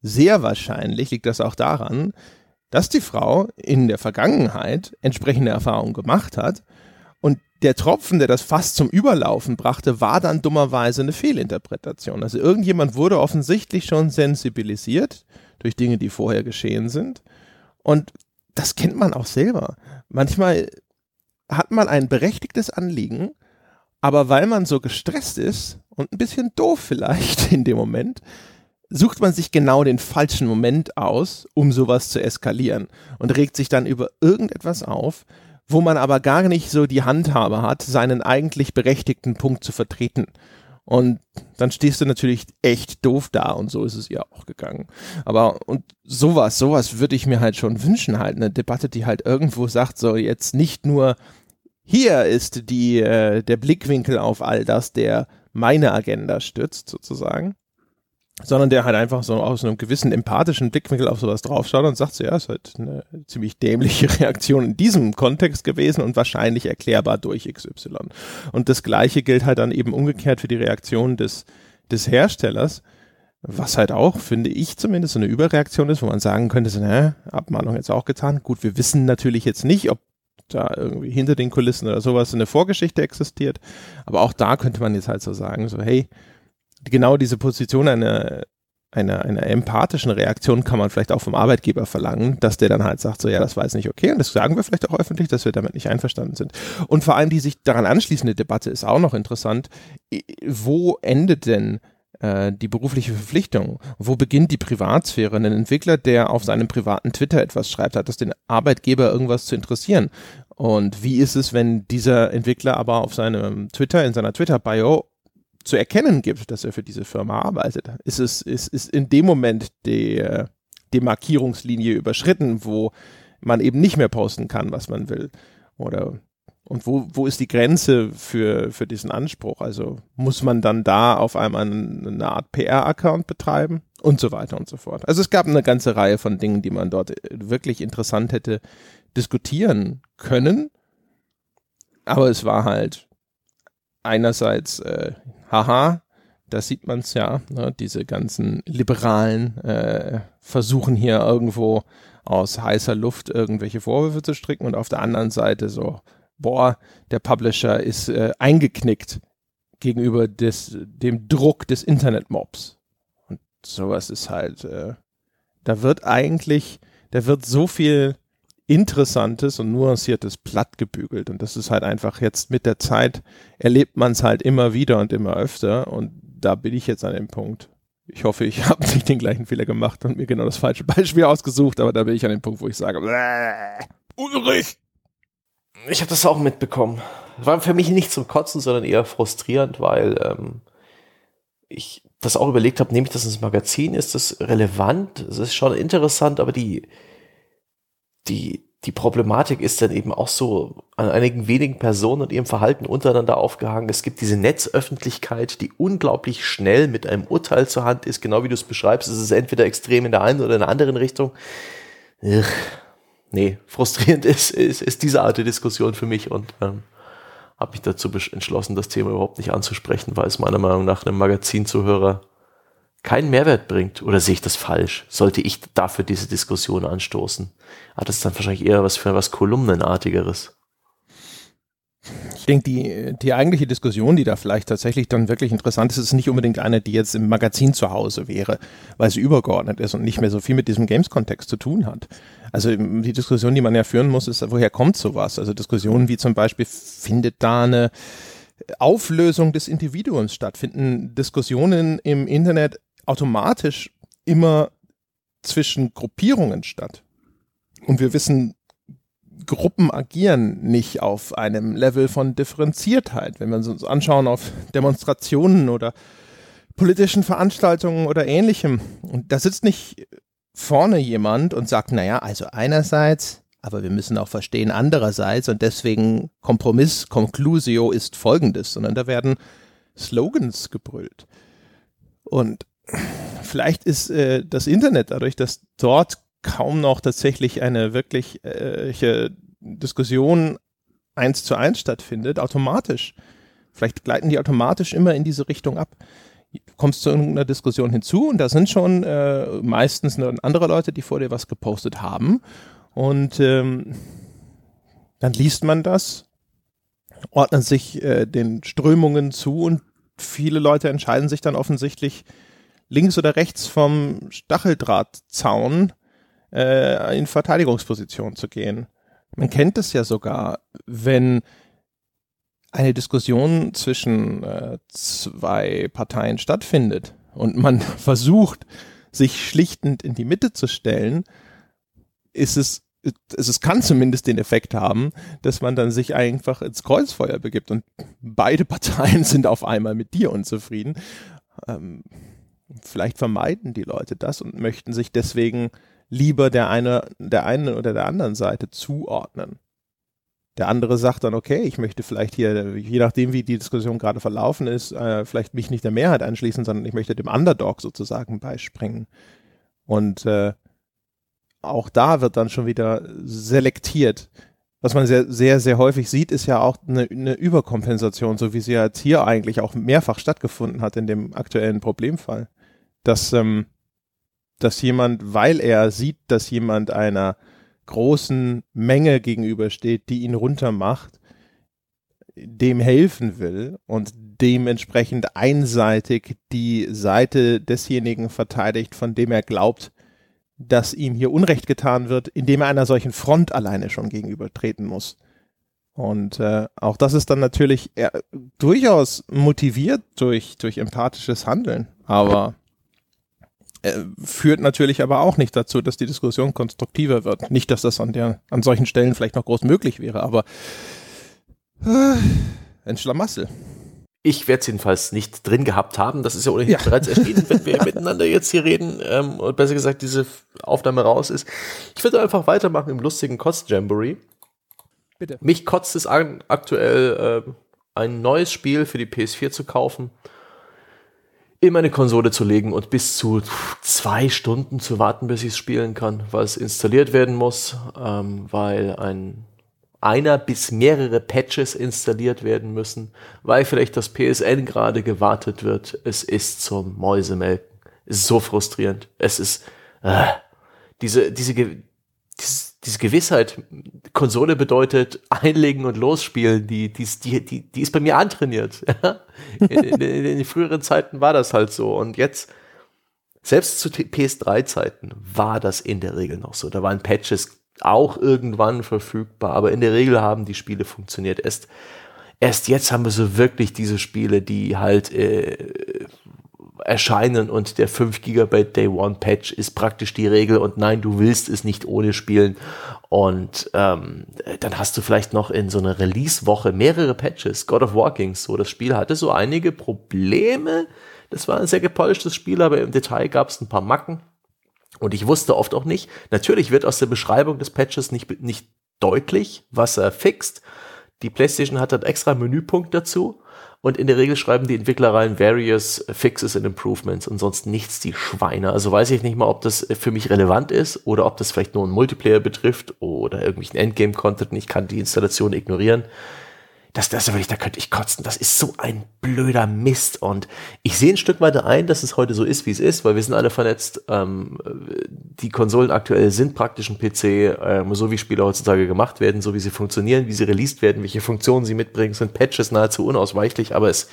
sehr wahrscheinlich liegt das auch daran, dass die Frau in der Vergangenheit entsprechende Erfahrungen gemacht hat der Tropfen, der das fast zum Überlaufen brachte, war dann dummerweise eine Fehlinterpretation. Also irgendjemand wurde offensichtlich schon sensibilisiert durch Dinge, die vorher geschehen sind. Und das kennt man auch selber. Manchmal hat man ein berechtigtes Anliegen, aber weil man so gestresst ist und ein bisschen doof vielleicht in dem Moment, sucht man sich genau den falschen Moment aus, um sowas zu eskalieren und regt sich dann über irgendetwas auf, wo man aber gar nicht so die Handhabe hat, seinen eigentlich berechtigten Punkt zu vertreten. Und dann stehst du natürlich echt doof da und so ist es ihr auch gegangen. Aber und sowas, sowas würde ich mir halt schon wünschen, halt eine Debatte, die halt irgendwo sagt, so jetzt nicht nur hier ist die äh, der Blickwinkel auf all das, der meine Agenda stützt sozusagen, sondern der halt einfach so aus einem gewissen empathischen Blickwinkel auf sowas draufschaut und sagt so, ja, ist halt eine ziemlich dämliche Reaktion in diesem Kontext gewesen und wahrscheinlich erklärbar durch XY. Und das Gleiche gilt halt dann eben umgekehrt für die Reaktion des, des Herstellers, was halt auch, finde ich zumindest, so eine Überreaktion ist, wo man sagen könnte, so, ne, Abmahnung jetzt auch getan. Gut, wir wissen natürlich jetzt nicht, ob da irgendwie hinter den Kulissen oder sowas eine Vorgeschichte existiert, aber auch da könnte man jetzt halt so sagen, so, hey, genau diese Position einer, einer, einer empathischen Reaktion kann man vielleicht auch vom Arbeitgeber verlangen, dass der dann halt sagt, so ja, das war jetzt nicht okay und das sagen wir vielleicht auch öffentlich, dass wir damit nicht einverstanden sind. Und vor allem die sich daran anschließende Debatte ist auch noch interessant. Wo endet denn äh, die berufliche Verpflichtung? Wo beginnt die Privatsphäre? Ein Entwickler, der auf seinem privaten Twitter etwas schreibt, hat das den Arbeitgeber irgendwas zu interessieren? Und wie ist es, wenn dieser Entwickler aber auf seinem Twitter, in seiner Twitter-Bio zu erkennen gibt, dass er für diese Firma arbeitet, ist es ist, ist in dem Moment die, die Markierungslinie überschritten, wo man eben nicht mehr posten kann, was man will. Oder und wo, wo ist die Grenze für, für diesen Anspruch? Also muss man dann da auf einmal eine Art PR-Account betreiben und so weiter und so fort. Also es gab eine ganze Reihe von Dingen, die man dort wirklich interessant hätte diskutieren können. Aber es war halt einerseits äh, haha, da sieht man es ja, ne, diese ganzen Liberalen äh, versuchen hier irgendwo aus heißer Luft irgendwelche Vorwürfe zu stricken und auf der anderen Seite so, boah, der Publisher ist äh, eingeknickt gegenüber des, dem Druck des Internetmobs. Und sowas ist halt, äh, da wird eigentlich, da wird so viel Interessantes und Nuanciertes platt gebügelt. Und das ist halt einfach jetzt mit der Zeit erlebt man es halt immer wieder und immer öfter. Und da bin ich jetzt an dem Punkt. Ich hoffe, ich habe nicht den gleichen Fehler gemacht und mir genau das falsche Beispiel ausgesucht, aber da bin ich an dem Punkt, wo ich sage, Ulrich! Ich habe das auch mitbekommen. War für mich nicht zum Kotzen, sondern eher frustrierend, weil ähm, ich das auch überlegt habe, nehme ich das ins Magazin, ist das relevant? Es ist schon interessant, aber die, die, die Problematik ist dann eben auch so an einigen wenigen Personen und ihrem Verhalten untereinander aufgehangen. Es gibt diese Netzöffentlichkeit, die unglaublich schnell mit einem Urteil zur Hand ist, genau wie du es beschreibst. Es ist entweder extrem in der einen oder in der anderen Richtung. Ugh. Nee, frustrierend ist, ist, ist diese Art der Diskussion für mich und ähm, habe mich dazu entschlossen, das Thema überhaupt nicht anzusprechen, weil es meiner Meinung nach einem Magazinzuhörer keinen Mehrwert bringt. Oder sehe ich das falsch? Sollte ich dafür diese Diskussion anstoßen? Hat es dann wahrscheinlich eher was für was Kolumnenartigeres. Ich denke, die, die eigentliche Diskussion, die da vielleicht tatsächlich dann wirklich interessant ist, ist nicht unbedingt eine, die jetzt im Magazin zu Hause wäre, weil sie übergeordnet ist und nicht mehr so viel mit diesem Games-Kontext zu tun hat. Also die Diskussion, die man ja führen muss, ist, woher kommt sowas? Also Diskussionen wie zum Beispiel, findet da eine Auflösung des Individuums statt? Finden Diskussionen im Internet automatisch immer zwischen Gruppierungen statt? Und wir wissen, Gruppen agieren nicht auf einem Level von Differenziertheit. Wenn wir uns anschauen auf Demonstrationen oder politischen Veranstaltungen oder ähnlichem. Und da sitzt nicht vorne jemand und sagt, naja, also einerseits, aber wir müssen auch verstehen andererseits und deswegen Kompromiss, Conclusio ist folgendes, sondern da werden Slogans gebrüllt. Und vielleicht ist äh, das Internet dadurch, dass dort kaum noch tatsächlich eine wirklich äh, Diskussion eins zu eins stattfindet, automatisch. Vielleicht gleiten die automatisch immer in diese Richtung ab kommst zu irgendeiner Diskussion hinzu und da sind schon äh, meistens andere Leute, die vor dir was gepostet haben. Und ähm, dann liest man das, ordnet sich äh, den Strömungen zu und viele Leute entscheiden sich dann offensichtlich links oder rechts vom Stacheldrahtzaun äh, in Verteidigungsposition zu gehen. Man kennt es ja sogar, wenn eine Diskussion zwischen äh, zwei Parteien stattfindet und man versucht, sich schlichtend in die Mitte zu stellen, ist es, es, kann zumindest den Effekt haben, dass man dann sich einfach ins Kreuzfeuer begibt und beide Parteien sind auf einmal mit dir unzufrieden. Ähm, vielleicht vermeiden die Leute das und möchten sich deswegen lieber der eine, der einen oder der anderen Seite zuordnen. Der andere sagt dann, okay, ich möchte vielleicht hier, je nachdem, wie die Diskussion gerade verlaufen ist, äh, vielleicht mich nicht der Mehrheit anschließen, sondern ich möchte dem Underdog sozusagen beispringen. Und äh, auch da wird dann schon wieder selektiert. Was man sehr, sehr, sehr häufig sieht, ist ja auch eine, eine Überkompensation, so wie sie jetzt hier eigentlich auch mehrfach stattgefunden hat in dem aktuellen Problemfall. Dass, ähm, dass jemand, weil er sieht, dass jemand einer großen Menge gegenübersteht, die ihn runtermacht, dem helfen will und dementsprechend einseitig die Seite desjenigen verteidigt, von dem er glaubt, dass ihm hier Unrecht getan wird, indem er einer solchen Front alleine schon gegenübertreten muss. Und äh, auch das ist dann natürlich durchaus motiviert durch, durch empathisches Handeln. Aber äh, führt natürlich aber auch nicht dazu, dass die Diskussion konstruktiver wird. Nicht, dass das an, der, an solchen Stellen vielleicht noch groß möglich wäre, aber äh, ein Schlamassel. Ich werde es jedenfalls nicht drin gehabt haben. Das ist ja ohnehin ja. bereits erschienen, wenn wir miteinander jetzt hier reden ähm, und besser gesagt diese Aufnahme raus ist. Ich würde einfach weitermachen im lustigen Kotz-Jamboree. Bitte. Mich kotzt es an, aktuell äh, ein neues Spiel für die PS4 zu kaufen in meine Konsole zu legen und bis zu zwei Stunden zu warten, bis ich es spielen kann, weil es installiert werden muss, ähm, weil ein einer bis mehrere Patches installiert werden müssen, weil vielleicht das PSN gerade gewartet wird. Es ist zum Mäusemelken. Es ist so frustrierend. Es ist äh, diese diese diese diese Gewissheit, Konsole bedeutet einlegen und losspielen, die, die, die, die, ist bei mir antrainiert. in, in, in, den früheren Zeiten war das halt so. Und jetzt, selbst zu PS3-Zeiten war das in der Regel noch so. Da waren Patches auch irgendwann verfügbar, aber in der Regel haben die Spiele funktioniert. Erst, erst jetzt haben wir so wirklich diese Spiele, die halt äh, erscheinen und der 5 GB Day One Patch ist praktisch die Regel und nein, du willst es nicht ohne spielen. Und ähm, dann hast du vielleicht noch in so einer Release-Woche mehrere Patches. God of Walkings, so das Spiel hatte so einige Probleme. Das war ein sehr gepolischtes Spiel, aber im Detail gab es ein paar Macken. Und ich wusste oft auch nicht, natürlich wird aus der Beschreibung des Patches nicht, nicht deutlich, was er fixt. Die PlayStation hat einen extra Menüpunkt dazu. Und in der Regel schreiben die Entwickler rein Various Fixes and Improvements und sonst nichts die Schweine. Also weiß ich nicht mal, ob das für mich relevant ist oder ob das vielleicht nur einen Multiplayer betrifft oder irgendwelchen Endgame-Content. Ich kann die Installation ignorieren das, das wirklich, da könnte ich kotzen. Das ist so ein blöder Mist. Und ich sehe ein Stück weiter ein, dass es heute so ist, wie es ist, weil wir sind alle vernetzt. Ähm, die Konsolen aktuell sind praktisch ein PC, ähm, so wie Spiele heutzutage gemacht werden, so wie sie funktionieren, wie sie released werden, welche Funktionen sie mitbringen, sind Patches nahezu unausweichlich, aber es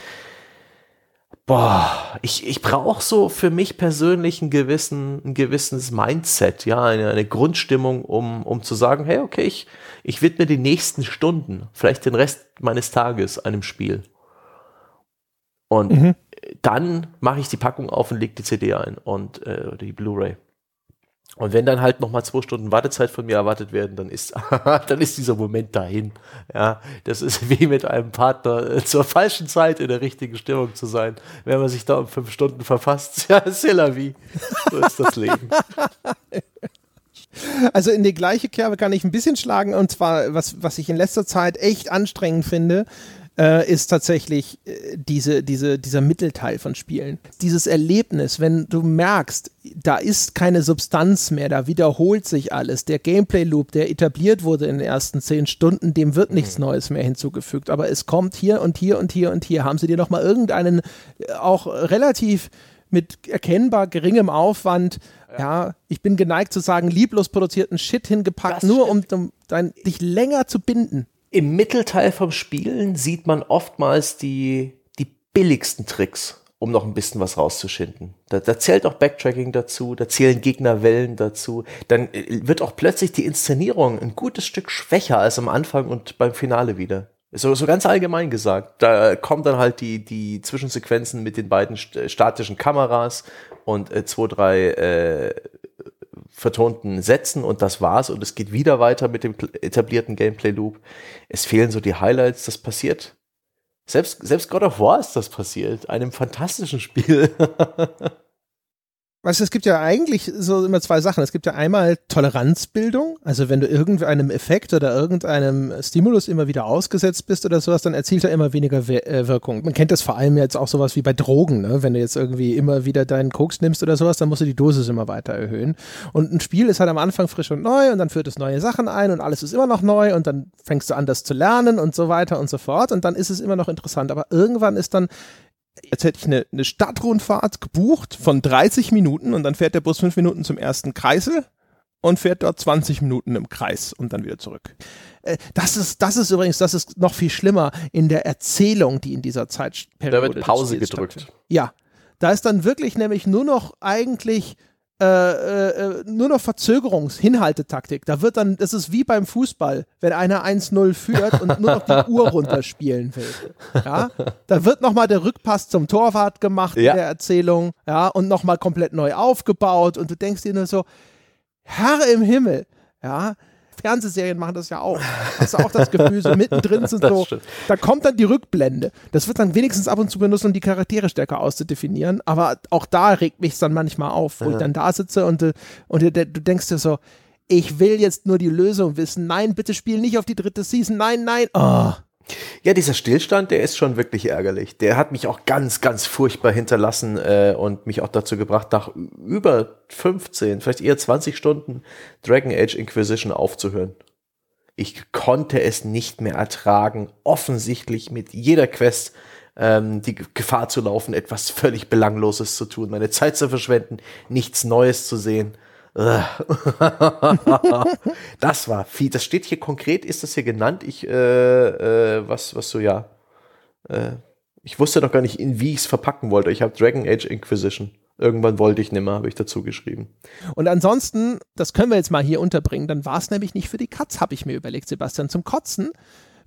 Boah, ich, ich brauche so für mich persönlich ein, gewissen, ein gewisses Mindset, ja, eine, eine Grundstimmung, um, um zu sagen, hey, okay, ich, ich widme die nächsten Stunden, vielleicht den Rest meines Tages einem Spiel. Und mhm. dann mache ich die Packung auf und lege die CD ein und äh, die Blu-ray. Und wenn dann halt nochmal zwei Stunden Wartezeit von mir erwartet werden, dann ist, dann ist dieser Moment dahin. Ja, das ist wie mit einem Partner äh, zur falschen Zeit in der richtigen Stimmung zu sein. Wenn man sich da um fünf Stunden verfasst, ja, c'est la vie. So ist das Leben. Also in die gleiche Kerbe kann ich ein bisschen schlagen und zwar, was, was ich in letzter Zeit echt anstrengend finde, äh, ist tatsächlich äh, diese, diese, dieser Mittelteil von Spielen. Dieses Erlebnis, wenn du merkst, da ist keine Substanz mehr, da wiederholt sich alles. Der Gameplay-Loop, der etabliert wurde in den ersten zehn Stunden, dem wird nichts mhm. Neues mehr hinzugefügt. Aber es kommt hier und hier und hier und hier. Haben sie dir noch mal irgendeinen äh, auch relativ mit erkennbar geringem Aufwand, ja. ja. ich bin geneigt zu sagen, lieblos produzierten Shit hingepackt, das nur um, um dein, dich länger zu binden. Im Mittelteil vom Spielen sieht man oftmals die, die billigsten Tricks, um noch ein bisschen was rauszuschinden. Da, da zählt auch Backtracking dazu, da zählen Gegnerwellen dazu. Dann äh, wird auch plötzlich die Inszenierung ein gutes Stück schwächer als am Anfang und beim Finale wieder. So, so ganz allgemein gesagt. Da kommen dann halt die, die Zwischensequenzen mit den beiden statischen Kameras und äh, zwei, drei äh, vertonten Sätzen und das war's und es geht wieder weiter mit dem etablierten Gameplay-Loop. Es fehlen so die Highlights, das passiert. Selbst, selbst God of War ist das passiert, einem fantastischen Spiel. Weißt du, es gibt ja eigentlich so immer zwei Sachen. Es gibt ja einmal Toleranzbildung. Also wenn du irgendeinem Effekt oder irgendeinem Stimulus immer wieder ausgesetzt bist oder sowas, dann erzielt er immer weniger äh, Wirkung. Man kennt das vor allem jetzt auch sowas wie bei Drogen. Ne? Wenn du jetzt irgendwie immer wieder deinen Koks nimmst oder sowas, dann musst du die Dosis immer weiter erhöhen. Und ein Spiel ist halt am Anfang frisch und neu und dann führt es neue Sachen ein und alles ist immer noch neu und dann fängst du an, das zu lernen und so weiter und so fort. Und dann ist es immer noch interessant. Aber irgendwann ist dann jetzt hätte ich eine, eine Stadtrundfahrt gebucht von 30 Minuten und dann fährt der Bus fünf Minuten zum ersten Kreisel und fährt dort 20 Minuten im Kreis und dann wieder zurück. Äh, das ist, das ist übrigens, das ist noch viel schlimmer in der Erzählung, die in dieser Zeitperiode. Da wird Pause gedrückt. Ja. Da ist dann wirklich nämlich nur noch eigentlich äh, äh, nur noch Verzögerungshinhaltetaktik. Da wird dann, das ist wie beim Fußball, wenn einer 1-0 führt und nur noch die Uhr runterspielen will. Ja? Da wird nochmal der Rückpass zum Torwart gemacht ja. in der Erzählung, ja, und nochmal komplett neu aufgebaut und du denkst dir nur so, Herr im Himmel, ja, Fernsehserien machen das ja auch. Hast du auch das Gefühl, so mittendrin sind so, stimmt. da kommt dann die Rückblende. Das wird dann wenigstens ab und zu benutzt, um die Charaktere stärker auszudefinieren. Aber auch da regt mich es dann manchmal auf, wo ja. ich dann da sitze und, und du denkst dir so, ich will jetzt nur die Lösung wissen. Nein, bitte spiel nicht auf die dritte Season. Nein, nein. Oh. Ja, dieser Stillstand, der ist schon wirklich ärgerlich. Der hat mich auch ganz, ganz furchtbar hinterlassen äh, und mich auch dazu gebracht, nach über 15, vielleicht eher 20 Stunden Dragon Age Inquisition aufzuhören. Ich konnte es nicht mehr ertragen, offensichtlich mit jeder Quest ähm, die Gefahr zu laufen, etwas völlig Belangloses zu tun, meine Zeit zu verschwenden, nichts Neues zu sehen. das war viel. Das steht hier konkret, ist das hier genannt? Ich, äh, äh, was, was so, ja. Äh, ich wusste noch gar nicht, in wie ich es verpacken wollte. Ich habe Dragon Age Inquisition. Irgendwann wollte ich nimmer, habe ich dazu geschrieben. Und ansonsten, das können wir jetzt mal hier unterbringen, dann war es nämlich nicht für die Katz, habe ich mir überlegt, Sebastian, zum Kotzen.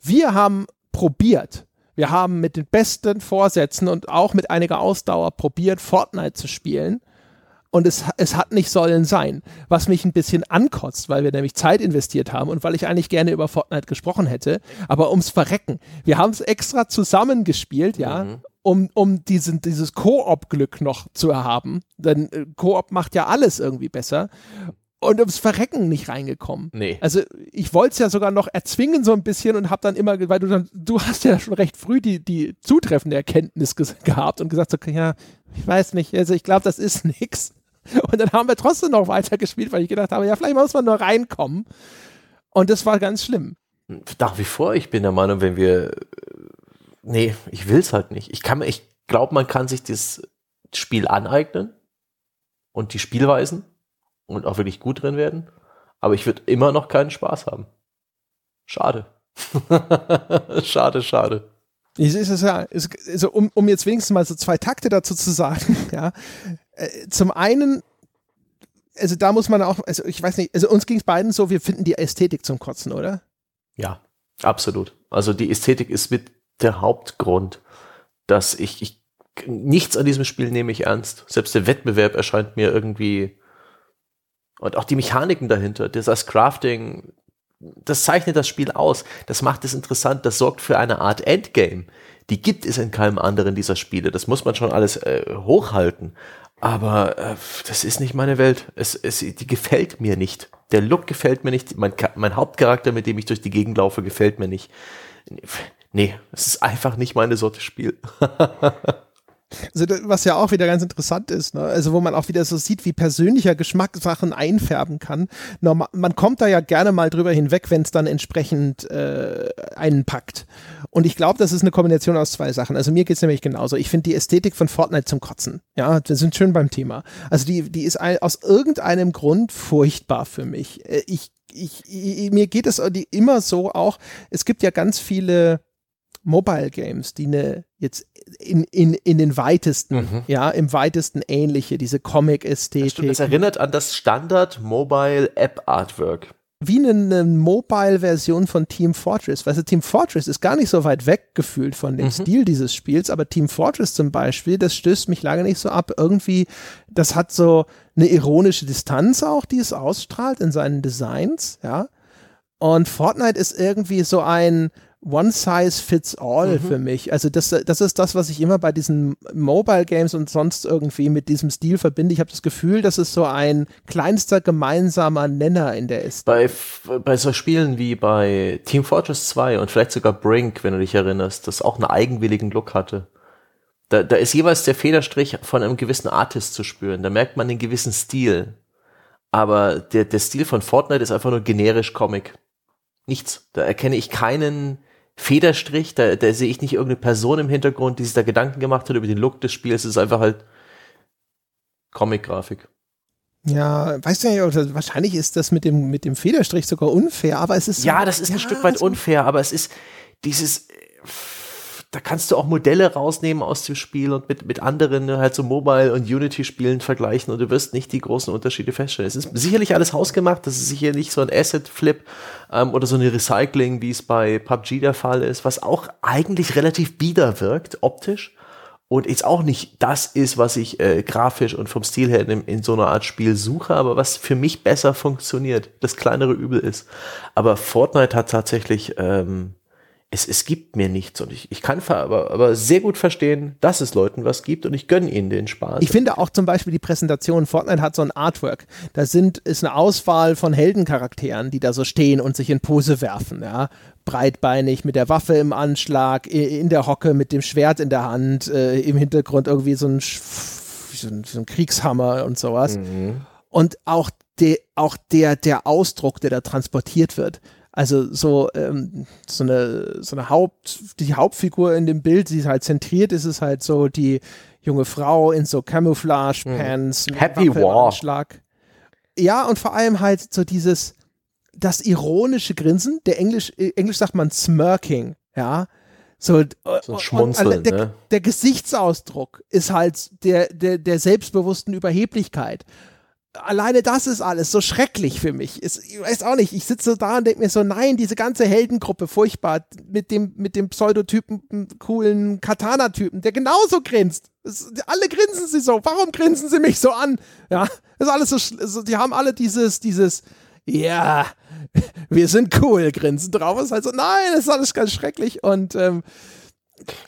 Wir haben probiert, wir haben mit den besten Vorsätzen und auch mit einiger Ausdauer probiert, Fortnite zu spielen und es, es hat nicht sollen sein. Was mich ein bisschen ankotzt, weil wir nämlich Zeit investiert haben und weil ich eigentlich gerne über Fortnite gesprochen hätte. Aber ums Verrecken. Wir haben es extra zusammengespielt, ja. Mhm. um, um diesen, dieses Koop-Glück noch zu haben. Denn äh, Koop macht ja alles irgendwie besser. Und ums Verrecken nicht reingekommen. Nee. Also ich wollte es ja sogar noch erzwingen so ein bisschen und habe dann immer, weil du dann, du hast ja schon recht früh die, die zutreffende Erkenntnis gehabt und gesagt so, ja, ich weiß nicht, also ich glaube, das ist nix. Und dann haben wir trotzdem noch weiter gespielt, weil ich gedacht habe, ja, vielleicht muss man nur reinkommen. Und das war ganz schlimm. Nach wie vor, ich bin der Meinung, wenn wir, nee, ich will es halt nicht. Ich kann, ich glaube, man kann sich das Spiel aneignen und die Spielweisen und auch wirklich gut drin werden. Aber ich würde immer noch keinen Spaß haben. Schade. schade, schade. Es ist ja, also um, um jetzt wenigstens mal so zwei Takte dazu zu sagen, ja. Äh, zum einen, also da muss man auch, also ich weiß nicht, also uns ging es beiden so, wir finden die Ästhetik zum Kotzen, oder? Ja, absolut. Also die Ästhetik ist mit der Hauptgrund, dass ich, ich nichts an diesem Spiel nehme ich ernst. Selbst der Wettbewerb erscheint mir irgendwie und auch die Mechaniken dahinter, das Crafting, das zeichnet das Spiel aus. Das macht es interessant. Das sorgt für eine Art Endgame. Die gibt es in keinem anderen dieser Spiele. Das muss man schon alles äh, hochhalten. Aber äh, das ist nicht meine Welt. Es, es, die gefällt mir nicht. Der Look gefällt mir nicht. Mein, mein Hauptcharakter, mit dem ich durch die Gegend laufe, gefällt mir nicht. Nee, es ist einfach nicht meine Sorte Spiel. Also, was ja auch wieder ganz interessant ist, ne? also wo man auch wieder so sieht, wie persönlicher Geschmack Sachen einfärben kann. Normal, man kommt da ja gerne mal drüber hinweg, wenn es dann entsprechend äh, einen packt. Und ich glaube, das ist eine Kombination aus zwei Sachen. Also mir geht's nämlich genauso. Ich finde die Ästhetik von Fortnite zum Kotzen. Ja, wir sind schön beim Thema. Also die, die ist ein, aus irgendeinem Grund furchtbar für mich. Äh, ich, ich, ich mir geht es immer so auch, es gibt ja ganz viele Mobile Games, die eine jetzt in, in, in den weitesten, mhm. ja, im weitesten ähnliche, diese Comic-Ästhetik. Das erinnert an das Standard Mobile App Artwork. Wie eine, eine Mobile-Version von Team Fortress. Weißt du, Team Fortress ist gar nicht so weit weg gefühlt von dem mhm. Stil dieses Spiels, aber Team Fortress zum Beispiel, das stößt mich lange nicht so ab. Irgendwie, das hat so eine ironische Distanz auch, die es ausstrahlt in seinen Designs, ja. Und Fortnite ist irgendwie so ein, One Size Fits All mhm. für mich. Also das, das ist das, was ich immer bei diesen Mobile Games und sonst irgendwie mit diesem Stil verbinde. Ich habe das Gefühl, das ist so ein kleinster gemeinsamer Nenner in der ist. Bei, bei so Spielen wie bei Team Fortress 2 und vielleicht sogar Brink, wenn du dich erinnerst, das auch einen eigenwilligen Look hatte. Da, da ist jeweils der Federstrich von einem gewissen Artist zu spüren. Da merkt man den gewissen Stil. Aber der, der Stil von Fortnite ist einfach nur generisch Comic. Nichts. Da erkenne ich keinen, Federstrich, da, da sehe ich nicht irgendeine Person im Hintergrund, die sich da Gedanken gemacht hat über den Look des Spiels. Es ist einfach halt Comic-Grafik. Ja, weißt du ja, wahrscheinlich ist das mit dem, mit dem Federstrich sogar unfair, aber es ist. Ja, das ist ja, ein Stück weit unfair, aber es ist dieses da kannst du auch Modelle rausnehmen aus dem Spiel und mit, mit anderen ne, halt so Mobile- und Unity-Spielen vergleichen und du wirst nicht die großen Unterschiede feststellen. Es ist sicherlich alles hausgemacht, das ist sicher nicht so ein Asset-Flip ähm, oder so eine Recycling, wie es bei PUBG der Fall ist, was auch eigentlich relativ bieder wirkt, optisch. Und jetzt auch nicht das ist, was ich äh, grafisch und vom Stil her in, in so einer Art Spiel suche, aber was für mich besser funktioniert, das kleinere Übel ist. Aber Fortnite hat tatsächlich ähm, es, es gibt mir nichts und ich, ich kann aber, aber sehr gut verstehen, dass es Leuten was gibt und ich gönne ihnen den Spaß. Ich finde auch zum Beispiel die Präsentation, Fortnite hat so ein Artwork, da sind, ist eine Auswahl von Heldencharakteren, die da so stehen und sich in Pose werfen, ja. Breitbeinig, mit der Waffe im Anschlag, in der Hocke, mit dem Schwert in der Hand, äh, im Hintergrund irgendwie so ein, so ein, so ein Kriegshammer und sowas. Mhm. Und auch, de, auch der, der Ausdruck, der da transportiert wird, also so, ähm, so eine, so eine Haupt, die Hauptfigur in dem Bild, die halt zentriert ist, ist halt so die junge Frau in so Camouflage-Pants. Mhm. Happy War. Ja, und vor allem halt so dieses, das ironische Grinsen, der Englisch, äh, Englisch sagt man smirking, ja. So, so Schmunzeln, der, ne? der Gesichtsausdruck ist halt der, der, der selbstbewussten Überheblichkeit alleine das ist alles so schrecklich für mich. Es, ich weiß auch nicht, ich sitze da und denke mir so, nein, diese ganze Heldengruppe, furchtbar, mit dem, mit dem Pseudotypen, coolen Katana-Typen, der genauso grinst. Es, alle grinsen sie so, warum grinsen sie mich so an? Ja, ist alles so, so die haben alle dieses, dieses, ja, wir sind cool, grinsen drauf. Es ist halt so, nein, das ist alles ganz schrecklich und, ähm,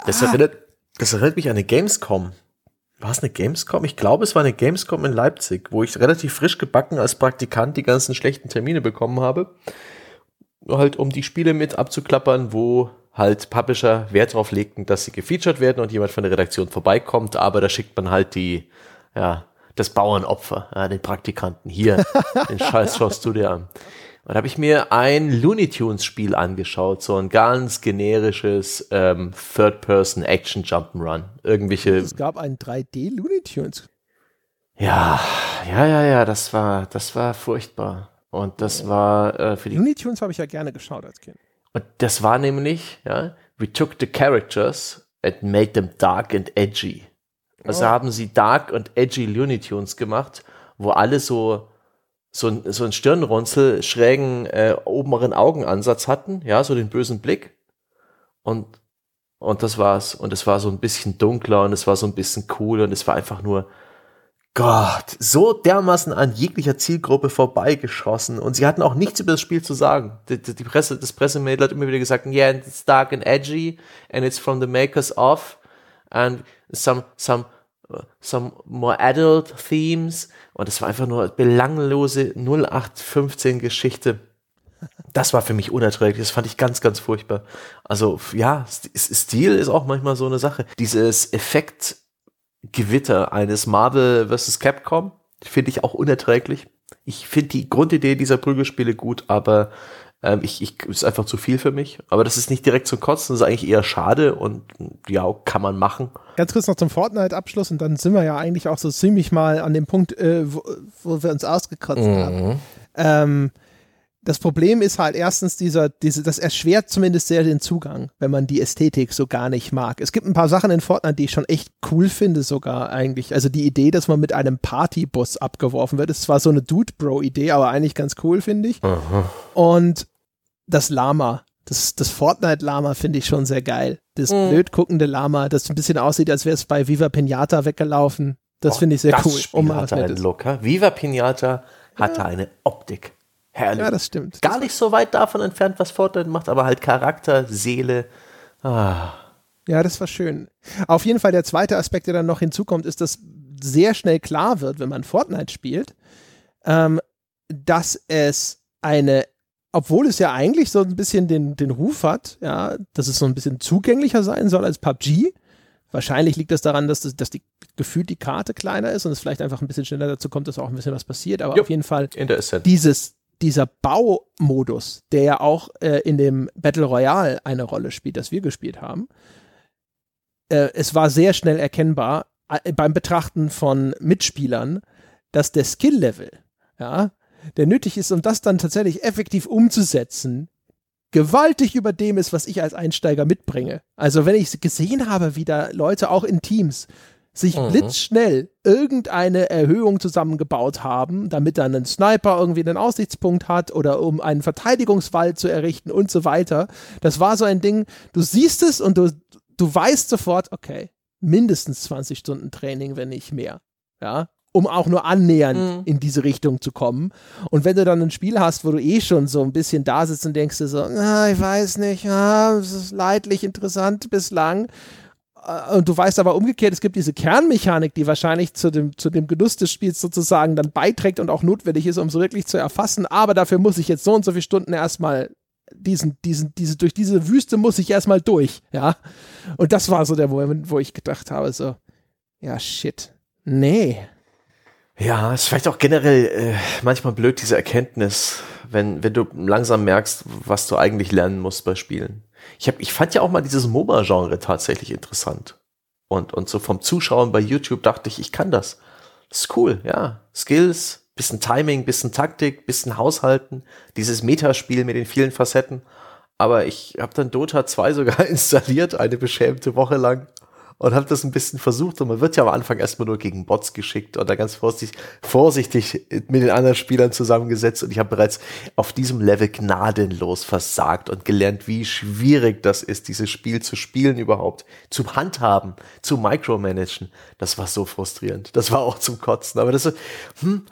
das erinnert, Das erinnert mich an eine Gamescom. War es eine Gamescom? Ich glaube, es war eine Gamescom in Leipzig, wo ich relativ frisch gebacken als Praktikant die ganzen schlechten Termine bekommen habe. Halt, um die Spiele mit abzuklappern, wo halt Publisher Wert darauf legten, dass sie gefeatured werden und jemand von der Redaktion vorbeikommt, aber da schickt man halt die, ja, das Bauernopfer, ja, den Praktikanten hier, den Scheiß schaust du dir an. Und da habe ich mir ein Looney Tunes Spiel angeschaut, so ein ganz generisches ähm, Third-Person Action Jump'n'Run. Irgendwelche. Es gab ein 3D Looney Tunes. Ja, ja, ja, ja, das war, das war furchtbar. Und das war äh, für die. Looney Tunes habe ich ja gerne geschaut als Kind. Und das war nämlich, ja, we took the characters and made them dark and edgy. Also oh. haben sie dark und edgy Looney Tunes gemacht, wo alle so so ein, so ein Stirnrunzel, schrägen äh, oberen Augenansatz hatten, ja, so den bösen Blick. Und, und das war's. Und es war so ein bisschen dunkler und es war so ein bisschen cool und es war einfach nur, Gott, so dermaßen an jeglicher Zielgruppe vorbeigeschossen und sie hatten auch nichts über das Spiel zu sagen. Die, die Presse, das Pressemädel hat immer wieder gesagt, yeah, it's dark and edgy and it's from the makers of and some, some some more adult themes und es war einfach nur belanglose 0815 Geschichte. Das war für mich unerträglich, das fand ich ganz, ganz furchtbar. Also ja, Stil ist auch manchmal so eine Sache. Dieses Effektgewitter eines Marvel vs. Capcom finde ich auch unerträglich. Ich finde die Grundidee dieser Prügelspiele gut, aber ähm, ich, ich, ist einfach zu viel für mich. Aber das ist nicht direkt zum Kotzen, das ist eigentlich eher schade und ja, kann man machen. Ganz kurz noch zum Fortnite-Abschluss und dann sind wir ja eigentlich auch so ziemlich mal an dem Punkt, äh, wo, wo, wir uns ausgekratzt mhm. haben. Ähm, das Problem ist halt erstens dieser, diese, das erschwert zumindest sehr den Zugang, wenn man die Ästhetik so gar nicht mag. Es gibt ein paar Sachen in Fortnite, die ich schon echt cool finde, sogar eigentlich. Also die Idee, dass man mit einem Partybus abgeworfen wird, ist zwar so eine Dude-Bro-Idee, aber eigentlich ganz cool, finde ich. Aha. Und das Lama. Das, das Fortnite-Lama finde ich schon sehr geil. Das mhm. blöd guckende Lama, das ein bisschen aussieht, als wäre es bei Viva Pinata weggelaufen. Das oh, finde ich sehr das cool. Spiel um hatte einen Look. Viva Pinata hatte ja. eine Optik. Herrlich. Ja, das stimmt. Gar nicht so weit davon entfernt, was Fortnite macht, aber halt Charakter, Seele. Ah. Ja, das war schön. Auf jeden Fall der zweite Aspekt, der dann noch hinzukommt, ist, dass sehr schnell klar wird, wenn man Fortnite spielt, ähm, dass es eine obwohl es ja eigentlich so ein bisschen den, den Ruf hat, ja, dass es so ein bisschen zugänglicher sein soll als PUBG. Wahrscheinlich liegt das daran, dass, das, dass die gefühlt die Karte kleiner ist und es vielleicht einfach ein bisschen schneller dazu kommt, dass auch ein bisschen was passiert. Aber jo, auf jeden Fall dieses, dieser Baumodus, der ja auch äh, in dem Battle Royale eine Rolle spielt, das wir gespielt haben, äh, es war sehr schnell erkennbar äh, beim Betrachten von Mitspielern, dass der Skill-Level, ja, der nötig ist, um das dann tatsächlich effektiv umzusetzen, gewaltig über dem ist, was ich als Einsteiger mitbringe. Also wenn ich gesehen habe, wie da Leute auch in Teams sich mhm. blitzschnell irgendeine Erhöhung zusammengebaut haben, damit dann ein Sniper irgendwie einen Aussichtspunkt hat oder um einen Verteidigungswall zu errichten und so weiter. Das war so ein Ding, du siehst es und du, du weißt sofort, okay, mindestens 20 Stunden Training, wenn nicht mehr. Ja, um auch nur annähernd mhm. in diese Richtung zu kommen. Und wenn du dann ein Spiel hast, wo du eh schon so ein bisschen da sitzt und denkst dir so, ah, ich weiß nicht, ah, es ist leidlich interessant bislang. Äh, und du weißt aber umgekehrt, es gibt diese Kernmechanik, die wahrscheinlich zu dem, zu dem Genuss des Spiels sozusagen dann beiträgt und auch notwendig ist, um es wirklich zu erfassen. Aber dafür muss ich jetzt so und so viele Stunden erstmal diesen, diesen, diese, durch diese Wüste muss ich erstmal durch, ja. Und das war so der Moment, wo ich gedacht habe, so, ja, shit. Nee, ja, ist vielleicht auch generell äh, manchmal blöd, diese Erkenntnis, wenn, wenn du langsam merkst, was du eigentlich lernen musst bei Spielen. Ich, hab, ich fand ja auch mal dieses MOBA-Genre tatsächlich interessant. Und, und so vom Zuschauen bei YouTube dachte ich, ich kann das. Das ist cool, ja. Skills, bisschen Timing, bisschen Taktik, bisschen Haushalten, dieses Metaspiel mit den vielen Facetten. Aber ich habe dann Dota 2 sogar installiert, eine beschämte Woche lang und habe das ein bisschen versucht und man wird ja am Anfang erstmal nur gegen Bots geschickt und da ganz vorsichtig, vorsichtig mit den anderen Spielern zusammengesetzt und ich habe bereits auf diesem Level gnadenlos versagt und gelernt, wie schwierig das ist, dieses Spiel zu spielen überhaupt, zu handhaben, zu micromanagen. Das war so frustrierend. Das war auch zum Kotzen. Aber das, hm,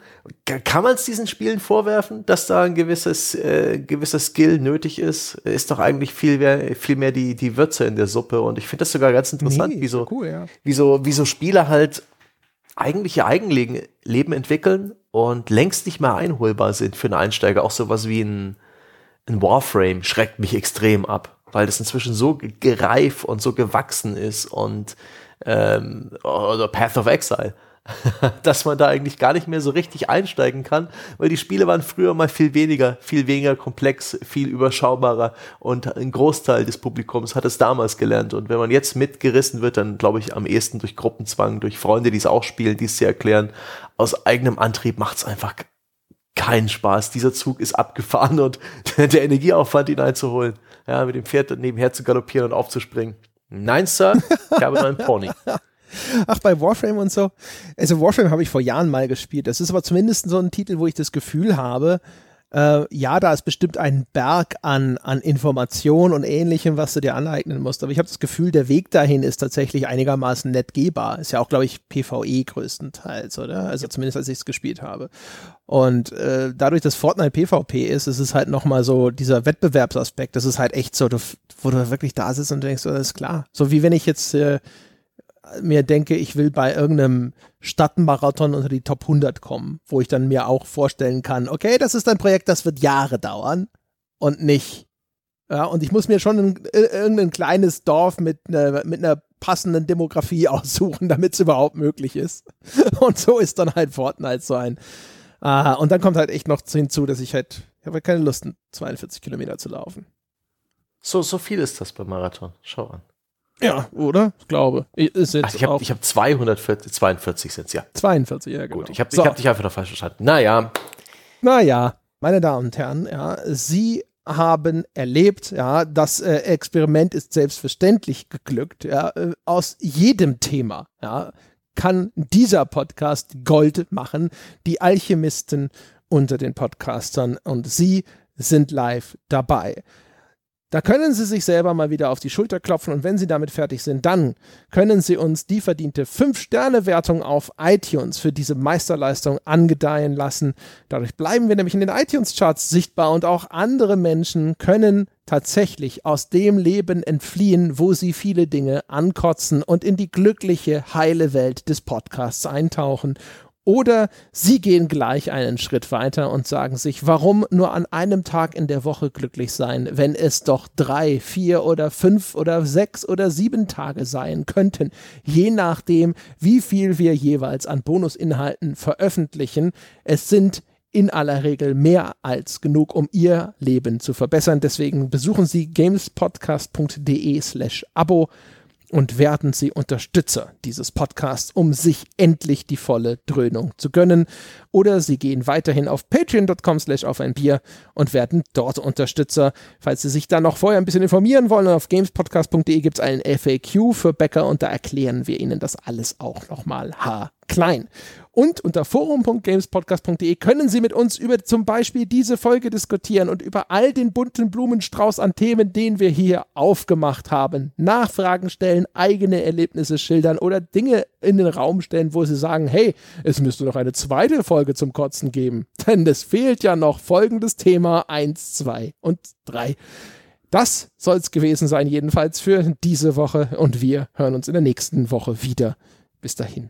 kann man es diesen Spielen vorwerfen, dass da ein gewisses, äh, gewisser Skill nötig ist? Ist doch eigentlich viel mehr, viel mehr die, die Würze in der Suppe. Und ich finde das sogar ganz interessant, nee, wie, so, cool, ja. wie, so, wie so Spiele halt eigentlich ihr Eigenleben entwickeln und längst nicht mehr einholbar sind für einen Einsteiger. Auch sowas wie ein, ein Warframe schreckt mich extrem ab, weil das inzwischen so gereif und so gewachsen ist und ähm, oder Path of Exile dass man da eigentlich gar nicht mehr so richtig einsteigen kann, weil die Spiele waren früher mal viel weniger, viel weniger komplex, viel überschaubarer und ein Großteil des Publikums hat es damals gelernt. Und wenn man jetzt mitgerissen wird, dann glaube ich am ehesten durch Gruppenzwang, durch Freunde, die es auch spielen, die es dir erklären. Aus eigenem Antrieb macht es einfach keinen Spaß. Dieser Zug ist abgefahren und der Energieaufwand, ihn einzuholen, ja, mit dem Pferd nebenher zu galoppieren und aufzuspringen. Nein, Sir, ich habe nur einen Pony. Ach, bei Warframe und so. Also Warframe habe ich vor Jahren mal gespielt. Das ist aber zumindest so ein Titel, wo ich das Gefühl habe, äh, ja, da ist bestimmt ein Berg an, an Informationen und ähnlichem, was du dir aneignen musst. Aber ich habe das Gefühl, der Weg dahin ist tatsächlich einigermaßen nett gehbar. Ist ja auch, glaube ich, PvE größtenteils, oder? Also zumindest als ich es gespielt habe. Und äh, dadurch, dass Fortnite PvP ist, ist es halt nochmal so dieser Wettbewerbsaspekt. Das ist halt echt so, du, wo du wirklich da sitzt und denkst, oh, das ist klar. So wie wenn ich jetzt äh, mir denke, ich will bei irgendeinem Stadtmarathon unter die Top 100 kommen, wo ich dann mir auch vorstellen kann, okay, das ist ein Projekt, das wird Jahre dauern und nicht, ja, und ich muss mir schon ein, irgendein kleines Dorf mit, ne, mit einer passenden Demografie aussuchen, damit es überhaupt möglich ist. Und so ist dann halt Fortnite so ein. Ah, und dann kommt halt echt noch hinzu, dass ich halt, ich habe halt keine Lust, 42 Kilometer zu laufen. So, so viel ist das beim Marathon. Schau an. Ja, oder? Ich glaube. Ist jetzt Ach, ich habe hab 240, 42 sind es, ja. 42, ja, genau. Gut, ich habe so. hab dich einfach noch falsch verstanden. Naja. Naja, meine Damen und Herren, ja, Sie haben erlebt, ja, das äh, Experiment ist selbstverständlich geglückt, ja, äh, aus jedem Thema, ja, kann dieser Podcast Gold machen, die Alchemisten unter den Podcastern und Sie sind live dabei. Da können Sie sich selber mal wieder auf die Schulter klopfen und wenn Sie damit fertig sind, dann können Sie uns die verdiente 5-Sterne-Wertung auf iTunes für diese Meisterleistung angedeihen lassen. Dadurch bleiben wir nämlich in den iTunes-Charts sichtbar und auch andere Menschen können tatsächlich aus dem Leben entfliehen, wo sie viele Dinge ankotzen und in die glückliche, heile Welt des Podcasts eintauchen oder sie gehen gleich einen Schritt weiter und sagen sich, warum nur an einem Tag in der Woche glücklich sein, wenn es doch drei, vier oder fünf oder sechs oder sieben Tage sein könnten, je nachdem, wie viel wir jeweils an Bonusinhalten veröffentlichen. Es sind in aller Regel mehr als genug, um Ihr Leben zu verbessern. Deswegen besuchen Sie gamespodcast.de slash Abo und werden Sie Unterstützer dieses Podcasts, um sich endlich die volle Dröhnung zu gönnen. Oder Sie gehen weiterhin auf patreon.com slash auf ein Bier und werden dort Unterstützer. Falls Sie sich da noch vorher ein bisschen informieren wollen, auf gamespodcast.de gibt es einen FAQ für Bäcker und da erklären wir Ihnen das alles auch nochmal haarklein. Und unter forum.gamespodcast.de können Sie mit uns über zum Beispiel diese Folge diskutieren und über all den bunten Blumenstrauß an Themen, den wir hier aufgemacht haben. Nachfragen stellen, eigene Erlebnisse schildern oder Dinge in den Raum stellen, wo Sie sagen, hey, es müsste noch eine zweite Folge zum Kotzen geben. Denn es fehlt ja noch folgendes Thema 1, 2 und 3. Das soll es gewesen sein, jedenfalls für diese Woche. Und wir hören uns in der nächsten Woche wieder. Bis dahin.